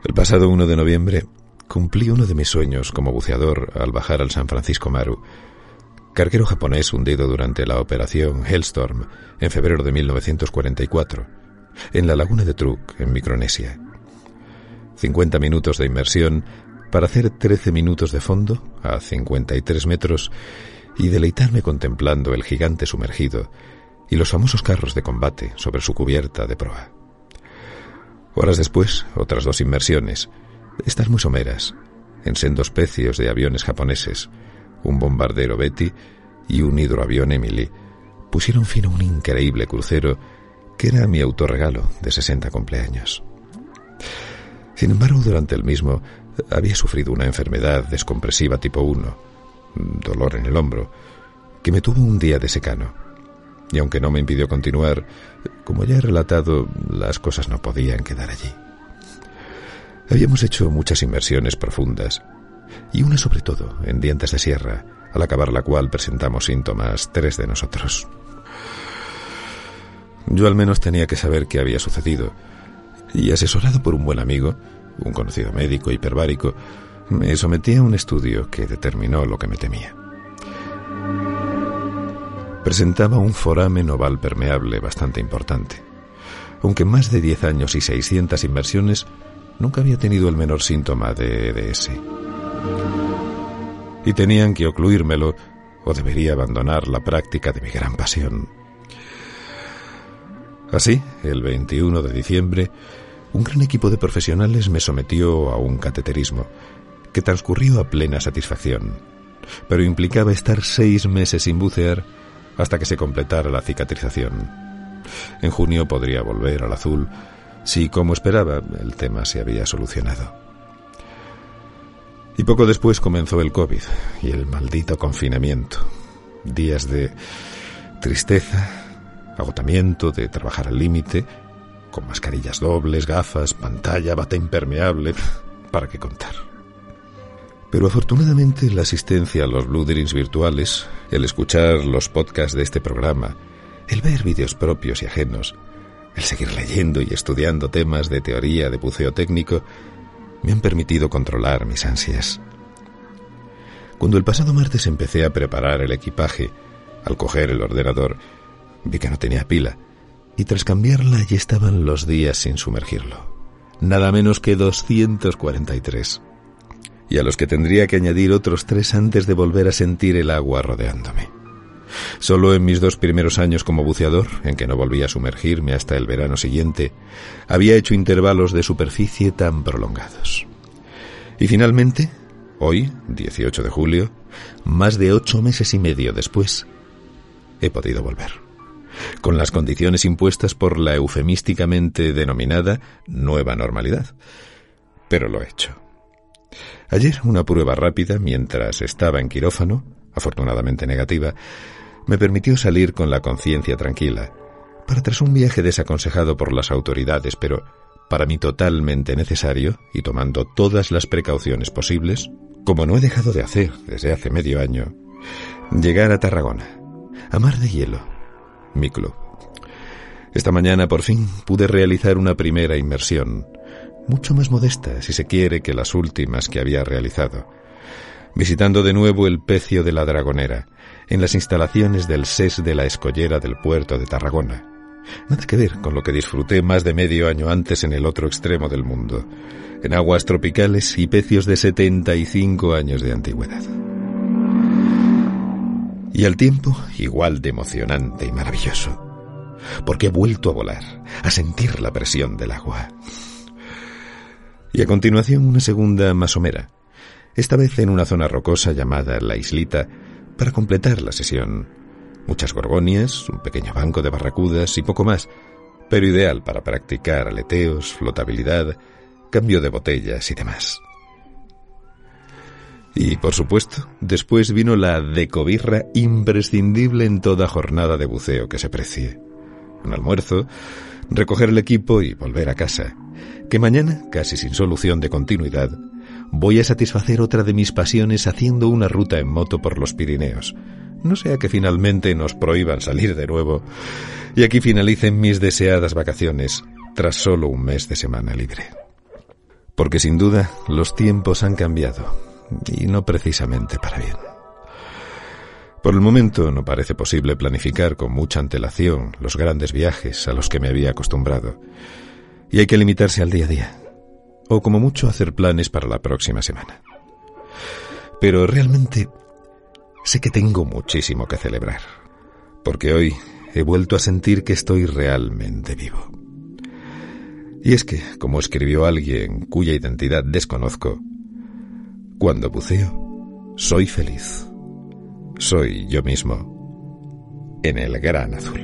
S5: El pasado 1 de noviembre cumplí uno de mis sueños como buceador al bajar al San Francisco Maru carguero japonés hundido durante la operación Hellstorm en febrero de 1944, en la laguna de Truk, en Micronesia. 50 minutos de inmersión para hacer 13 minutos de fondo a 53 metros y deleitarme contemplando el gigante sumergido y los famosos carros de combate sobre su cubierta de proa. Horas después, otras dos inmersiones, estas muy someras, en sendos pecios de aviones japoneses, un bombardero Betty y un hidroavión Emily, pusieron fin a un increíble crucero que era mi autorregalo de 60 cumpleaños. Sin embargo, durante el mismo había sufrido una enfermedad descompresiva tipo 1, dolor en el hombro, que me tuvo un día de secano. Y aunque no me impidió continuar, como ya he relatado, las cosas no podían quedar allí. Habíamos hecho muchas inmersiones profundas, y una sobre todo en Dientes de Sierra, al acabar la cual presentamos síntomas tres de nosotros. Yo al menos tenía que saber qué había sucedido, y asesorado por un buen amigo, un conocido médico hiperbárico, me sometí a un estudio que determinó lo que me temía. Presentaba un foramen oval permeable bastante importante. Aunque más de 10 años y 600 inversiones, nunca había tenido el menor síntoma de EDS y tenían que ocluírmelo o debería abandonar la práctica de mi gran pasión. Así, el 21 de diciembre, un gran equipo de profesionales me sometió a un cateterismo que transcurrió a plena satisfacción, pero implicaba estar seis meses sin bucear hasta que se completara la cicatrización. En junio podría volver al azul si, como esperaba, el tema se había solucionado. Y poco después comenzó el COVID y el maldito confinamiento. Días de tristeza, agotamiento de trabajar al límite, con mascarillas dobles, gafas, pantalla, bata impermeable, para qué contar. Pero afortunadamente la asistencia a los Blue Dreams virtuales, el escuchar los podcasts de este programa, el ver vídeos propios y ajenos, el seguir leyendo y estudiando temas de teoría de buceo técnico, me han permitido controlar mis ansias. Cuando el pasado martes empecé a preparar el equipaje, al coger el ordenador, vi que no tenía pila, y tras cambiarla ya estaban los días sin sumergirlo. Nada menos que 243. Y a los que tendría que añadir otros tres antes de volver a sentir el agua rodeándome. Solo en mis dos primeros años como buceador, en que no volví a sumergirme hasta el verano siguiente, había hecho intervalos de superficie tan prolongados. Y finalmente, hoy, 18 de julio, más de ocho meses y medio después, he podido volver. Con las condiciones impuestas por la eufemísticamente denominada nueva normalidad. Pero lo he hecho. Ayer una prueba rápida mientras estaba en quirófano, afortunadamente negativa, me permitió salir con la conciencia tranquila, para tras un viaje desaconsejado por las autoridades, pero para mí totalmente necesario y tomando todas las precauciones posibles, como no he dejado de hacer desde hace medio año, Llegar a Tarragona, a Mar de Hielo, mi club. Esta mañana por fin pude realizar una primera inmersión, mucho más modesta, si se quiere, que las últimas que había realizado, visitando de nuevo el pecio de la Dragonera, en las instalaciones del SES de la Escollera del puerto de Tarragona. Nada que ver con lo que disfruté más de medio año antes en el otro extremo del mundo, en aguas tropicales y pecios de 75 años de antigüedad. Y al tiempo igual de emocionante y maravilloso, porque he vuelto a volar, a sentir la presión del agua. Y a continuación una segunda masomera, esta vez en una zona rocosa llamada La Islita, para completar la sesión. Muchas gorgonias, un pequeño banco de barracudas y poco más, pero ideal para practicar aleteos, flotabilidad, cambio de botellas y demás. Y, por supuesto, después vino la decobirra imprescindible en toda jornada de buceo que se precie. Un almuerzo, recoger el equipo y volver a casa, que mañana, casi sin solución de continuidad, voy a satisfacer otra de mis pasiones haciendo una ruta en moto por los Pirineos. No sea que finalmente nos prohíban salir de nuevo y aquí finalicen mis deseadas vacaciones tras solo un mes de semana libre. Porque sin duda los tiempos han cambiado y no precisamente para bien. Por el momento no parece posible planificar con mucha antelación los grandes viajes a los que me había acostumbrado y hay que limitarse al día a día o como mucho hacer planes para la próxima semana. Pero realmente sé que tengo muchísimo que celebrar, porque hoy he vuelto a sentir que estoy realmente vivo. Y es que, como escribió alguien cuya identidad desconozco, cuando buceo, soy feliz. Soy yo mismo en el gran azul.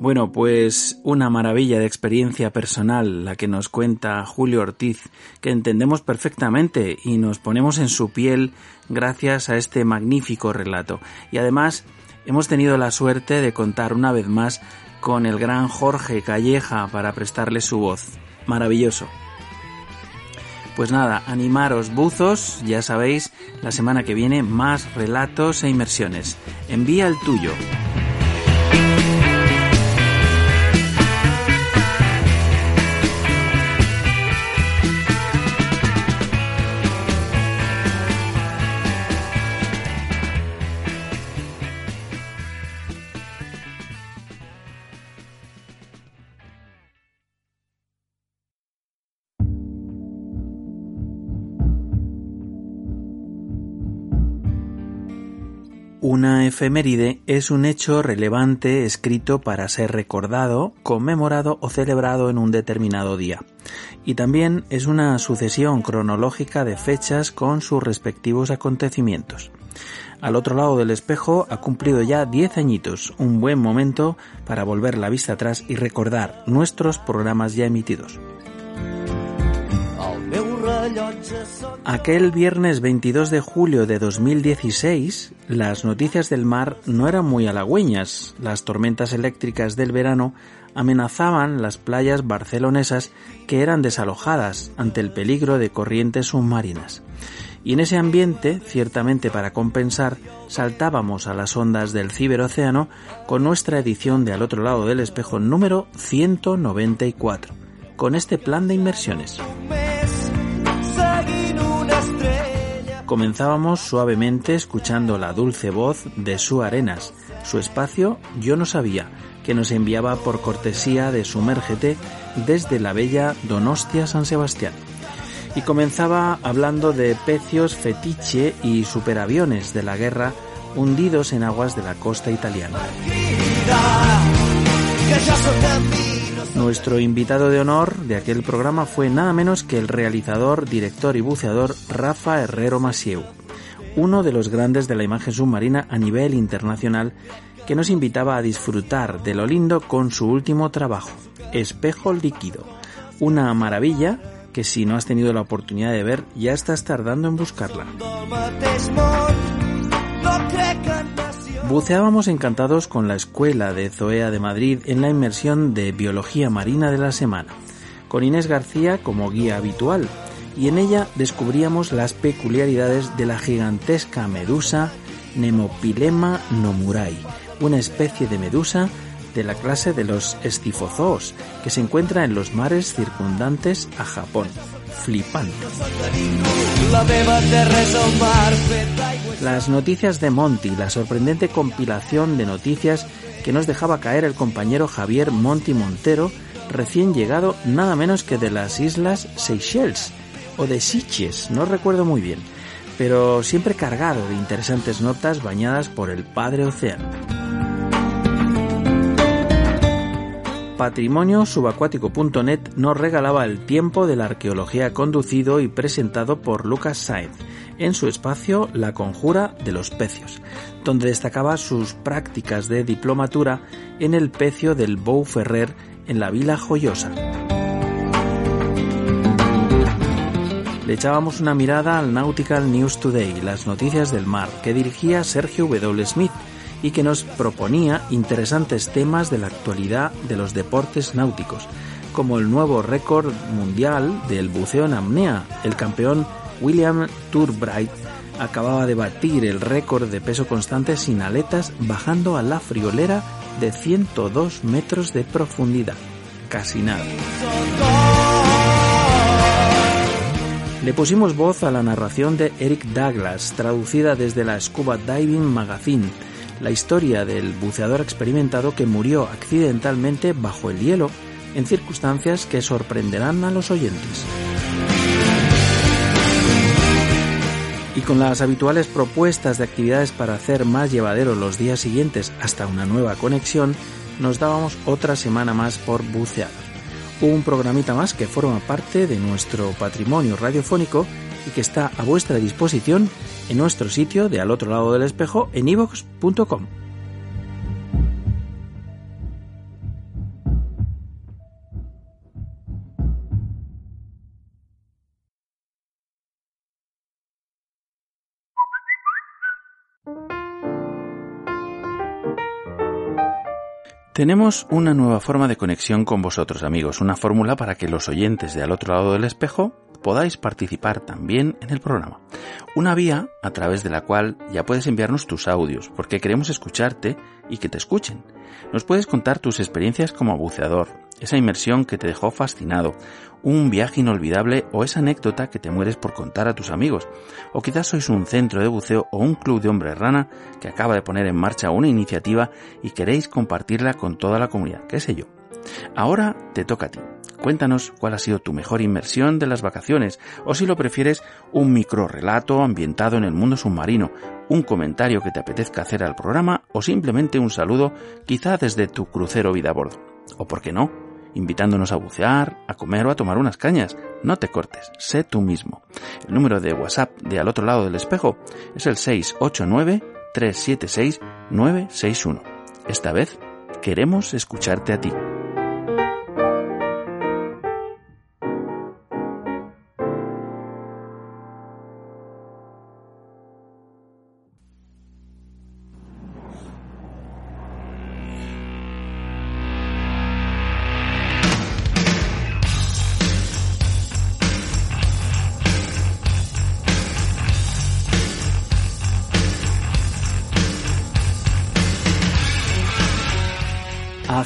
S2: Bueno, pues una maravilla de experiencia personal la que nos cuenta Julio Ortiz, que entendemos perfectamente y nos ponemos en su piel gracias a este magnífico relato. Y además hemos tenido la suerte de contar una vez más con el gran Jorge Calleja para prestarle su voz. Maravilloso. Pues nada, animaros buzos, ya sabéis, la semana que viene más relatos e inmersiones. Envía el tuyo. Una efeméride es un hecho relevante escrito para ser recordado, conmemorado o celebrado en un determinado día. Y también es una sucesión cronológica de fechas con sus respectivos acontecimientos. Al otro lado del espejo ha cumplido ya 10 añitos, un buen momento para volver la vista atrás y recordar nuestros programas ya emitidos. Aquel viernes 22 de julio de 2016, las noticias del mar no eran muy halagüeñas. Las tormentas eléctricas del verano amenazaban las playas barcelonesas que eran desalojadas ante el peligro de corrientes submarinas. Y en ese ambiente, ciertamente para compensar, saltábamos a las ondas del ciberocéano con nuestra edición de Al otro lado del espejo número 194, con este plan de inversiones. Comenzábamos suavemente escuchando la dulce voz de Su Arenas, su espacio Yo no sabía, que nos enviaba por cortesía de Sumérgete desde la bella Donostia San Sebastián. Y comenzaba hablando de pecios fetiche y superaviones de la guerra hundidos en aguas de la costa italiana. Nuestro invitado de honor de aquel programa fue nada menos que el realizador, director y buceador Rafa Herrero Masieu, uno de los grandes de la imagen submarina a nivel internacional que nos invitaba a disfrutar de lo lindo con su último trabajo, Espejo Líquido, una maravilla que si no has tenido la oportunidad de ver ya estás tardando en buscarla. Buceábamos encantados con la escuela de Zoea de Madrid en la inmersión de Biología Marina de la semana. con Inés García como guía habitual, y en ella descubríamos las peculiaridades de la gigantesca medusa Nemopilema nomurai, una especie de medusa de la clase de los estifozoos que se encuentra en los mares circundantes a Japón. Flipante. Las noticias de Monty, la sorprendente compilación de noticias que nos dejaba caer el compañero Javier Monty Montero, recién llegado nada menos que de las islas Seychelles, o de Sitges, no recuerdo muy bien, pero siempre cargado de interesantes notas bañadas por el padre océano. patrimoniosubacuático.net nos regalaba el tiempo de la arqueología conducido y presentado por Lucas Sainz en su espacio La Conjura de los Pecios, donde destacaba sus prácticas de diplomatura en el pecio del Bou Ferrer en la Vila Joyosa. Le echábamos una mirada al Nautical News Today, las noticias del mar, que dirigía Sergio W. Smith, y que nos proponía interesantes temas de la actualidad de los deportes náuticos, como el nuevo récord mundial del buceo en apnea. El campeón William Turbright acababa de batir el récord de peso constante sin aletas bajando a la friolera de 102 metros de profundidad. Casi nada. Le pusimos voz a la narración de Eric Douglas, traducida desde la Scuba Diving Magazine, la historia del buceador experimentado que murió accidentalmente bajo el hielo en circunstancias que sorprenderán a los oyentes. Y con las habituales propuestas de actividades para hacer más llevadero los días siguientes hasta una nueva conexión, nos dábamos otra semana más por bucear. Un programita más que forma parte de nuestro patrimonio radiofónico y que está a vuestra disposición en nuestro sitio de al otro lado del espejo en ivox.com. Tenemos una nueva forma de conexión con vosotros amigos, una fórmula para que los oyentes de al otro lado del espejo podáis participar también en el programa. Una vía a través de la cual ya puedes enviarnos tus audios, porque queremos escucharte y que te escuchen. Nos puedes contar tus experiencias como buceador, esa inmersión que te dejó fascinado, un viaje inolvidable o esa anécdota que te mueres por contar a tus amigos. O quizás sois un centro de buceo o un club de hombres rana que acaba de poner en marcha una iniciativa y queréis compartirla con toda la comunidad, qué sé yo. Ahora te toca a ti. Cuéntanos cuál ha sido tu mejor inmersión de las vacaciones, o si lo prefieres, un micro relato ambientado en el mundo submarino, un comentario que te apetezca hacer al programa, o simplemente un saludo, quizá desde tu crucero vida a bordo. O por qué no, invitándonos a bucear, a comer o a tomar unas cañas. No te cortes, sé tú mismo. El número de WhatsApp de al otro lado del espejo es el 689-376-961. Esta vez queremos escucharte a ti.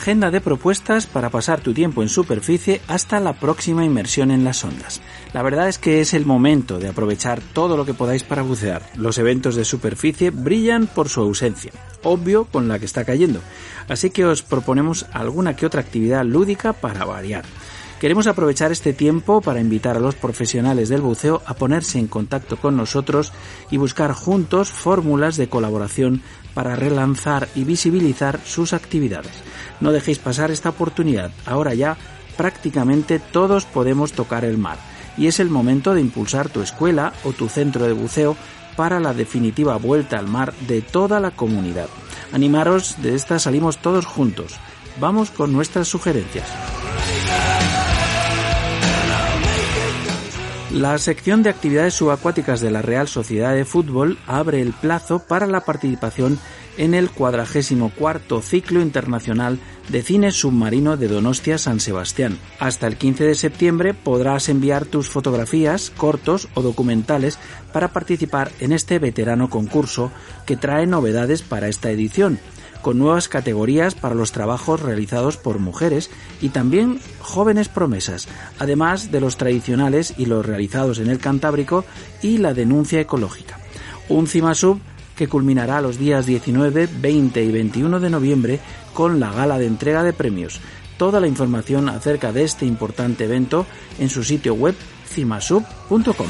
S2: Agenda de propuestas para pasar tu tiempo en superficie hasta la próxima inmersión en las ondas. La verdad es que es el momento de aprovechar todo lo que podáis para bucear. Los eventos de superficie brillan por su ausencia, obvio con la que está cayendo, así que os proponemos alguna que otra actividad lúdica para variar. Queremos aprovechar este tiempo para invitar a los profesionales del buceo a ponerse en contacto con nosotros y buscar juntos fórmulas de colaboración para relanzar y visibilizar sus actividades. No dejéis pasar esta oportunidad. Ahora ya prácticamente todos podemos tocar el mar y es el momento de impulsar tu escuela o tu centro de buceo para la definitiva vuelta al mar de toda la comunidad. Animaros, de esta salimos todos juntos. Vamos con nuestras sugerencias. La sección de actividades subacuáticas de la Real Sociedad de Fútbol abre el plazo para la participación en el 44 Ciclo Internacional de Cine Submarino de Donostia San Sebastián. Hasta el 15 de septiembre podrás enviar tus fotografías, cortos o documentales para participar en este veterano concurso que trae novedades para esta edición con nuevas categorías para los trabajos realizados por mujeres y también jóvenes promesas, además de los tradicionales y los realizados en el Cantábrico y la denuncia ecológica. Un CIMASUB que culminará los días 19, 20 y 21 de noviembre con la gala de entrega de premios. Toda la información acerca de este importante evento en su sitio web cimasub.com.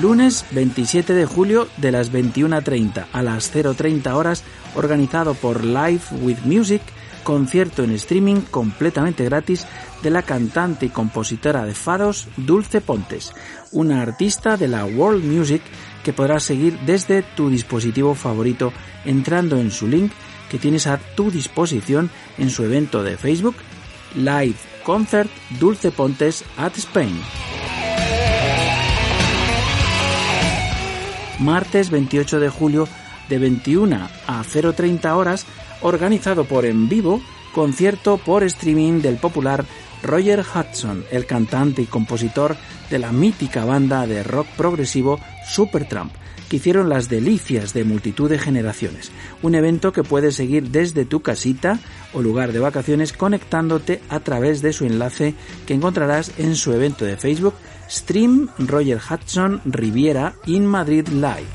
S2: Lunes 27 de julio de las 21.30 a las 0.30 horas, organizado por Live with Music, concierto en streaming completamente gratis de la cantante y compositora de fados Dulce Pontes, una artista de la world music que podrás seguir desde tu dispositivo favorito entrando en su link que tienes a tu disposición en su evento de Facebook Live Concert Dulce Pontes at Spain. Martes 28 de julio de 21 a 0.30 horas, organizado por En Vivo, concierto por streaming del popular Roger Hudson, el cantante y compositor de la mítica banda de rock progresivo Supertramp, que hicieron las delicias de multitud de generaciones. Un evento que puedes seguir desde tu casita o lugar de vacaciones conectándote a través de su enlace que encontrarás en su evento de Facebook Stream Roger Hudson Riviera in Madrid Live.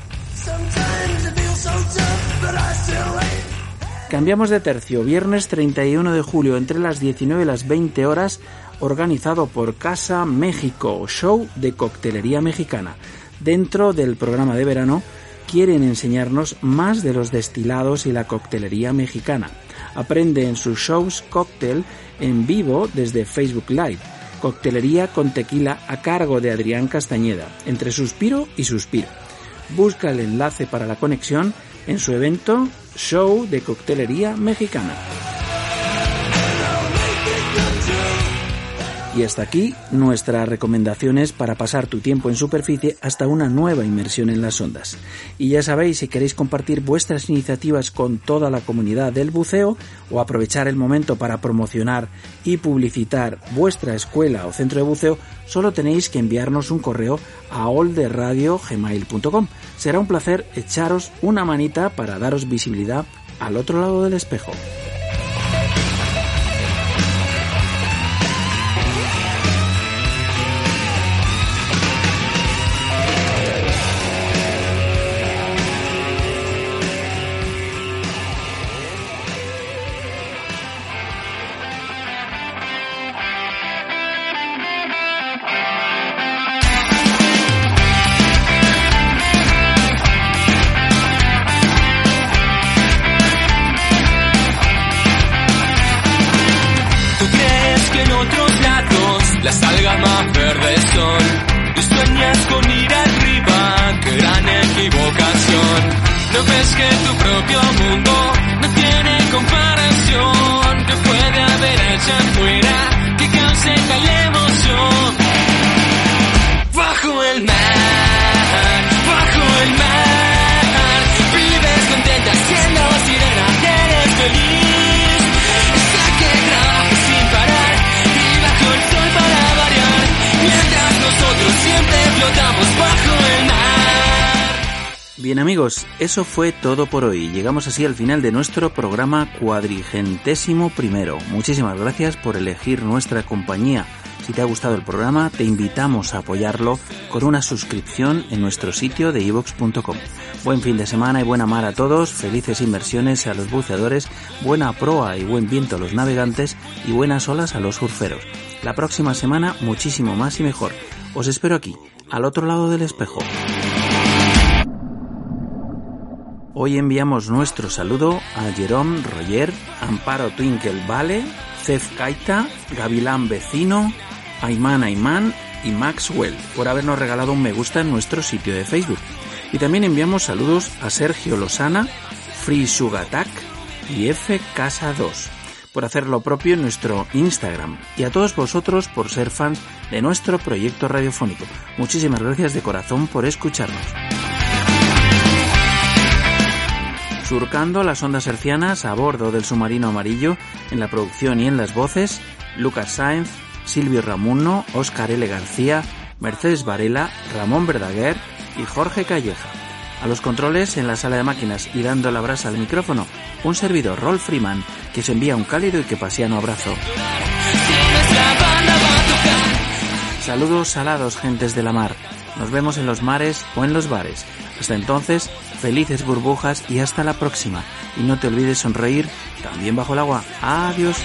S2: Cambiamos de tercio, viernes 31 de julio entre las 19 y las 20 horas, organizado por Casa México, show de coctelería mexicana. Dentro del programa de verano quieren enseñarnos más de los destilados y la coctelería mexicana. Aprende en sus shows cóctel en vivo desde Facebook Live Coctelería con tequila a cargo de Adrián Castañeda, entre suspiro y suspiro. Busca el enlace para la conexión en su evento Show de Coctelería Mexicana. Y hasta aquí nuestras recomendaciones para pasar tu tiempo en superficie hasta una nueva inmersión en las ondas. Y ya sabéis, si queréis compartir vuestras iniciativas con toda la comunidad del buceo o aprovechar el momento para promocionar y publicitar vuestra escuela o centro de buceo, solo tenéis que enviarnos un correo a olderadiogmail.com. Será un placer echaros una manita para daros visibilidad al otro lado del espejo. Eso fue todo por hoy. Llegamos así al final de nuestro programa cuadrigentésimo primero. Muchísimas gracias por elegir nuestra compañía. Si te ha gustado el programa, te invitamos a apoyarlo con una suscripción en nuestro sitio de ivox.com. Buen fin de semana y buena mar a todos, felices inversiones a los buceadores, buena proa y buen viento a los navegantes y buenas olas a los surferos. La próxima semana muchísimo más y mejor. Os espero aquí, al otro lado del espejo. Hoy enviamos nuestro saludo a Jerome Roger, Amparo Twinkle Vale, Cef Kaita, Gavilán Vecino, Ayman Ayman y Maxwell por habernos regalado un me gusta en nuestro sitio de Facebook. Y también enviamos saludos a Sergio Losana, Free Sugatak y F Casa 2 por hacer lo propio en nuestro Instagram y a todos vosotros por ser fans de nuestro proyecto radiofónico. Muchísimas gracias de corazón por escucharnos. Surcando las ondas hercianas a bordo del submarino amarillo, en la producción y en las voces, Lucas Sáenz, Silvio Ramuno, Óscar L. García, Mercedes Varela, Ramón Verdaguer y Jorge Calleja. A los controles en la sala de máquinas y dando la brasa al micrófono, un servidor Rolf Freeman que se envía un cálido y que pasiano abrazo. Saludos salados, gentes de la mar. Nos vemos en los mares o en los bares. Hasta entonces, felices burbujas y hasta la próxima. Y no te olvides sonreír también bajo el agua. Adiós.